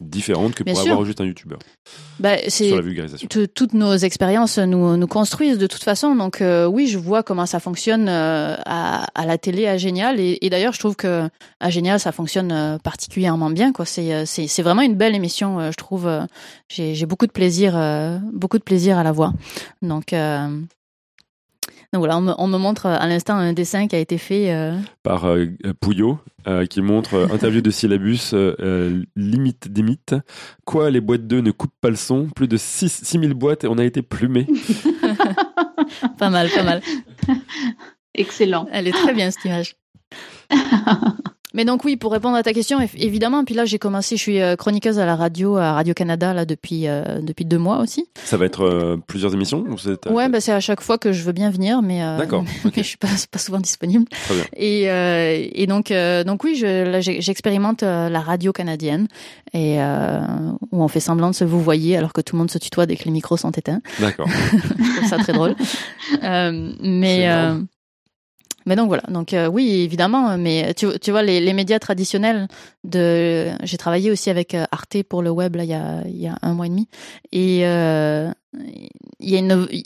différente que Bien pour sûr. avoir juste un youtubeur Bah, sur la vulgarisation. Tout- toutes nos expériences nous, nous construisent de toute façon. Donc euh, oui, je vois comment ça fonctionne euh, à, à la télé à Génial. Et, et d'ailleurs, je trouve que à Génial, ça fonctionne euh, particulièrement bien. Quoi. C'est, c'est, c'est vraiment une belle émission, je trouve. J'ai, j'ai beaucoup de plaisir, euh, beaucoup de plaisir à la voir. Donc, donc voilà, on me, on me montre à l'instant un dessin qui a été fait. euh, Par euh, Pouillot, euh, qui montre euh, interview de syllabus, euh, euh, limite des mythes. Quoi, les boîtes d'œufs ne coupent pas le son? Plus de 6 6000 boîtes et on a été plumés. pas mal, pas mal. Excellent. Elle est très bien cette image. Mais donc oui, pour répondre à ta question, évidemment. Puis là, j'ai commencé, je suis euh, chroniqueuse à la radio, à Radio Canada là depuis euh, depuis deux mois aussi. Ça va être euh, plusieurs émissions ou c'est- Ouais, bah c'est à chaque fois que je veux bien venir, mais euh, D'accord, mais je suis pas pas souvent disponible. Très bien. Et euh, et donc euh, donc oui, je là, j'expérimente la radio canadienne et euh, où on fait semblant de se vous voyez alors que tout le monde se tutoie dès que les micros sont éteints. D'accord. Je trouve ça très drôle. Euh, mais euh. Mais donc voilà. Donc euh, oui, évidemment. Mais tu, tu vois les, les médias traditionnels de. J'ai travaillé aussi avec euh, Arte pour le web là il y a il y a un mois et demi et euh, il y a une il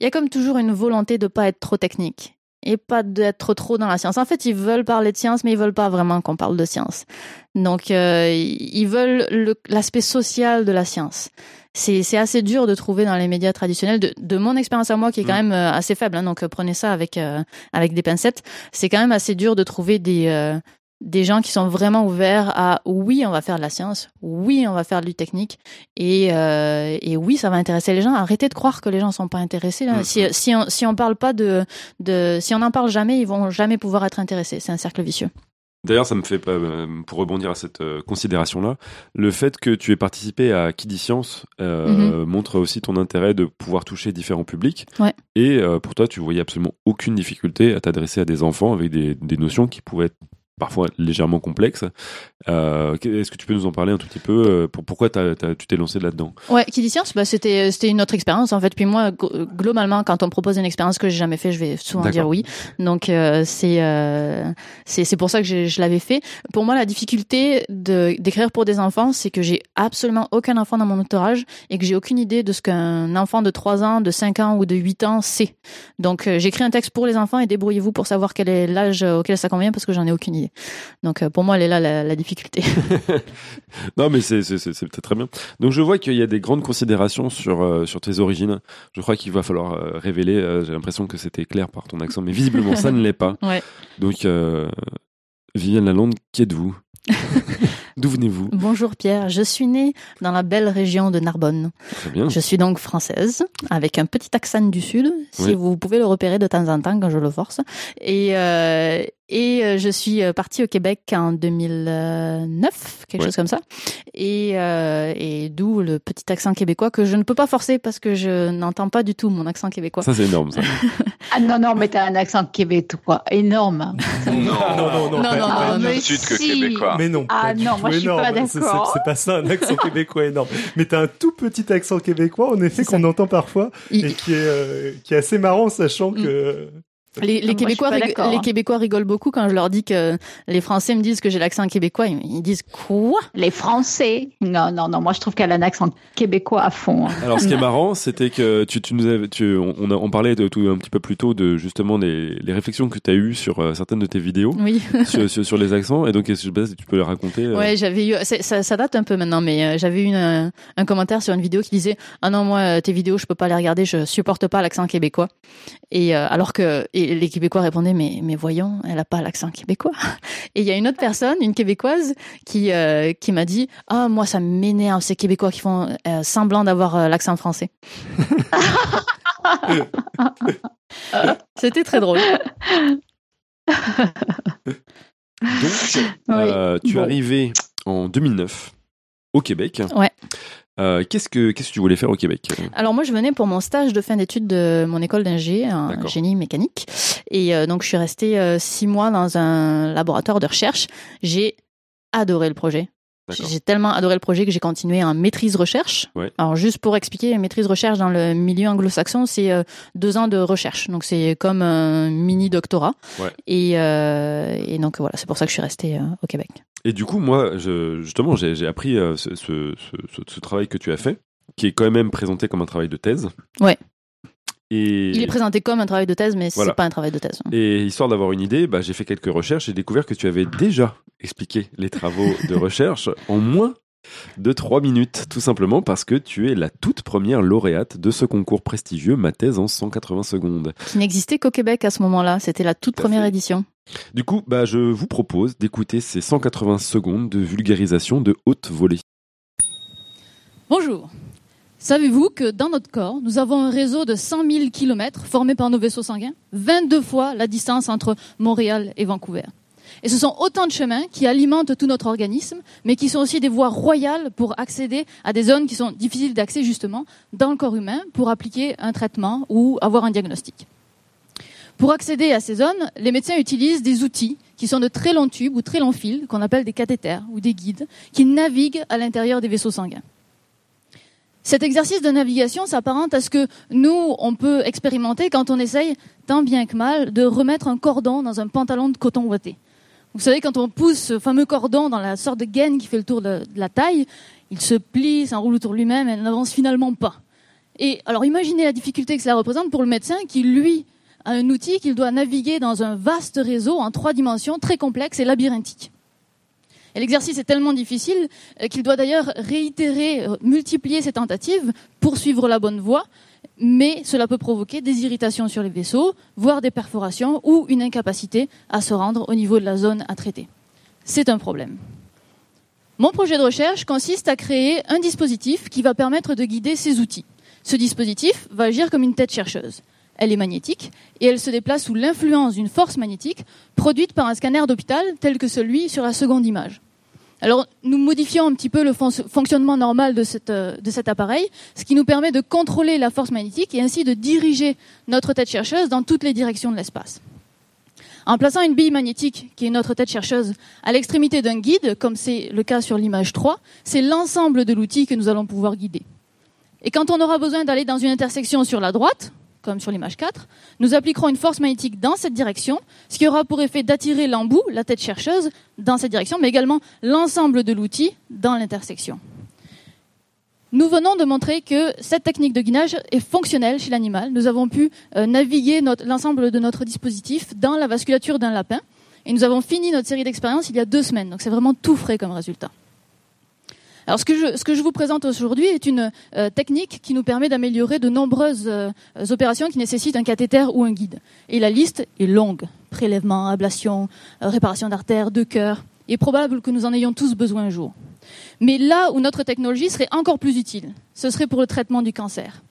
y a comme toujours une volonté de pas être trop technique et pas d'être trop dans la science. En fait, ils veulent parler de science, mais ils veulent pas vraiment qu'on parle de science. Donc, euh, ils veulent le- l'aspect social de la science. C'est c'est assez dur de trouver dans les médias traditionnels, de, de mon expérience à moi, qui est quand Mm. même euh, assez faible. hein, donc, euh, prenez ça avec euh, avec des pincettes. C'est quand même assez dur de trouver des euh, des gens qui sont vraiment ouverts à oui, on va faire de la science, oui, on va faire du technique, et, euh, et oui, ça va intéresser les gens. Arrêtez de croire que les gens sont pas intéressés. Là. Mhm. Si, si on si on parle pas de de si on n'en parle jamais, ils vont jamais pouvoir être intéressés. C'est un cercle vicieux. D'ailleurs, ça me fait euh, pour rebondir à cette euh, considération-là, le fait que tu aies participé à Qui dit Science euh, montre aussi ton intérêt de pouvoir toucher différents publics. Ouais. Et euh, pour toi, tu voyais absolument aucune difficulté à t'adresser à des enfants avec des, des notions qui pouvaient être parfois légèrement complexes. Euh, Est-ce que tu peux nous en parler un tout petit peu euh, pour pourquoi tu t'es lancé là-dedans? Ouais, qui dit science, bah c'était c'était une autre expérience en fait. Puis moi, gl- globalement, quand on me propose une expérience que j'ai jamais fait, je vais souvent dire oui. Donc euh, c'est euh, pour ça que je, je l'avais fait. Pour moi, la difficulté de d'écrire pour des enfants, c'est que j'ai absolument aucun enfant dans mon entourage et que j'ai aucune idée de ce qu'un enfant de 3 ans, de 5 ans ou de 8 ans sait. Donc euh, j'écris un texte pour les enfants et débrouillez-vous pour savoir quel est l'âge auquel ça convient parce que j'en ai aucune idée. Donc euh, pour moi, elle est là la, la difficulté. Non, mais c'est peut-être très bien. Donc je vois qu'il y a des grandes considérations sur, euh, sur tes origines. Je crois qu'il va falloir euh, révéler. euh, J'ai l'impression que c'était clair par ton accent, mais visiblement ça ne l'est pas. Ouais. Donc euh, Viviane Lalonde, qui êtes-vous? D'où venez-vous? Bonjour Pierre, je suis née dans la belle région de Narbonne. Très bien. Je suis donc française, avec un petit accent du sud, si Oui. vous pouvez le repérer de temps en temps quand je le force. Et, euh, et euh, je suis euh, partie au Québec en 2009, quelque Ouais. chose comme ça. Et, euh, et d'où le petit accent québécois que je ne peux pas forcer parce que je n'entends pas du tout mon accent québécois. Ça c'est énorme. Ça. Ah non, non, mais t'as un accent québécois énorme. Non, non, non, Non, pas- non, non, plus mais sud que si. québécois. Mais non, Ah pas du non, tout moi, je suis énorme. pas C'est- c'est- d'accord. C'est pas ça un accent québécois énorme. Mais t'as un tout petit accent québécois, en effet, qu'on entend parfois Il- et qui est, euh, qui est assez marrant, sachant que. Les, Québécois, rig- les hein. Québécois rigolent beaucoup quand je leur dis que les Français me disent que j'ai l'accent québécois. Ils, ils disent quoi? Les Français? Non, non, non, moi je trouve qu'elle a un accent québécois à fond. hein. Alors ce qui est marrant, c'était que tu, tu nous avais, tu, on, on a- on parlait de, tout un petit peu plus tôt de justement les, les réflexions que tu as eues sur euh, certaines de tes vidéos. Oui. sur, sur, sur les accents et donc est-ce que je sais pas si tu peux les raconter euh, Ouais, j'avais eu, ça, ça date un peu maintenant, mais euh, j'avais eu une- un commentaire sur une vidéo qui disait ah non moi euh, tes vidéos je peux pas les regarder, je supporte pas l'accent québécois. Et euh, alors que et les Québécois répondaient mais mais voyons, elle a pas l'accent québécois. Et il y a une autre personne, une Québécoise, qui euh, qui m'a dit ah moi ça m'énerve ces Québécois qui font euh, semblant d'avoir euh, l'accent français. C'était très drôle. donc tu es arrivé en 2009 au Québec Ouais. Euh, qu'est-ce que qu'est-ce que tu voulais faire au Québec Alors moi, je venais pour mon stage de fin d'études de mon école d'ingé, un génie mécanique. Et euh, donc, je suis restée euh, six mois dans un laboratoire de recherche. J'ai adoré le projet. J'ai tellement adoré le projet que j'ai continué en maîtrise recherche. Ouais. Alors juste pour expliquer, maîtrise recherche dans le milieu anglo-saxon, c'est euh, deux ans de recherche. Donc c'est comme un mini doctorat. Ouais. Et, euh, et donc voilà, c'est pour ça que je suis restée euh, au Québec. Et du coup, moi, je, justement, j'ai appris euh, ce, ce, ce, ce- ce travail que tu as fait, qui est quand même présenté comme un travail de thèse. Ouais. Et, Il est présenté comme un travail de thèse, mais Voilà. c'est pas un travail de thèse. et histoire d'avoir une idée, bah, j'ai fait quelques recherches et découvert que tu avais déjà expliqué les travaux de recherche en moins de trois minutes, tout simplement parce que tu es la toute première lauréate de ce concours prestigieux, ma thèse en 180 secondes. Qui n'existait qu'au Québec à ce moment-là. C'était la toute Tout première fait. édition. Du coup, bah, je vous propose d'écouter ces 180 secondes de vulgarisation de haute volée. Bonjour. Savez-vous que dans notre corps, nous avons un réseau de 100 000 km formé par nos vaisseaux sanguins, 22 fois la distance entre Montréal et Vancouver? Et ce sont autant de chemins qui alimentent tout notre organisme, mais qui sont aussi des voies royales pour accéder à des zones qui sont difficiles d'accès justement dans le corps humain pour appliquer un traitement ou avoir un diagnostic. Pour accéder à ces zones, les médecins utilisent des outils qui sont de très longs tubes ou très longs fils, qu'on appelle des cathéters ou des guides, qui naviguent à l'intérieur des vaisseaux sanguins. Cet exercice de navigation s'apparente à ce que nous, on peut expérimenter quand on essaye, tant bien que mal, de remettre un cordon dans un pantalon de coton ouaté. Vous savez, quand on pousse ce fameux cordon dans la sorte de gaine qui fait le tour de, la taille, il se plie, s'enroule autour de lui-même et n'avance finalement pas. Et alors imaginez la difficulté que cela représente pour le médecin qui, lui, un outil qu'il doit naviguer dans un vaste réseau en trois dimensions très complexe et labyrinthique. Et l'exercice est tellement difficile euh, qu'il doit d'ailleurs réitérer, euh, multiplier ses tentatives pour suivre la bonne voie, mais cela peut provoquer des irritations sur les vaisseaux, voire des perforations ou une incapacité à se rendre au niveau de la zone à traiter. C'est un problème. Mon projet de recherche consiste à créer un dispositif qui va permettre de guider ces outils. Ce dispositif va agir comme une tête chercheuse. Elle est magnétique et elle se déplace sous l'influence d'une force magnétique produite par un scanner d'hôpital tel que celui sur la seconde image. Alors, nous modifions un petit peu le fon- fonctionnement normal de, euh, de cet appareil, ce qui nous permet de contrôler la force magnétique et ainsi de diriger notre tête chercheuse dans toutes les directions de l'espace. En plaçant une bille magnétique, qui est notre tête chercheuse, à l'extrémité d'un guide, comme c'est le cas sur l'image 3, c'est l'ensemble de l'outil que nous allons pouvoir guider. Et quand on aura besoin d'aller dans une intersection sur la droite, comme sur l'image 4, nous appliquerons une force magnétique dans cette direction, ce qui aura pour effet d'attirer l'embout, la tête chercheuse, dans cette direction, mais également l'ensemble de l'outil dans l'intersection. Nous venons de montrer que cette technique de guinage est fonctionnelle chez l'animal. Nous avons pu euh, naviguer l'ensemble de notre dispositif dans la vasculature d'un lapin. Et nous avons fini notre série d'expériences il y a deux semaines. Donc c'est vraiment tout frais comme résultat. Alors ce que je, vous présente aujourd'hui est une euh, technique qui nous permet d'améliorer de nombreuses euh, opérations qui nécessitent un cathéter ou un guide. Et la liste est longue. Prélèvement, ablation, euh, réparation d'artères, de cœur. Il est probable que nous en ayons tous besoin un jour. Mais là où notre technologie serait encore plus utile, ce serait pour le traitement du cancer.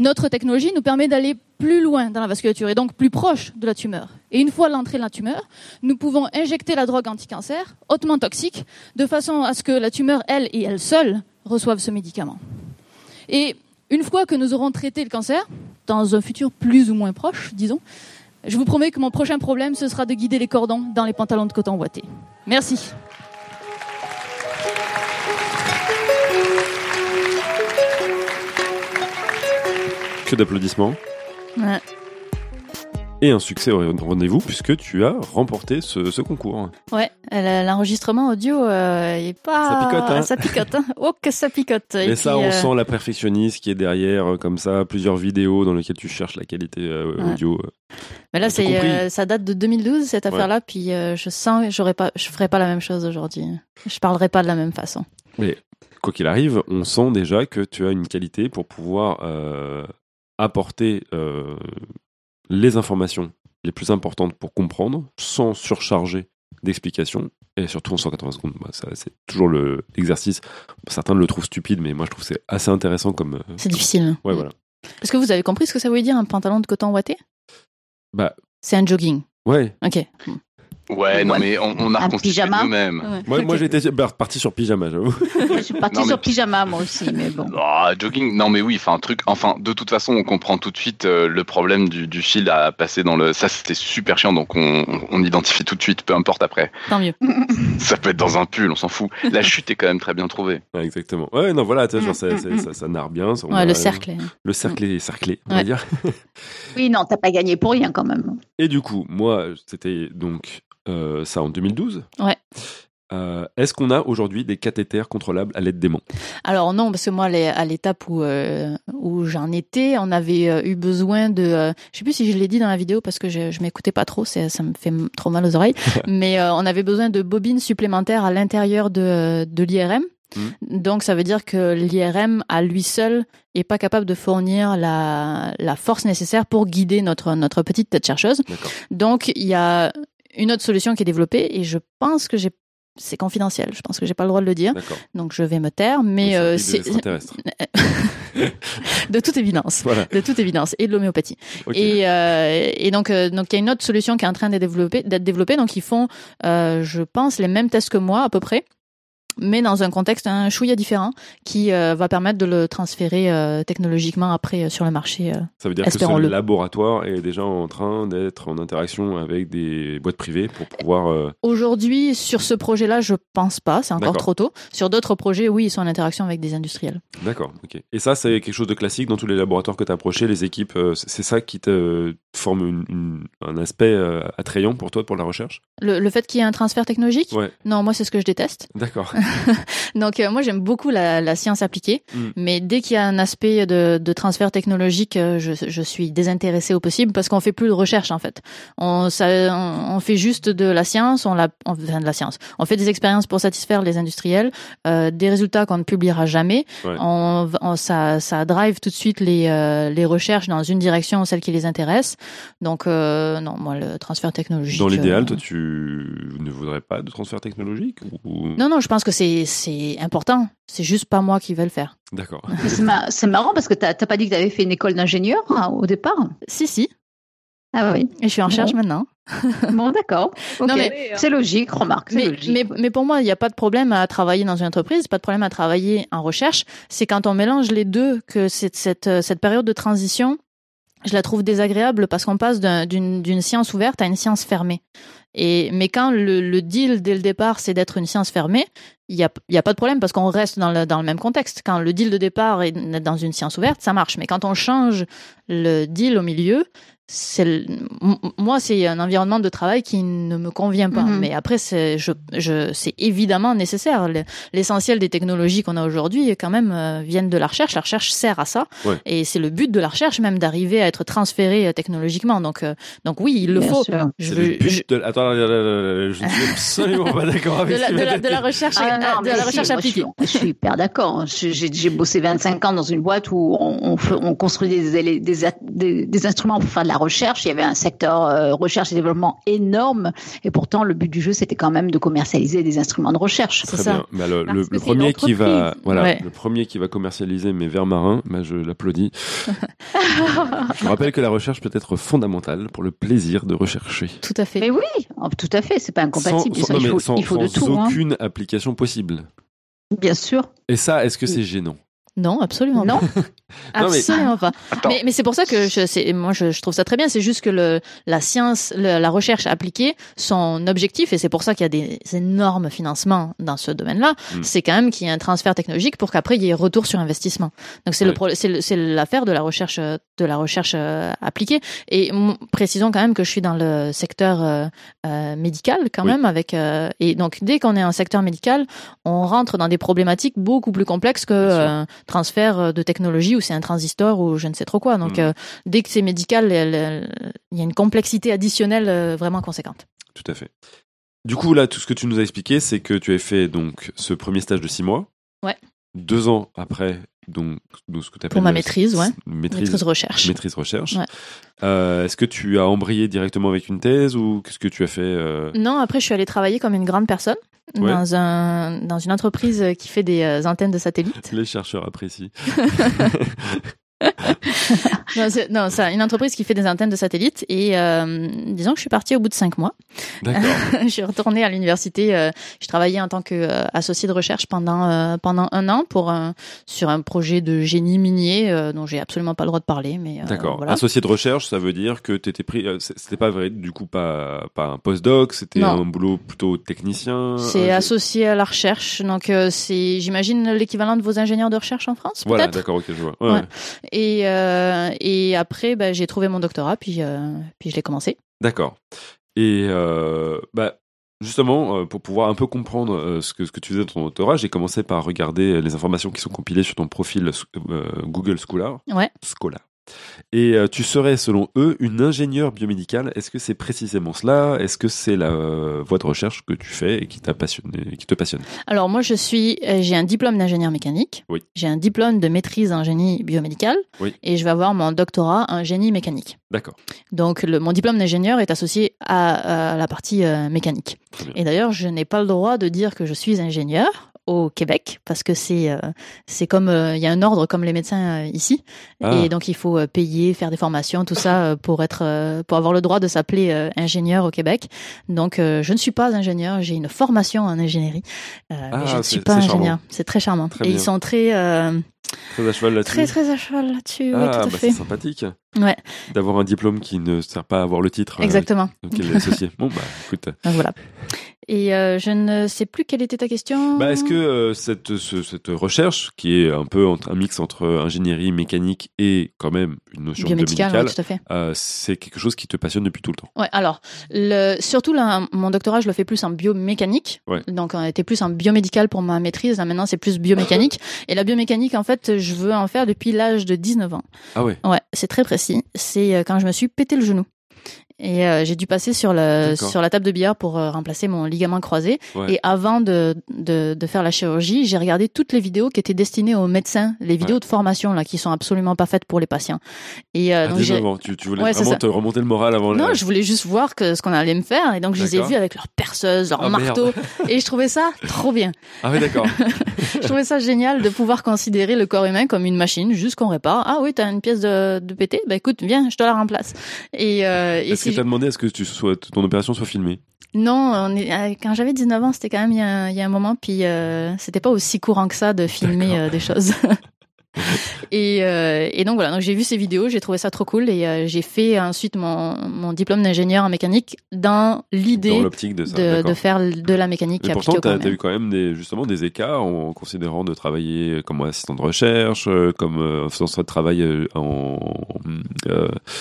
Notre technologie nous permet d'aller plus loin dans la vasculature et donc plus proche de la tumeur. Et une fois l'entrée de la tumeur, nous pouvons injecter la drogue anti-cancer, hautement toxique, de façon à ce que la tumeur, elle et elle seule, reçoive ce médicament. Et une fois que nous aurons traité le cancer, dans un futur plus ou moins proche, disons, je vous promets que mon prochain problème, ce sera de guider les cordons dans les pantalons de coton ouaté. Merci. Que d'applaudissements. Ouais. Et un succès au rendez-vous puisque tu as remporté ce, ce concours. Ouais, l'enregistrement audio euh, est pas. Ça picote, hein. Ça picote, hein. Oh que ça picote. Et, Et ça, on euh, sent la perfectionniste qui est derrière, euh, comme ça, plusieurs vidéos dans lesquelles tu cherches la qualité euh, Ouais. audio. Mais là, c'est, ça date de 2012 cette affaire-là, puis je sens, que j'aurais pas, je ferais pas la même chose aujourd'hui. Je parlerai pas de la même façon. Mais quoi qu'il arrive, on sent déjà que tu as une qualité pour pouvoir euh, apporter euh, les informations les plus importantes pour comprendre, sans surcharger d'explications, et surtout en 180 secondes. Bah, ça, c'est toujours le- l'exercice. Certains le trouvent stupide, mais moi je trouve que c'est assez intéressant comme. euh, C'est difficile. Ouais, voilà. Est-ce que vous avez compris ce que ça voulait dire un pantalon de coton ouaté? Bah, C'est un jogging. ouais. Ok. Ouais, non, mais on, on a Un reconstitué nous-mêmes. Ouais. Moi, j'étais bah, parti sur pyjama, j'avoue. Je suis mais- sur pyjama moi aussi, mais bon. Ah, jogging, non mais oui, enfin un truc, enfin de toute façon on comprend tout de suite euh, le problème du, du fil à passer dans le, ça c'était super chiant donc on, on- identifie tout de suite, peu importe après. Tant mieux. Ça peut être dans un pull, on s'en fout. La chute est quand même très bien trouvée. Ouais, exactement. Ouais, non, voilà, genre, Mm, mm, c'est- mm. ça, ça narre bien. ça, Ouais, le cercle. Le cercle est cerclé, on va dire. Oui, non, t'as pas gagné pour rien quand même. Et du coup, moi, c'était donc euh, ça en 2012. Ouais. Euh, Est-ce qu'on a aujourd'hui des cathéters contrôlables à l'aide d'aimants Alors non, parce que moi, les- à l'étape où euh, où j'en étais, on avait eu besoin de. euh, je sais plus si je l'ai dit dans la vidéo parce que je, je m'écoutais pas trop, ça me fait trop mal aux oreilles. mais on avait besoin de bobines supplémentaires à l'intérieur de de l'IRM. Donc ça veut dire que l'IRM à lui seul est pas capable de fournir la la force nécessaire pour guider notre notre petite tête chercheuse. Donc il y a une autre solution qui est développée et je pense que j'ai c'est confidentiel. Je pense que j'ai pas le droit de le dire, donc je vais me taire. Mais euh, c'est de toute évidence, Voilà. de toute évidence, et de l'homéopathie. Et, euh, et donc, euh, donc il y a une autre solution qui est en train d'être développée. D'être développée. Donc ils font, euh, je pense, les mêmes tests que moi à peu près. Mais dans un contexte un chouïa différent qui euh, va permettre de le transférer euh, technologiquement après euh, sur le marché. Ça veut dire que ce laboratoire est déjà en train d'être en interaction avec des boîtes privées pour pouvoir. Aujourd'hui, sur ce projet-là, je pense pas, c'est encore trop tôt. Sur d'autres projets, oui, ils sont en interaction avec des industriels. D'accord, ok. Et ça, c'est quelque chose de classique dans tous les laboratoires que tu as approchés, les équipes. c'est ça qui te forme une- une- un aspect attrayant pour toi, pour la recherche? Le, le fait qu'il y ait un transfert technologique, Ouais, non, moi c'est ce que je déteste. d'accord. Donc euh, moi j'aime beaucoup la, la science appliquée, Mm. mais dès qu'il y a un aspect de, de transfert technologique, euh, je, je suis désintéressée au possible parce qu'on fait plus de recherche en fait. On, ça, on, on fait juste de la science, on la, on, enfin, de la science. On fait des expériences pour satisfaire les industriels, euh, des résultats qu'on ne publiera jamais. Ouais. On, on- ça, ça drive tout de suite les, euh, les recherches dans une direction, celle qui les intéresse. Donc non, moi le transfert technologique. Dans l'idéal, toi, tu ne voudrais pas de transfert technologique ou... non, non, je pense que c'est c'est important. C'est juste pas moi qui vais le faire. D'accord. C'est ma- c'est marrant parce que t'as pas dit que t'avais fait une école d'ingénieur hein, au départ. Si, si. Ah oui. Et je suis en recherche maintenant. Bon, d'accord. Ok. Non, mais- C'est logique, remarque. Mais, logique. mais, mais pour moi, il n'y a pas de problème à travailler dans une entreprise, pas de problème à travailler en recherche. C'est quand on mélange les deux que cette, cette, euh, période de transition, je la trouve désagréable parce qu'on passe d'un- d'une d'une science ouverte à une science fermée. Et, mais quand le, le deal dès le départ, c'est d'être une science fermée, il n'y a, y a pas de problème parce qu'on reste dans le, dans le même contexte. Quand le deal de départ est dans une science ouverte, ça marche. Mais quand on change le deal au milieu, moi c'est un environnement de travail qui ne me convient pas Mhm. mais après c'est je, je c'est évidemment nécessaire Le- l'essentiel des technologies qu'on a aujourd'hui quand même euh, viennent de la recherche la recherche sert à ça Ouais. et c'est le but de la recherche même d'arriver à être transféré euh, technologiquement donc euh, donc oui il le Bien faut sûr. je C'est veux le but je- de... Attends, là, là, là, là, là, je ne suis absolument pas d'accord de avec la, de, la, de la recherche Ah, non, de la si, recherche appliquée Je suis, je suis hyper d'accord. J'ai bossé 25 ans dans une boîte où on, on, fait- on construit des, des instruments pour faire de la recherche. Il y avait un secteur euh, recherche et développement énorme. Et pourtant, le but du jeu, c'était quand même de commercialiser des instruments de recherche. c'est Très ça bien. Bah, le, le- premier qui va, voilà, Ouais. le premier qui va commercialiser mes verres marins, bah, je l'applaudis. je rappelle que la recherche peut être fondamentale pour le plaisir de rechercher. tout à fait Mais oui, oh, tout à fait. C'est pas incompatible. Sans- sans- il, non, mais faut, sans- il faut de sans tout. hein. aucune application possible. Bien sûr. Et ça, est-ce que c'est gênant? Non absolument Non. pas Non, mais- absolument pas Attends. Mais, mais c'est pour ça que je, moi je, je trouve ça très bien. C'est juste que le, la science, le- la recherche appliquée, son objectif, et c'est pour ça qu'il y a des énormes financements dans ce domaine-là, Mm. c'est quand même qu'il y ait un transfert technologique pour qu'après il y ait retour sur investissement. Donc c'est le- l'affaire de la recherche, de la recherche euh, appliquée. Et précisons quand même que je suis dans le secteur euh, euh, médical quand Oui. même avec et donc dès qu'on est en secteur médical, on rentre dans des problématiques beaucoup plus complexes que transfert de technologie ou c'est un transistor ou je ne sais trop quoi. Donc Mm. euh, dès que c'est médical, il y a une complexité additionnelle euh, vraiment conséquente. Tout à fait. Du coup, là, tout ce que tu nous as expliqué, c'est que tu as fait donc ce premier stage de six mois. Ouais. Deux ans après, donc, donc ce que tu Pour ma maîtrise, ouais. Maîtrise, Maîtrise recherche. maîtrise recherche. Ouais. Euh, Est-ce que tu as embrayé directement avec une thèse ou qu'est-ce que tu as fait euh, Non, après je suis allée travailler comme une grande personne Ouais. dans un dans une entreprise qui fait des euh, antennes de satellites. Les chercheurs apprécient. Non, c'est non, c'est une entreprise qui fait des antennes de satellite et euh, disons que je suis partie au bout de cinq mois. D'accord. je suis retournée à l'université. Euh, je travaillais en tant qu'associée de recherche pendant euh, pendant un an pour sur un projet de génie minier euh, dont j'ai absolument pas le droit de parler. Mais euh, D'accord. voilà. Associé de recherche, ça veut dire que t'étais pris. euh, C'était pas vrai, du coup, pas, pas un postdoc, c'était Non. un boulot plutôt technicien. C'est euh, associé à la recherche, donc euh, c'est, j'imagine, l'équivalent de vos ingénieurs de recherche en France, Voilà, d'accord, ok, je vois. Ouais. Et euh, et après, bah, j'ai trouvé mon doctorat, puis euh, puis je l'ai commencé. D'accord. Et euh, bah, justement, euh, pour pouvoir un peu comprendre ce, que, ce que tu faisais dans ton doctorat, j'ai commencé par regarder les informations qui sont compilées sur ton profil Google Scholar. Ouais. Scholar. Et euh, tu serais, selon eux, une ingénieure biomédicale. Est-ce que c'est précisément cela? Est-ce que c'est la euh, voie de recherche que tu fais et qui t'a passionné, qui te passionne? Alors moi, je suis, euh, j'ai un diplôme d'ingénieur mécanique. Oui. J'ai un diplôme de maîtrise en génie biomédical. Oui. Et je vais avoir mon doctorat en génie mécanique. D'accord. Donc le, mon diplôme d'ingénieur est associé à, à la partie euh, mécanique. Et d'ailleurs, je n'ai pas le droit de dire que je suis ingénieur au Québec parce que c'est euh, c'est comme euh, il y a un ordre comme les médecins euh, ici. Ah. et donc il faut payer faire des formations tout ça pour être pour avoir le droit de s'appeler ingénieur au Québec. Donc je ne suis pas ingénieur j'ai une formation en ingénierie Ah, mais je ne suis pas ingénieur. c'est très charmant. Très et bien. ils sont très Très à cheval là-dessus. très très à cheval là-dessus oui, ah, tout à bah, fait c'est sympathique Ouais. d'avoir un diplôme qui ne sert pas à avoir le titre euh, exactement auquel est associé. Bon, bah, écoute. donc voilà et euh, je ne sais plus quelle était ta question Bah, est-ce que euh, cette, ce- cette recherche, qui est un peu entre- un mix entre ingénierie mécanique et quand même une notion biomédicale biomédicale, ouais, tout à fait euh, c'est quelque chose qui te passionne depuis tout le temps Ouais, alors, le, surtout là, mon doctorat, je le fais plus en biomécanique. Ouais. Donc, on était plus en biomédical pour ma maîtrise. Là, maintenant, c'est plus biomécanique. Et la biomécanique, en fait, je veux en faire depuis l'âge de 19 ans. Ah ouais Ouais, c'est très précis. C'est euh, quand je me suis pété le genou. Et euh, j'ai dû passer sur, D'accord. sur la table de billard pour euh, remplacer mon ligament croisé. Ouais. Et avant de, de, de faire la chirurgie, j'ai regardé toutes les vidéos qui étaient destinées aux médecins, les vidéos de formation là, qui sont absolument pas faites pour les patients. Et euh, donc, 19 j'ai- tu, tu voulais Ouais, vraiment te remonter le moral avant non, je voulais juste voir que, ce qu'on allait me faire. Et donc, je les ai vus avec leurs perceuses, leurs Ah, merde. marteaux. et je trouvais ça trop bien. Ah ouais, d'accord. Je trouvais ça génial de pouvoir considérer le corps humain comme une machine, juste qu'on répare. Ah oui, t'as une pièce de, de pété? Bah écoute, viens, je te la remplace. Et, euh, et Tu as demandé à ce que tu sois, ton opération soit filmée Non, on est, euh, quand j'avais 19 ans, c'était quand même il y a, un- il y a un moment, puis euh, c'était pas aussi courant que ça de filmer euh, des choses. et, euh, et donc voilà, donc j'ai vu ces vidéos, j'ai trouvé ça trop cool et euh, j'ai fait ensuite mon, mon diplôme d'ingénieur en mécanique dans l'idée de de, de faire de la mécanique Mais pourtant, tu as, eu quand même des, justement des écarts en considérant de travailler comme assistant de recherche, euh, comme euh, faisant ce travail en.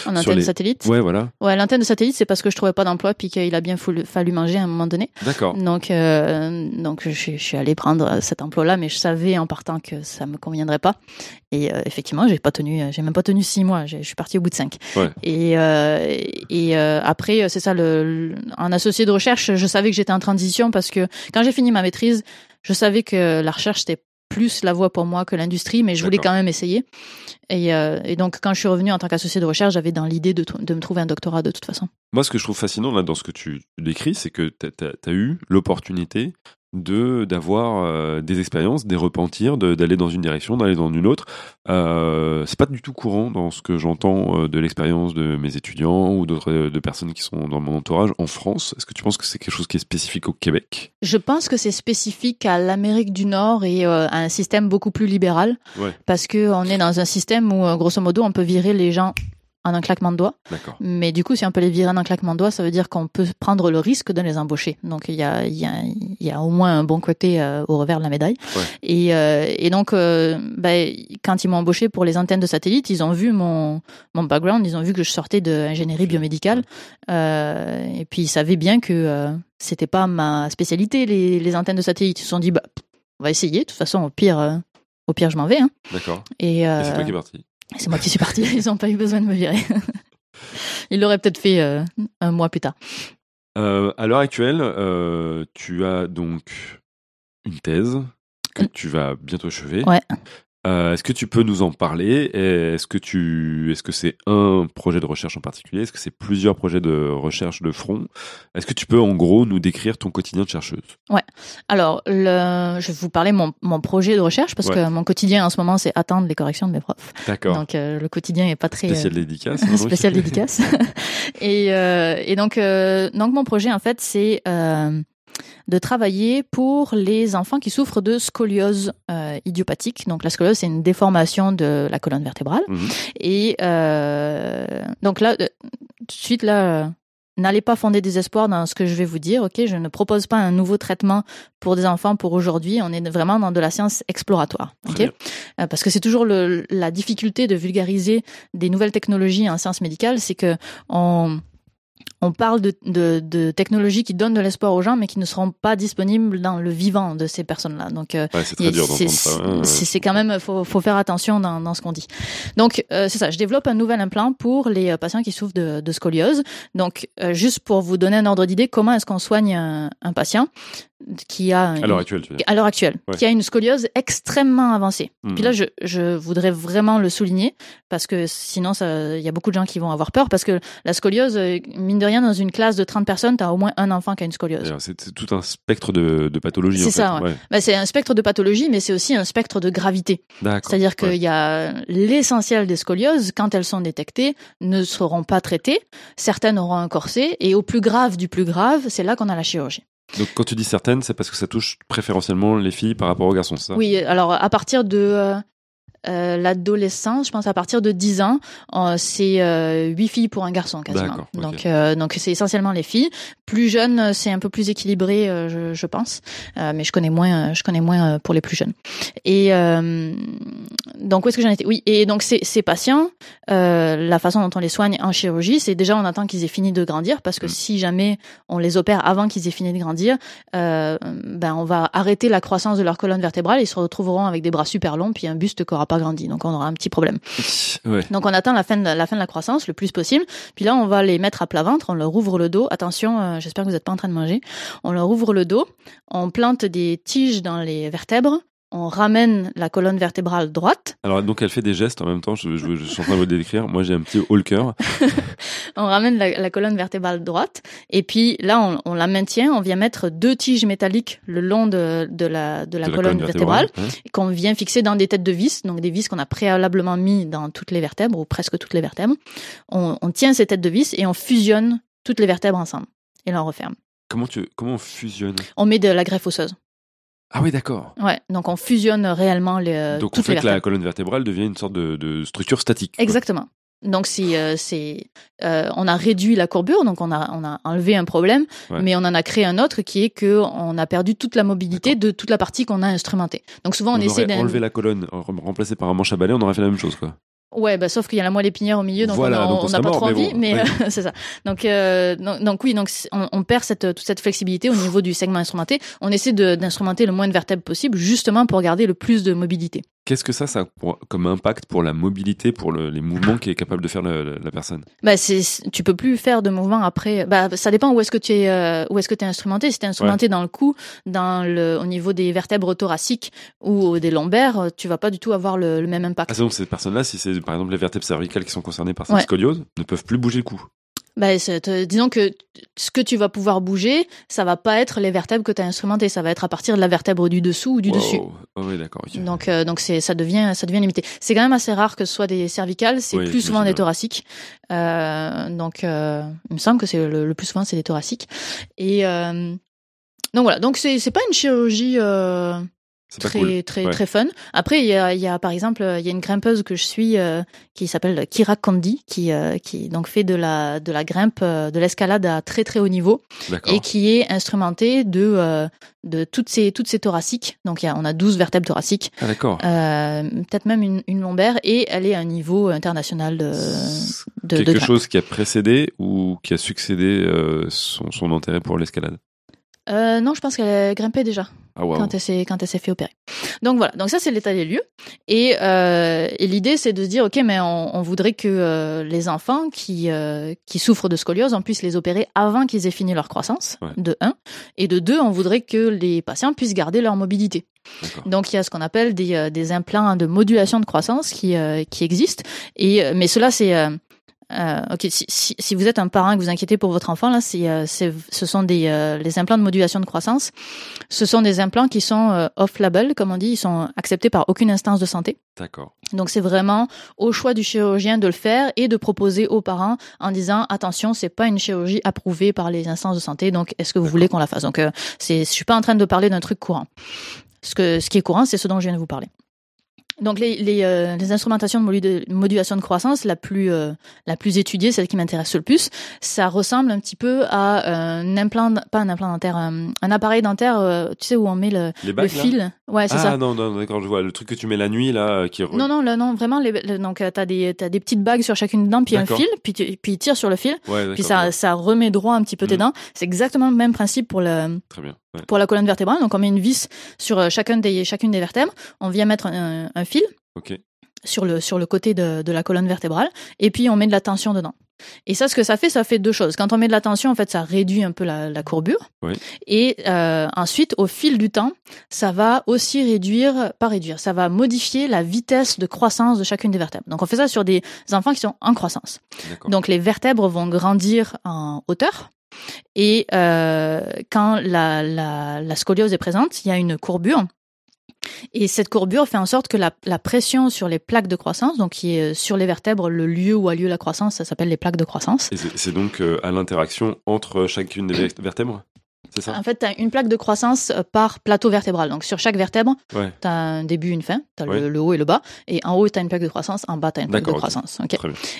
en antenne les- satellite. Ouais, voilà. Ouais, l'antenne de satellite, c'est parce que je trouvais pas d'emploi puis qu'il a bien fallu, manger à un moment donné. D'accord. Donc, donc je, je suis allée prendre cet emploi-là, mais je savais en partant que ça me conviendrait pas. Et euh, effectivement, j'ai pas tenu, j'ai même pas tenu six mois. Je suis partie au bout de cinq. Ouais. Et, euh, et euh, après, c'est ça, le, le- en associé de recherche, je savais que j'étais en transition parce que quand j'ai fini ma maîtrise, je savais que la recherche c'était plus la voie pour moi que l'industrie, mais je voulais quand même essayer. Et, euh, et donc, quand je suis revenue en tant qu'associé de recherche, j'avais dans l'idée de, me trouver un doctorat de toute façon. Moi, ce que je trouve fascinant là, dans ce que tu décris, c'est que tu as, eu l'opportunité de d'avoir euh, des expériences, des repentirs, de- d'aller dans une direction, d'aller dans une autre. Euh, c'est pas du tout courant dans ce que j'entends euh, de l'expérience de mes étudiants ou d'autres euh, de personnes qui sont dans mon entourage en France. Est-ce que tu penses que c'est quelque chose qui est spécifique au Québec? Je pense que c'est spécifique à l'Amérique du Nord et euh, à un système beaucoup plus libéral, Ouais. parce que on est dans un système où, grosso modo, on peut virer les gens en un claquement de doigts. Mais du coup, si on peut les virer en un claquement de doigts, ça veut dire qu'on peut prendre le risque de les embaucher. Donc il y a, il y a, il y a au moins un bon côté euh, au revers de la médaille. Ouais. Et, euh, et donc, euh, ben, quand ils m'ont embauché pour les antennes de satellite, ils ont vu mon, mon background, ils ont vu que je sortais de ingénierie biomédicale. Et puis ils savaient bien que c'était pas ma spécialité, les, les antennes de satellite. Ils se sont dit, bah, on va essayer. De toute façon, au pire, au pire, je m'en vais. Hein. D'accord. Et, euh, Et c'est toi qui es parti. C'est moi qui suis partie, ils n'ont pas eu besoin de me virer. Ils l'auraient peut-être fait euh, un mois plus tard. Euh, à l'heure actuelle, euh, tu as donc une thèse que Mm. tu vas bientôt achever. Ouais. Euh, est-ce que tu peux nous en parler? Est-ce que tu, est-ce que c'est un projet de recherche en particulier? Est-ce que c'est plusieurs projets de recherche de front? Est-ce que tu peux en gros nous décrire ton quotidien de chercheuse? Alors, le, je vais vous parler de mon, mon projet de recherche parce Ouais. que mon quotidien en ce moment, c'est attendre les corrections de mes profs. D'accord. Donc, euh, le quotidien est pas très euh, Spécial dédicace. hein, donc. spécial dédicace. et, euh, et donc, euh, donc mon projet en fait, c'est euh, de travailler pour les enfants qui souffrent de scoliose euh, idiopathique. Donc, la scoliose, c'est une déformation de la colonne vertébrale. Mhm. Et euh, donc là, euh, tout de suite là. euh, N'allez pas fonder des espoirs dans ce que je vais vous dire, ok? Je ne propose pas un nouveau traitement pour des enfants pour aujourd'hui. On est vraiment dans de la science exploratoire, ok? Euh, parce que c'est toujours le, la difficulté de vulgariser des nouvelles technologies en sciences médicales, c'est que on, on parle de, de, de technologies qui donnent de l'espoir aux gens, mais qui ne seront pas disponibles dans le vivant de ces personnes-là. Donc, euh, Ouais, c'est très dur c'est- c'est c'est quand même, faut, faut faire attention dans, dans ce qu'on dit. Donc, euh, c'est ça. Je développe un nouvel implant pour les euh, patients qui souffrent de, de scoliose. Donc, euh, juste pour vous donner un ordre d'idée, comment est-ce qu'on soigne un, un patient? Qui a À l'heure actuelle, tu veux dire. à l'heure actuelle, Ouais. qui a une scoliose extrêmement avancée. Mhm. Puis là, je, je voudrais vraiment le souligner parce que sinon, ça- il y a beaucoup de gens qui vont avoir peur parce que la scoliose, euh, mine de rien, dans une classe de 30 personnes, tu as au moins un enfant qui a une scoliose. C'est tout un spectre de, de pathologies. C'est ça, ouais. Bah, c'est un spectre de pathologie, mais c'est aussi un spectre de gravité. C'est-à-dire qu'il y a l'essentiel des scolioses, quand elles sont détectées, ne seront pas traitées. Certaines auront un corset, et au plus grave du plus grave, c'est là qu'on a la chirurgie. Donc quand tu dis certaines, c'est parce que ça touche préférentiellement les filles par rapport aux garçons, ça? Oui, alors à partir de euh, l'adolescence, je pense à partir de 10 ans, euh, c'est euh, 8 filles pour un garçon quasiment. D'accord, ok. Donc euh, donc c'est essentiellement les filles. Plus jeunes, c'est un peu plus équilibré, euh, je, je pense, Euh, mais je connais moins, je connais moins euh, pour les plus jeunes. Et euh, donc où est-ce que j'en étais? Oui, et donc ces, ces patients, euh, la façon dont on les soigne en chirurgie, c'est déjà on attend qu'ils aient fini de grandir, parce que Mm. si jamais on les opère avant qu'ils aient fini de grandir, euh, ben on va arrêter la croissance de leur colonne vertébrale, ils se retrouveront avec des bras super longs puis un buste aura pas grandi, donc on aura un petit problème. Ouais. Donc on attend la fin de la fin de la croissance le plus possible. Puis là on va les mettre à plat ventre, on leur ouvre le dos. Attention, euh, j'espère que vous n'êtes pas en train de manger. On leur ouvre le dos, on plante des tiges dans les vertèbres, on ramène la colonne vertébrale droite, Alors donc elle fait des gestes en même temps, je, je, je suis en train de le décrire. Moi j'ai un petit haut le cœur. on ramène la, la colonne vertébrale droite, et puis là on, on la maintient, on vient mettre deux tiges métalliques le long de, de la de la de colonne, vertébrale. hein. qu'on vient fixer dans des têtes de vis, donc des vis qu'on a préalablement mis dans toutes les vertèbres ou presque toutes les vertèbres. On, on tient ces têtes de vis et on fusionne toutes les vertèbres ensemble et là on referme. Comment tu comment on fusionne? On met de la greffe osseuse. Ah oui d'accord. Ouais, donc on fusionne réellement les, donc on toutes fait les que la colonne vertébrale devient une sorte de, de structure statique. quoi. Exactement. Donc c'est euh, c'est euh, on a réduit la courbure, donc on a on a enlevé un problème, Ouais. mais on en a créé un autre qui est que on a perdu toute la mobilité de toute la partie qu'on a instrumentée. Donc souvent on, On, essaie enlevé la colonne, rem- remplacé par un manche à balai, on aurait fait la même chose quoi. Ouais, bah, sauf qu'il y a la moelle épinière au milieu, donc Voilà, on n'a pas trop envie, bon, mais c'est ça. Donc, euh, donc, donc oui, donc on, on perd cette, toute cette flexibilité au niveau du segment instrumenté. On essaie d'instrumenter le moins de vertèbres possible, justement pour garder le plus de mobilité. Qu'est-ce que ça, ça a pour- comme impact pour la mobilité, pour le- les mouvements qu'est capable de faire la, la- la personne? Bah, c'est, tu peux plus faire de mouvement après. Bah, ça dépend où est-ce que tu es, euh, où est-ce que tu es instrumenté. Si tu es instrumenté dans le cou, dans le, au niveau des vertèbres thoraciques ou des lombaires, tu vas pas du tout avoir le, le même impact. Ah, donc ces personnes-là, si c'est par exemple les vertèbres cervicales qui sont concernées par cette Ouais. scoliose, ne peuvent plus bouger le cou? Bah, disons que ce que tu vas pouvoir bouger, ça va pas être les vertèbres que tu as instrumentées, ça va être à partir de la vertèbre du dessous ou du Wow. dessus. Ah oui, d'accord. Donc, euh, donc c'est, ça devient, ça devient limité. C'est quand même assez rare que ce soit des cervicales, c'est Oui, plus souvent des thoraciques. Euh, donc, euh, il me semble que c'est le, le plus souvent c'est des thoraciques. Et euh, donc voilà. Donc c'est, c'est pas une chirurgie euh, très, cool. très, Ouais. très fun. Après, il y a, il y a par exemple, il y a une grimpeuse que je suis euh, qui s'appelle Kira Kandi, qui, euh, qui donc fait de la, de la grimpe, euh, de l'escalade à très très haut niveau et qui est instrumentée de, euh, de toutes ces, toutes ces thoraciques. Donc il y a, on a 12 vertèbres thoraciques, Ah, d'accord. peut-être même une, une lombaire, et elle est à un niveau international de, de, Quelque chose qui a précédé ou qui a succédé son, son intérêt pour l'escalade? Non, je pense qu'elle grimpait déjà. Ah, quand elle s'est quand elle s'est fait opérer. Donc voilà, donc ça c'est l'état des lieux. Et, euh, et l'idée c'est de se dire ok, mais on, on voudrait que euh, les enfants qui euh, qui souffrent de scoliose, on puisse les opérer avant qu'ils aient fini leur croissance. Ouais. De un et de deux, on voudrait que les patients puissent garder leur mobilité. Donc il y a ce qu'on appelle des, euh, des implants de modulation de croissance qui, euh, qui existent. Et, euh, mais cela, c'est... euh, ok, si, si, si vous êtes un parent et que vous inquiétez pour votre enfant, là, c'est, euh, c'est, ce sont des euh, les implants de modulation de croissance. Ce sont des implants qui sont euh, off-label, comme on dit, ils sont acceptés par aucune instance de santé. D'accord. Donc c'est vraiment au choix du chirurgien de le faire et de proposer aux parents en disant attention, c'est pas une chirurgie approuvée par les instances de santé, donc est-ce que vous voulez qu'on la fasse? Donc euh, c'est, je suis pas en train de parler d'un truc courant. Ce que ce qui est courant, c'est ce dont je viens de vous parler. Donc les, les, euh, les instrumentations de modu- modulation de croissance la plus euh, la plus étudiée, celle qui m'intéresse le plus, ça ressemble un petit peu à un implant, pas un implant dentaire, un, un appareil dentaire, euh, tu sais où on met le, Les le bagues, là fil? Ouais, c'est Ah ça. non, non, d'accord, je vois. Le truc que tu mets la nuit, là, qui... re- Non, non, là, non, vraiment, les, le- donc euh, t'as des, t'as des petites bagues sur chacune dent, puis un fil, puis tu, puis il tire sur le fil, Ouais, puis ça, ouais. ça remet droit un petit peu tes Mhm. dents. C'est exactement le même principe pour le, Très bien. Ouais. pour la colonne vertébrale. Donc on met une vis sur euh, chacun des, chacune des vertèbres. On vient mettre un, un fil sur le, sur le côté de, de la colonne vertébrale, et puis on met de la tension dedans. Et ça, ce que ça fait, ça fait deux choses. Quand on met de la tension, en fait, ça réduit un peu la, la courbure. Oui. Et euh, ensuite, au fil du temps, ça va aussi réduire, pas réduire, ça va modifier la vitesse de croissance de chacune des vertèbres. Donc, on fait ça sur des enfants qui sont en croissance. Donc, les vertèbres vont grandir en hauteur. Et euh, quand la, scoliose est présente, il y a une courbure. Et cette courbure fait en sorte que la, la pression sur les plaques de croissance, donc qui est euh, sur les vertèbres, le lieu où a lieu la croissance, ça s'appelle les plaques de croissance. C'est donc euh, à l'interaction entre chacune des ver- vertèbres? Ça En fait, tu as une plaque de croissance euh, par plateau vertébral. Donc, sur chaque vertèbre, Ouais, tu as un début, une fin. Tu as Ouais. le, le haut et le bas. Et en haut, tu as une plaque de croissance. En bas, tu as une plaque de croissance.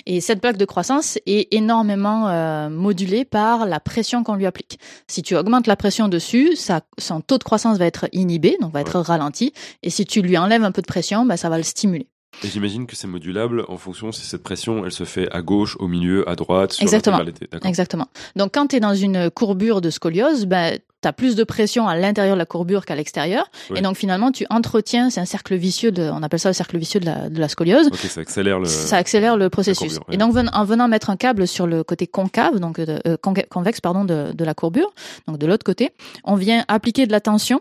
Et cette plaque de croissance est énormément euh, modulée par la pression qu'on lui applique. Si tu augmentes la pression dessus, ça, son taux de croissance va être inhibé, donc va être ralenti. Et si tu lui enlèves un peu de pression, bah, ça va le stimuler. Et j'imagine que c'est modulable en fonction si cette pression, elle se fait à gauche, au milieu, à droite, sur Exactement. Exactement. Donc, quand tu es dans une courbure de scoliose, ben, tu as plus de pression à l'intérieur de la courbure qu'à l'extérieur. Oui. Et donc, finalement, tu entretiens, c'est un cercle vicieux, de, on appelle ça le cercle vicieux de la, de la scoliose. Ça accélère le. Ça accélère le processus. courbure, ouais. Et donc, ven- en venant mettre un câble sur le côté concave, donc de- euh, convexe, pardon, de, de la courbure, donc de l'autre côté, on vient appliquer de la tension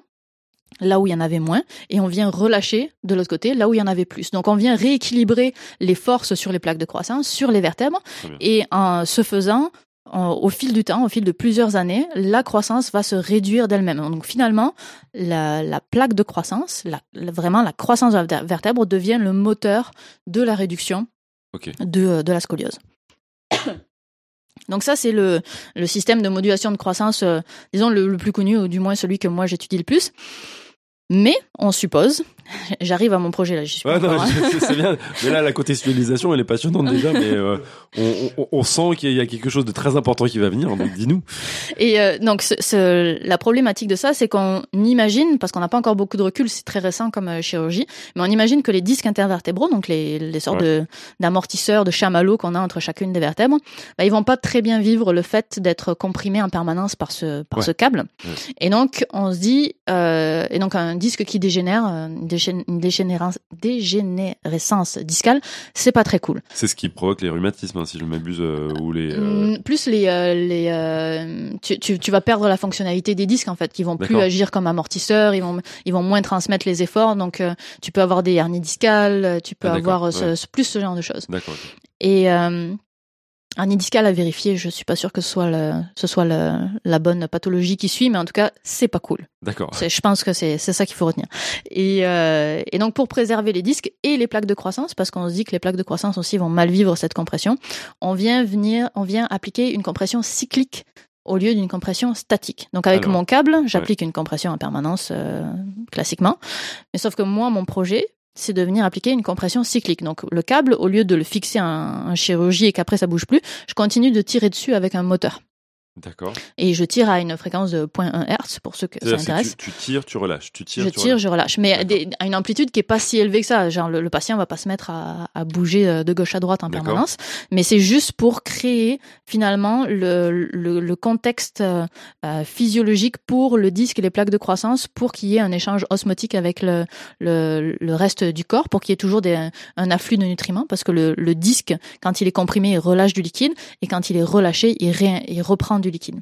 là où il y en avait moins, et on vient relâcher de l'autre côté là où il y en avait plus. Donc, on vient rééquilibrer les forces sur les plaques de croissance, sur les vertèbres, et en ce faisant, au fil du temps, au fil de plusieurs années, la croissance va se réduire d'elle-même. Donc finalement, la, la plaque de croissance, la- vraiment la croissance de la vertèbre devient le moteur de la réduction de, de la scoliose. Donc ça, c'est le, le système de modulation de croissance, euh, disons, le, le plus connu, ou du moins celui que moi j'étudie le plus. Mais on suppose, j'arrive à mon projet là, j'y suis pas non, je- c'est bien. Mais là, la contextualisation, elle est passionnante déjà, mais euh, on, on- on sent qu'il y a quelque chose de très important qui va venir. Donc, dis-nous. Et euh, donc, ce, ce- la problématique de ça, c'est qu'on imagine, parce qu'on n'a pas encore beaucoup de recul, c'est très récent comme euh, chirurgie, mais on imagine que les disques intervertébraux, donc les, les sortes de d'amortisseurs, de chamallows qu'on a entre chacune des vertèbres, bah, ils vont pas très bien vivre le fait d'être comprimés en permanence par ce par Ouais. ce câble. Et donc, on se dit, et donc un disque qui dégénère, dégén- dégénérescence discale, c'est pas très cool. C'est ce qui provoque les rhumatismes, hein, si je ne m'abuse, euh, ou les. euh, Mm, Plus les, euh, les tu, tu, tu vas perdre la fonctionnalité des disques en fait, qui vont plus agir comme amortisseurs, ils vont ils vont moins transmettre les efforts, donc tu peux avoir des hernies discales, tu peux Ah, avoir ce- ouais. ce- plus ce genre de choses. D'accord. Et hernie discale à vérifier, je suis pas sûre que ce soit le, ce soit le, la bonne pathologie qui suit, mais en tout cas c'est pas cool. D'accord. Je pense que c'est ça qu'il faut retenir. Et, euh, et donc pour préserver les disques et les plaques de croissance, parce qu'on se dit que les plaques de croissance aussi vont mal vivre cette compression, on vient venir, on vient appliquer une compression cyclique au lieu d'une compression statique. Donc avec Alors, mon câble, j'applique une compression en permanence euh, classiquement, mais sauf que moi mon projet c'est de venir appliquer une compression cyclique. Donc le câble, au lieu de le fixer en, en chirurgie et qu'après ça bouge plus, je continue de tirer dessus avec un moteur. D'accord. et je tire à une fréquence de 0.1 Hz pour ceux que ça intéresse. que Tu, tu tires, tu relâches. Tu tires, Je tu tire, relâches. je relâche, mais à, D'accord. des- à une amplitude qui est pas si élevée que ça. Genre le, le patient va pas se mettre à, à bouger euh, de gauche à droite en permanence, mais c'est juste pour créer finalement le, le, le contexte euh, euh, physiologique pour le disque et les plaques de croissance, pour qu'il y ait un échange osmotique avec le, le, le reste du corps, pour qu'il y ait toujours des, un afflux de nutriments, parce que le, le disque, quand il est comprimé, il relâche du liquide, et quand il est relâché, il, ré- il reprend du liquide.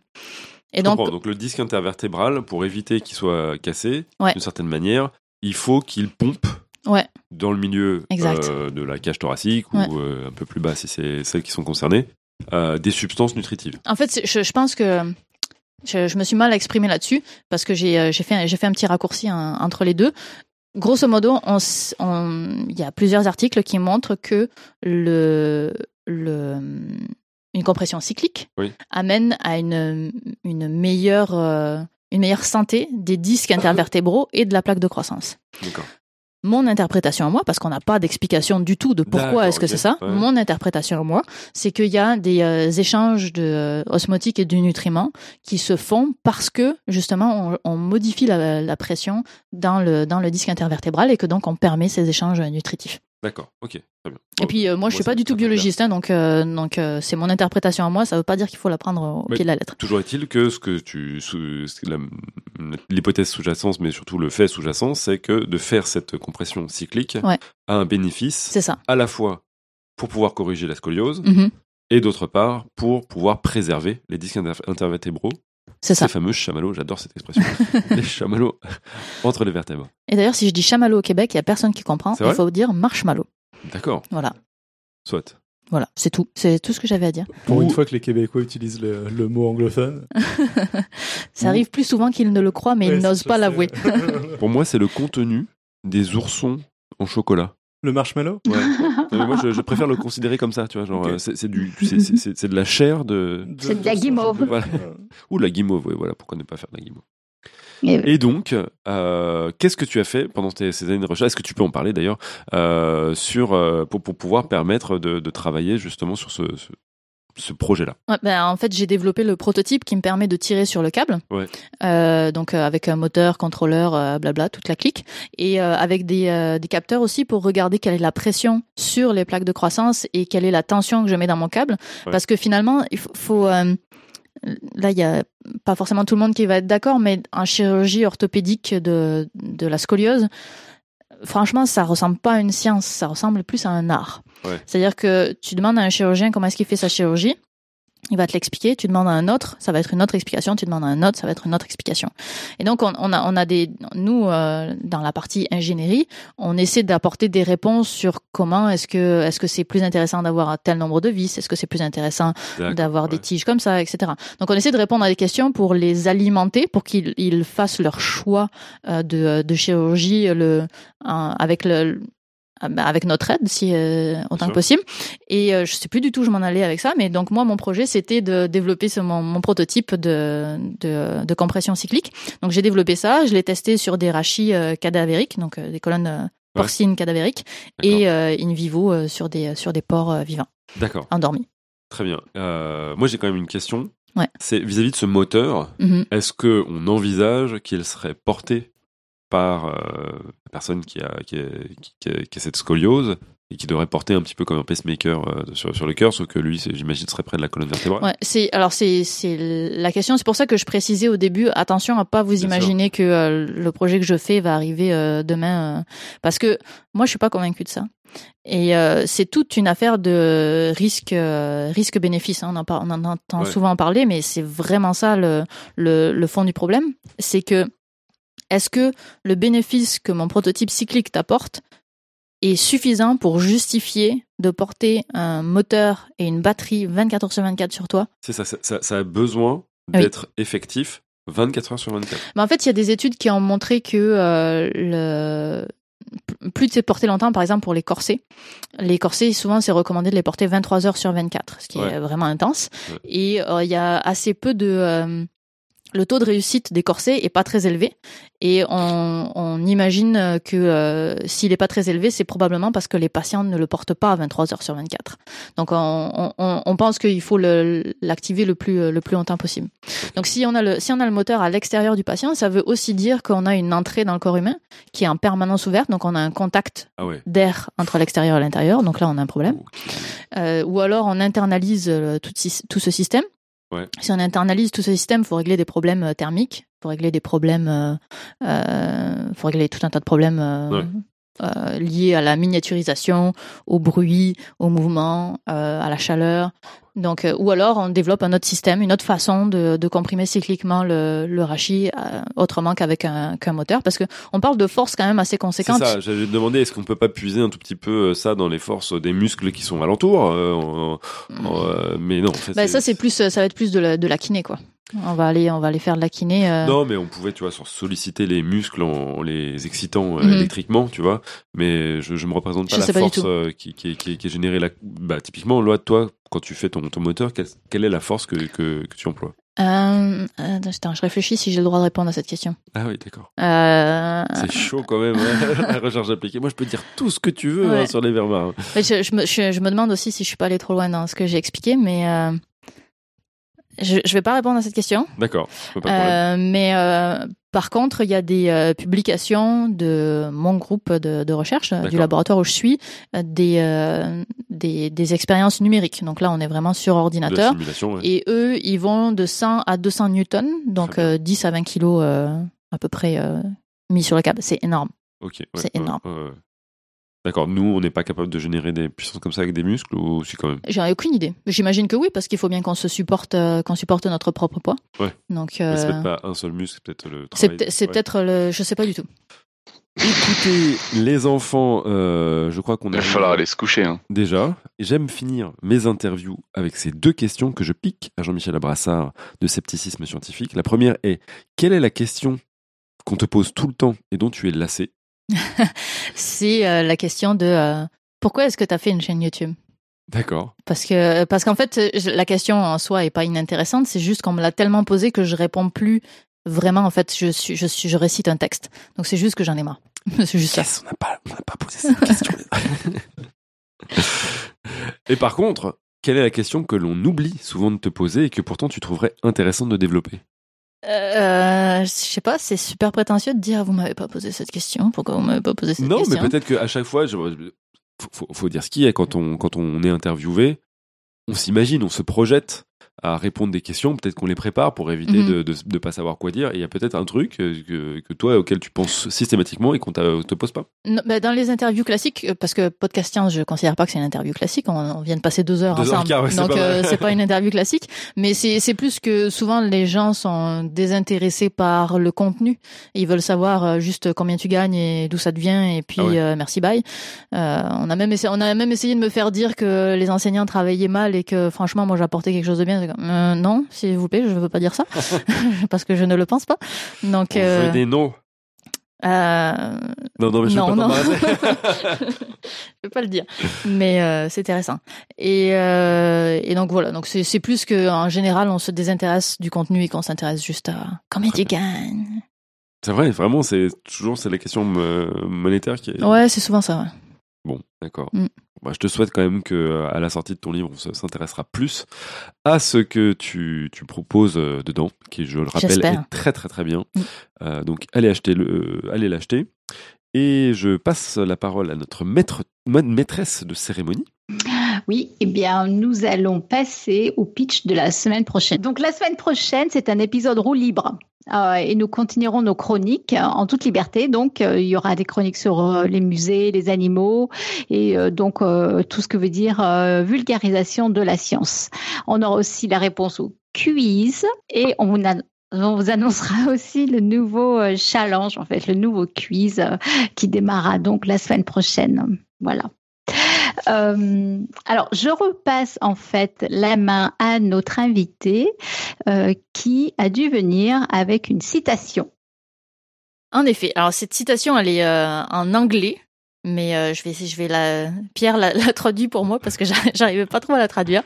Et donc, donc le disque intervertébral, pour éviter qu'il soit cassé, Ouais. d'une certaine manière, il faut qu'il pompe ouais, dans le milieu euh, de la cage thoracique Ouais. ou euh, un peu plus bas si c'est celles qui sont concernées, euh, des substances nutritives. En fait, je, je pense que je, je me suis mal exprimée là-dessus parce que j'ai fait, fait un petit raccourci en- entre les deux. Grosso modo, il y a plusieurs articles qui montrent que le, le, une compression cyclique Oui. amène à une, une, meilleure, euh, une meilleure santé des disques intervertébraux et de la plaque de croissance. Mon interprétation à moi, parce qu'on n'a pas d'explication du tout de pourquoi est-ce que c'est ça, ouais. mon interprétation à moi, c'est qu'il y a des euh, échanges de euh, osmotiques et de nutriments qui se font parce que justement on, on modifie la, la pression dans le, dans le disque intervertébral et que donc on permet ces échanges nutritifs. D'accord. Ok. Très bien. Et puis euh, moi je suis pas du tout biologiste, hein, donc, euh, donc euh, c'est mon interprétation à moi, ça veut pas dire qu'il faut la prendre au Mais- pied de la lettre. Toujours est-il que ce que tu, l'hypothèse sous-jacente, mais surtout le fait sous-jacent, c'est que de faire cette compression cyclique Ouais. a un bénéfice C'est ça. à la fois pour pouvoir corriger la scoliose Mhm. et d'autre part pour pouvoir préserver les disques inter- intervertébraux, C'est ça. ces fameux chamallows, j'adore cette expression, les chamallows entre les vertèbres. Et d'ailleurs si je dis chamallow au Québec, il y a personne qui comprend, il faut dire marshmallow. D'accord, Voilà. soit. Voilà, c'est tout. C'est tout ce que j'avais à dire. Pour Ou- une fois que les Québécois utilisent le, le mot anglophone. Ça arrive plus souvent qu'ils ne le croient, mais Ouais, ils n'osent pas l'avouer. Pour moi, c'est le contenu des oursons en chocolat. le marshmallow? Ouais. Moi, je, je préfère le considérer comme ça, tu vois. Genre, euh, c'est du, de la chair de. C'est de la guimauve. Voilà. Ou de la guimauve, oui, voilà. Pourquoi ne pas faire de la guimauve? Et- Et donc, euh, qu'est-ce que tu as fait pendant tes- ces années de recherche? Est-ce que tu peux en parler d'ailleurs euh, sur euh, pour, pour pouvoir permettre de, de travailler justement sur ce, ce, ce projet-là? Ouais, ben, en fait, j'ai développé le prototype qui me permet de tirer sur le câble. Ouais. Euh, donc euh, avec un moteur, contrôleur, euh, blabla, toute la clique, et avec des, des capteurs aussi pour regarder quelle est la pression sur les plaques de croissance et quelle est la tension que je mets dans mon câble. Ouais. Parce que finalement, il faut, faut, là, il y a pas forcément tout le monde qui va être d'accord, mais en chirurgie orthopédique de, de la scoliose, franchement, ça ressemble pas à une science, ça ressemble plus à un art. Ouais. C'est-à-dire que tu demandes à un chirurgien comment est-ce qu'il fait sa chirurgie, il va te l'expliquer, tu demandes à un autre, ça va être une autre explication, tu demandes à un autre, ça va être une autre explication. Et donc on, on a on a des nous euh, dans la partie ingénierie, on essaie d'apporter des réponses sur comment est-ce que est-ce que c'est plus intéressant d'avoir tel nombre de vis, est-ce que c'est plus intéressant d'avoir des tiges comme ça, etc. Donc on essaie de répondre à des questions pour les alimenter, pour qu'ils ils fassent leur choix euh, de, de chirurgie le, avec le avec notre aide si euh, autant que possible et euh, je sais plus du tout où je m'en allais avec ça mais donc moi mon projet c'était de développer ce, mon, mon prototype de, de, de compression cyclique donc j'ai développé ça je l'ai testé sur des rachis euh, cadavériques donc euh, des colonnes euh, porcines cadavériques et in vivo sur des sur des porcs vivants D'accord, endormis très bien. Moi, j'ai quand même une question. Ouais. C'est vis-à-vis de ce moteur. Mhm. Est-ce que on envisage qu'il serait porté par euh, la personne qui a, qui, a, qui, a, qui a cette scoliose et qui devrait porter un petit peu comme un pacemaker euh, sur, sur le cœur, sauf que lui, j'imagine, serait près de la colonne vertébrale. Ouais, c'est alors c'est la question. C'est pour ça que je précisais au début. Attention à pas vous Bien imaginer que euh, le projet que je fais va arriver euh, demain, euh, parce que moi je suis pas convaincue de ça. Et c'est toute une affaire de risque risque bénéfice. hein. On en par- on en entend Ouais. souvent parler, mais c'est vraiment ça le, le le fond du problème. C'est que est-ce que le bénéfice que mon prototype cyclique t'apporte est suffisant pour justifier de porter un moteur et une batterie 24 heures sur 24 sur toi? C'est ça, ça, ça- ça a besoin Oui. d'être effectif 24 heures sur 24. Mais en fait, il y a des études qui ont montré que euh, le plus c'est porté longtemps, par exemple pour les corsets. Les corsets, souvent, c'est recommandé de les porter 23 heures sur 24, ce qui Ouais. est vraiment intense. Ouais. Et euh, il y a assez peu de, euh, le taux de réussite des corsets est pas très élevé et on, on imagine que euh, s'il est pas très élevé, c'est probablement parce que les patients ne le portent pas à 23 heures sur 24. Donc on, on, on pense qu'il faut l'activer le plus le plus longtemps possible. Donc si on a le si on a le moteur à l'extérieur du patient, ça veut aussi dire qu'on a une entrée dans le corps humain qui est en permanence ouverte, donc on a un contact Ah ouais. d'air entre l'extérieur et l'intérieur. Donc là on a un problème. Ok. Euh, ou alors on internalise euh, tout ce système. Ouais. Si on internalise tout ce système, faut régler des problèmes euh, thermiques, faut régler des problèmes, euh, euh, faut régler tout un tas de problèmes Ouais. euh, liés à la miniaturisation, au bruit, au mouvement, euh, à la chaleur. Donc, euh, ou alors on développe un autre système, une autre façon de, de comprimer cycliquement le, le rachis euh, autrement qu'avec un, qu'un moteur, parce que on parle de force quand même assez C'est conséquente. ça, j'allais te demander, est-ce qu'on peut pas puiser un tout petit peu euh, ça dans les forces des muscles qui sont alentours euh, Mais non, en fait, Bah, ça c'est plus, ça va être plus de la, de la kiné quoi. On va aller, on va aller faire de la kiné. euh, Non, mais on pouvait, tu vois, sur- solliciter les muscles en, en les excitant euh, Mhm. électriquement, tu vois. Mais je, je me représente pas Je la force euh, qui, qui, qui, qui est générée là. Bah, typiquement, loi, toi, quand tu fais ton, ton moteur, quelle, quelle est la force que, que, que tu emploies? Euh, attends, je réfléchis si j'ai le droit de répondre à cette question. Ah oui, d'accord. Euh, C'est chaud quand même, hein, la recherche appliquée. Moi, je peux dire tout ce que tu veux Ouais. hein, sur les verbes. hein. je, je me, je, je me demande aussi si je suis pas allée trop loin dans ce que j'ai expliqué, mais euh, je, je vais pas répondre à cette question. D'accord, mais par contre, il y a des euh, publications de mon groupe de, de recherche, euh, du laboratoire où je suis, euh, des, euh, des, des expériences numériques. Donc là, on est vraiment sur ordinateur. ouais. Et eux, ils vont de 100 à 200 newtons, donc Très bien. euh, 10 à 20 kilos à peu près mis sur le câble. C'est énorme. Ouais, c'est énorme. D'accord, nous, on n'est pas capable de générer des puissances comme ça avec des muscles ou si quand même? J'en ai aucune idée. J'imagine que oui, parce qu'il faut bien qu'on se supporte, euh, qu'on supporte notre propre poids. Ouais. Donc Mais C'est euh, peut-être pas un seul muscle, c'est peut-être le c'est travail. c'est Ouais. peut-être le, je sais pas du tout. Écoutez, les enfants, euh, je crois qu'on Il va falloir aller se coucher. Hein. déjà. J'aime finir mes interviews avec ces deux questions que je pique à Jean-Michel Abrassard de scepticisme scientifique. La première est quelle est la question qu'on te pose tout le temps et dont tu es lassé? C'est euh, la question de euh, pourquoi est-ce que tu as fait une chaîne YouTube? D'accord. Parce que parce qu'en fait, la question en soi est pas inintéressante. C'est juste qu'on me l'a tellement posée que je réponds plus vraiment. En fait, je suis, je suis, je récite un texte. Donc c'est juste que j'en ai marre. c'est juste ça. On n'a pas, on n'a pas posé cette question. et par contre, quelle est la question que l'on oublie souvent de te poser et que pourtant tu trouverais intéressante de développer? Euh, je sais pas, c'est super prétentieux de dire vous m'avez pas posé cette question. Pourquoi vous m'avez pas posé cette Non, question mais peut-être qu'à chaque fois, je- faut, faut- faut dire ce qui est quand on, quand on est interviewé, on s'imagine, on se projette à répondre des questions, peut-être qu'on les prépare pour éviter Mhm. de, de, de pas savoir quoi dire. Et il y a peut-être un truc euh, que, que toi auquel tu penses systématiquement et qu'on t'a- te pose pas. Non, bah, dans les interviews classiques, euh, parce que podcast science, je considère pas que c'est une interview classique. On, on vient de passer deux heures Deux heures ensemble, quart, ouais, donc euh, c'est pas une interview classique. Mais c'est plus que souvent les gens sont désintéressés par le contenu. Ils veulent savoir euh, juste combien tu gagnes et d'où ça te vient et puis Ah ouais. euh, merci bye. Euh, on a même essayé, on a même essayé de me faire dire que les enseignants travaillaient mal et que franchement moi j'apportais quelque chose de bien. Euh, non, s'il vous plaît, je veux pas dire ça parce que je ne le pense pas. Donc On euh, des noms. euh, Non, non, mais je non, vais pas je pas le dire, mais euh, c'est intéressant. Et, euh, et donc voilà, donc c'est plus que en général on se désintéresse du contenu et qu'on s'intéresse juste à combien tu gagnes. c'est vrai, vraiment, c'est toujours c'est la question monétaire qui est. Ouais, c'est souvent ça. Ouais. Bon, d'accord. Mm. Bah, je te souhaite quand même que euh, à la sortie de ton livre, on se- s'intéressera plus à ce que tu, tu proposes euh, dedans, qui, je le rappelle, est très très très bien. Mm. Euh, donc, allez acheter le, euh, allez l'acheter. Et je passe la parole à notre maître, ma- maîtresse de cérémonie. Oui, eh bien, nous allons passer au pitch de la semaine prochaine. Donc, la semaine prochaine, c'est un épisode roue libre. Euh, et nous continuerons nos chroniques euh, en toute liberté. Donc, euh, il y aura des chroniques sur les musées, les animaux et donc tout ce que veut dire vulgarisation de la science. On aura aussi la réponse au quiz et on vous, on vous annoncera aussi le nouveau challenge, en fait, le nouveau quiz qui démarrera donc la semaine prochaine. Voilà. Euh, alors, je repasse en fait la main à notre invité euh, qui a dû venir avec une citation. En effet, alors cette citation elle est euh, en anglais, mais euh, je vais je vais la Pierre l'a, l'a traduit pour moi parce que j'ar- j'arrivais pas trop à la traduire.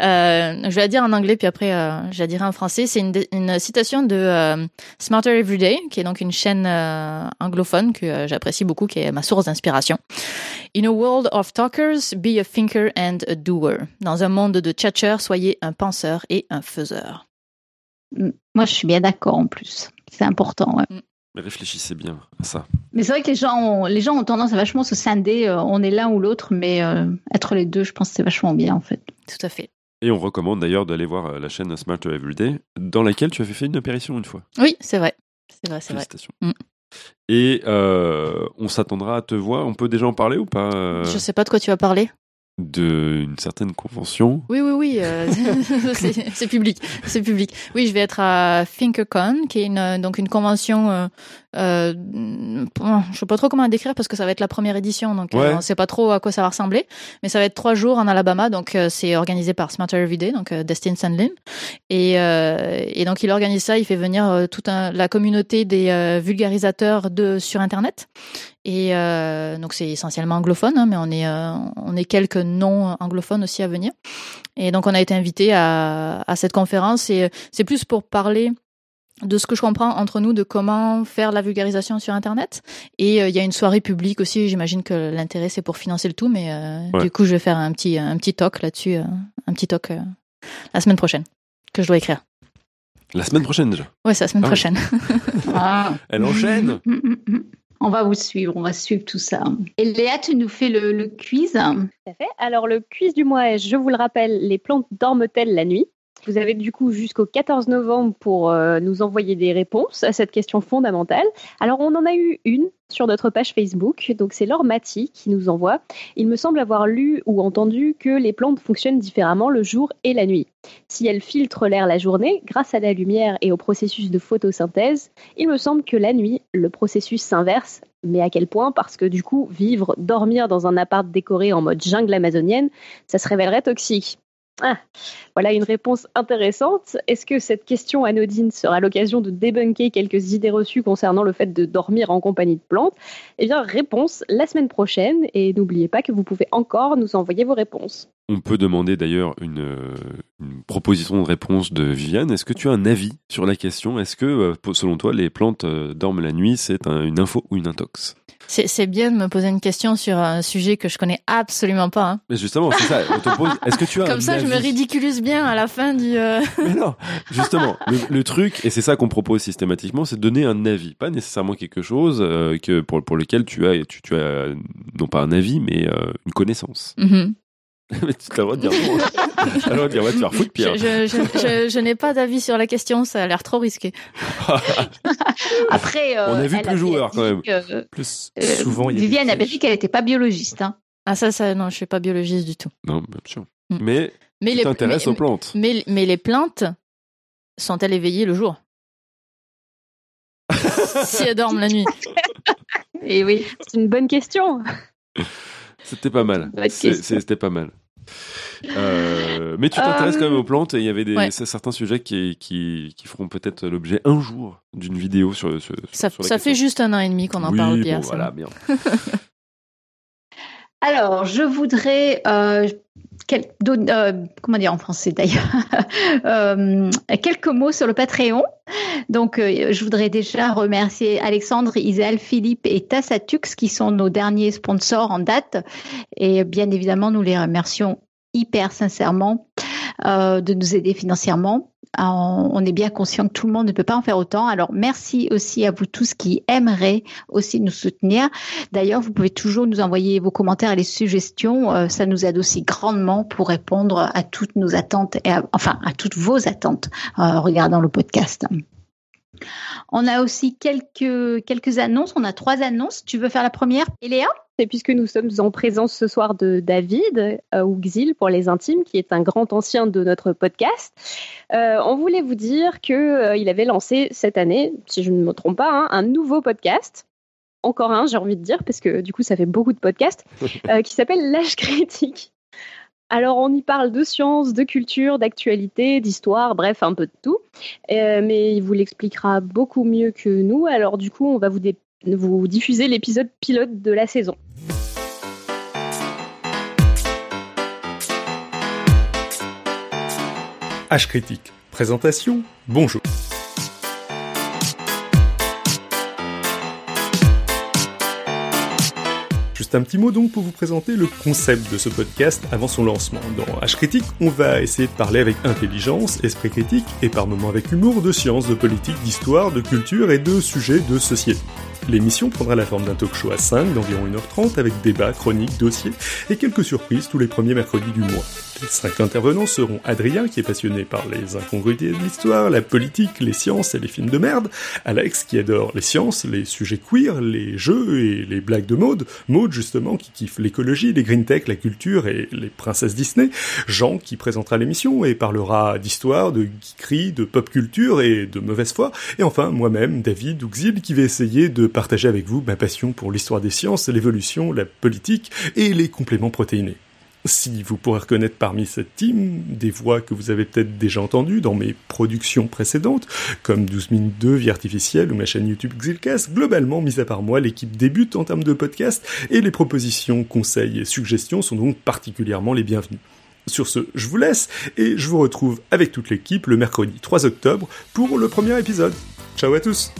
Euh, je vais la dire en anglais puis après euh, je la dirai en français. C'est une, une citation de Smarter Everyday qui est donc une chaîne anglophone que j'apprécie beaucoup, qui est ma source d'inspiration. In a world of talkers, be a thinker and a doer. Dans un monde de tchatcheurs, soyez un penseur et un faiseur. Moi, je suis bien d'accord en plus. C'est important. ouais. Mais réfléchissez bien à ça. Mais c'est vrai que les gens, ont, les gens ont tendance à vachement se scinder. euh, on est l'un ou l'autre, mais euh, être les deux, je pense que c'est vachement bien en fait. Tout à fait. Et on recommande d'ailleurs d'aller voir euh, la chaîne Smarter Everyday, dans laquelle tu avais fait une apparition une fois. Oui, c'est vrai. C'est vrai, c'est vrai. Félicitations. Mm. Et euh, on s'attendra à te voir. On peut déjà en parler ou pas Je sais pas de quoi tu vas parler. D'une certaine convention. Oui, oui, oui, euh, c'est public, c'est public. Oui, je vais être à ThinkerCon, qui est une, euh, donc une convention. Euh, je sais pas trop comment la décrire parce que ça va être la première édition, donc euh, Ouais. on sait pas trop à quoi ça va ressembler. Mais ça va être trois jours en Alabama, donc euh, c'est organisé par Smarter Everyday, donc euh, Destin Sandlin, et, et donc il organise ça, il fait venir toute un, la communauté des vulgarisateurs de sur Internet. Et euh, donc c'est essentiellement anglophone, hein, mais on est euh, on est quelques non anglophones aussi à venir. Et donc on a été invité à, à cette conférence et c'est plus pour parler de ce que je comprends entre nous de comment faire la vulgarisation sur internet et euh, il y a une soirée publique aussi j'imagine que l'intérêt c'est pour financer le tout mais euh, Ouais. du coup je vais faire un petit un petit talk là-dessus euh, un petit talk euh, la semaine prochaine que je dois écrire La semaine prochaine déjà. ouais c'est la semaine Ah oui. prochaine Ah. Elle enchaîne. Mm, mm, mm. On va vous suivre, on va suivre tout ça. Et Léa, tu nous fais le, le quiz. Tout à fait. Alors, le quiz du mois est, je vous le rappelle, les plantes dorment-elles la nuit? Vous avez du coup jusqu'au 14 novembre pour euh, nous envoyer des réponses à cette question fondamentale. Alors, on en a eu une sur notre page Facebook. Donc, c'est Laure Mati qui nous envoie. Il me semble avoir lu ou entendu que les plantes fonctionnent différemment le jour et la nuit. Si elles filtrent l'air la journée, grâce à la lumière et au processus de photosynthèse, il me semble que la nuit, le processus s'inverse. Mais à quel point? Parce que du coup, vivre, dormir dans un appart décoré en mode jungle amazonienne, ça se révélerait toxique. Ah, voilà une réponse intéressante. Est-ce que cette question anodine sera l'occasion de débunker quelques idées reçues concernant le fait de dormir en compagnie de plantes? Eh bien, réponse la semaine prochaine. Et n'oubliez pas que vous pouvez encore nous envoyer vos réponses. On peut demander d'ailleurs une, euh, une proposition de réponse de Viviane. Est-ce que tu as un avis sur la question? Est-ce que, euh, selon toi, les plantes euh, dorment la nuit? C'est un- une info ou une intox? C'est bien de me poser une question sur un sujet que je connais absolument pas hein. Mais justement, c'est ça. On te pose. Est-ce que tu as comme ça je me ridiculise bien à la fin du euh, Mais non, justement, le, le truc, et c'est ça qu'on propose systématiquement, c'est de donner un avis, pas nécessairement quelque chose euh, que pour, pour lequel tu as, tu, tu as non pas un avis, mais euh, une connaissance. mhm. Mais tu as le droit de dire non. Tu as le droit de dire, ouais, tu vas faire foutre, je, Pierre. je, je, je- je n'ai pas d'avis sur la question ça a l'air trop risqué Après, euh, On a vu plus avait joueur, dit quand même. que, Plus euh, souvent, il y a Viviane avait dit qu'elle n'était pas biologiste. hein. ah ça ça non je suis pas biologiste du tout Non, bien sûr. Mm. Mais mais tu les t'intéresses mais- aux plantes. Mais, mais les plantes sont-elles éveillées le jour? Si elles dorment la nuit. Et oui. C'est une bonne question. C'était pas mal. C'était pas mal. Euh, mais tu t'intéresses Euh, quand même aux plantes et il y avait des, ouais. c'est certains sujets qui, qui, qui feront peut-être l'objet un jour d'une vidéo sur, sur, Ça, sur ça fait juste un an et demi qu'on en oui, parle, Pierre. Bon, voilà, bien. Alors, je voudrais euh, quel- euh, comment dire en français d'ailleurs Euh, quelques mots sur le Patreon. Donc, euh, je voudrais déjà remercier Alexandre, Isel, Philippe et Tassatux qui sont nos derniers sponsors en date. Et bien évidemment, nous les remercions hyper sincèrement euh, de nous aider financièrement. Euh, on est bien conscient que tout le monde ne peut pas en faire autant. Alors, merci aussi à vous tous qui aimeraient aussi nous soutenir. D'ailleurs, vous pouvez toujours nous envoyer vos commentaires et les suggestions. Euh, ça nous aide aussi grandement pour répondre à toutes nos attentes, et à- enfin à toutes vos attentes euh, regardant le podcast. On a aussi quelques, quelques annonces. On a trois annonces. Tu veux faire la première, Eléa? Et puisque nous sommes en présence ce soir de David, euh, ou Xil pour les intimes, qui est un grand ancien de notre podcast, euh, on voulait vous dire qu'il avait lancé cette année, si je ne me trompe pas, hein, un nouveau podcast. Encore un, j'ai envie de dire, parce que du coup, ça fait beaucoup de podcasts, euh, qui s'appelle L'âge critique. Alors on y parle de science, de culture, d'actualité, d'histoire, bref, un peu de tout. Euh, mais il vous l'expliquera beaucoup mieux que nous. Alors du coup, on va vous, vous diffuser l'épisode pilote de la saison. H critique. Présentation. Bonjour. Un petit mot donc pour vous présenter le concept de ce podcast avant son lancement. Dans H Critique, on va essayer de parler avec intelligence, esprit critique et par moments avec humour de sciences, de politique, d'histoire, de culture et de sujets de société. L'émission prendra la forme d'un talk show à 5 d'environ 1h30 avec débat, chroniques, dossiers et quelques surprises tous les premiers mercredis du mois. Les cinq intervenants seront Adrien, qui est passionné par les incongruités de l'histoire, la politique, les sciences et les films de merde, Alex, qui adore les sciences, les sujets queer, les jeux et les blagues de mode, Maud justement, qui kiffe l'écologie, les green tech, la culture et les princesses Disney, Jean, qui présentera l'émission et parlera d'histoire, de geekerie, de pop culture et de mauvaise foi, et enfin moi-même, David Ouxil, qui va essayer de partager avec vous ma passion pour l'histoire des sciences, l'évolution, la politique et les compléments protéinés. Si vous pourrez reconnaître parmi cette team des voix que vous avez peut-être déjà entendues dans mes productions précédentes, comme 12 minutes de vie artificielle ou ma chaîne YouTube Xilcast, globalement, mis à part moi, l'équipe débute en termes de podcast et les propositions, conseils et suggestions sont donc particulièrement les bienvenues. Sur ce, je vous laisse et je vous retrouve avec toute l'équipe le mercredi 3 octobre pour le premier épisode. Ciao à tous!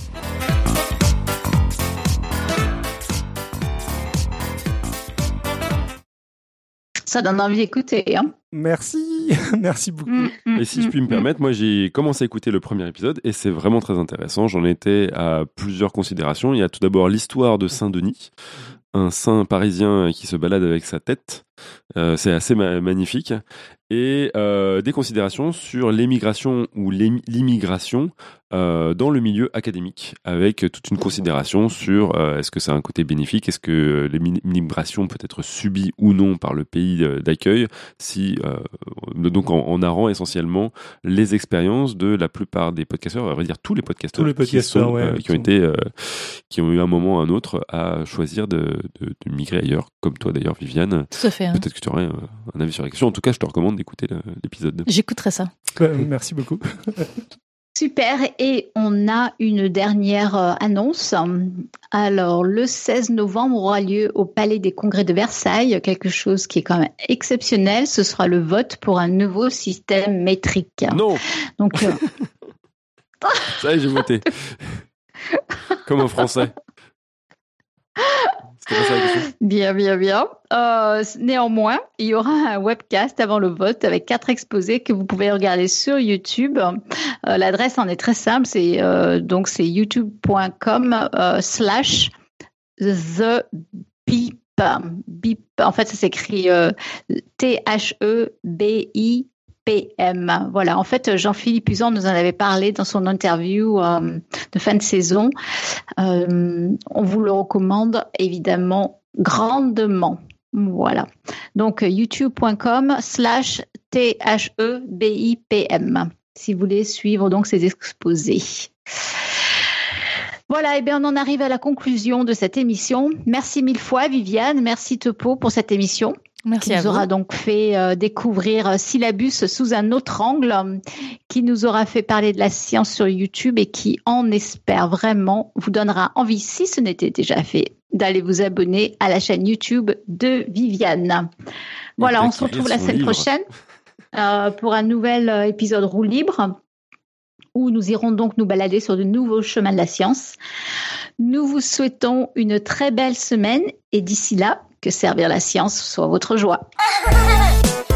Ça donne envie d'écouter. Hein Merci, merci beaucoup. Mm, mm, Et si je puis me mm, permettre, moi j'ai commencé à écouter le premier épisode et c'est vraiment très intéressant. J'en étais à plusieurs considérations. Il y a tout d'abord l'histoire de Saint-Denis, un saint parisien qui se balade avec sa tête. Euh, c'est assez ma- magnifique. Et euh, des considérations sur l'émigration ou l'immigration euh, dans le milieu académique, avec toute une considération sur euh, est-ce que ça a un côté bénéfique, est-ce que l'émi- l'immigration peut être subie ou non par le pays euh, d'accueil, si euh, donc en, en narrant essentiellement les expériences de la plupart des podcasteurs, on va dire tous les podcasteurs, Tous les qui, podcasteurs, sont, ouais, euh, qui qui ont été, euh, qui ont eu un moment ou un autre à choisir de, de- de migrer ailleurs, comme toi d'ailleurs, Viviane. Tout à fait. hein. Peut-être que tu aurais euh, un avis sur la question. En tout cas, je te recommande d'écouter l'épisode. J'écouterai ça. Euh, Merci beaucoup. Super, et on a une dernière euh, annonce. Alors, le 16 novembre aura lieu au Palais des Congrès de Versailles quelque chose qui est quand même exceptionnel. Ce sera le vote pour un nouveau système métrique. Non, Donc, euh, ça y est, j'ai voté. Comme un Français. C'était pas ça la question bien, bien, bien. Euh, néanmoins, il y aura un webcast avant le vote avec quatre exposés que vous pouvez regarder sur YouTube. Euh, L'adresse en est très simple, c'est euh, donc c'est youtube.com slash the beep. Beep. En fait, ça s'écrit euh, T-H-E-B-I-P-M. Voilà. En fait, Jean-Philippe Usan nous en avait parlé dans son interview euh, de fin de saison. Euh, on vous le recommande évidemment grandement. Voilà. Donc, youtube.com slash T-H-E-B-I-P-M. Si vous voulez suivre donc ces exposés. Voilà, et bien on en arrive à la conclusion de cette émission. Merci mille fois Viviane, merci Topo pour cette émission Merci qui nous aura donc fait euh, découvrir euh, Syllabus sous un autre angle, euh, qui nous aura fait parler de la science sur YouTube et qui, on espère vraiment, vous donnera envie, si ce n'était déjà fait, d'aller vous abonner à la chaîne YouTube de Viviane. Voilà, on se retrouve la semaine livre. prochaine euh, pour un nouvel épisode roue libre où nous irons donc nous balader sur de nouveaux chemins de la science. Nous vous souhaitons une très belle semaine et d'ici là, que servir la science soit votre joie.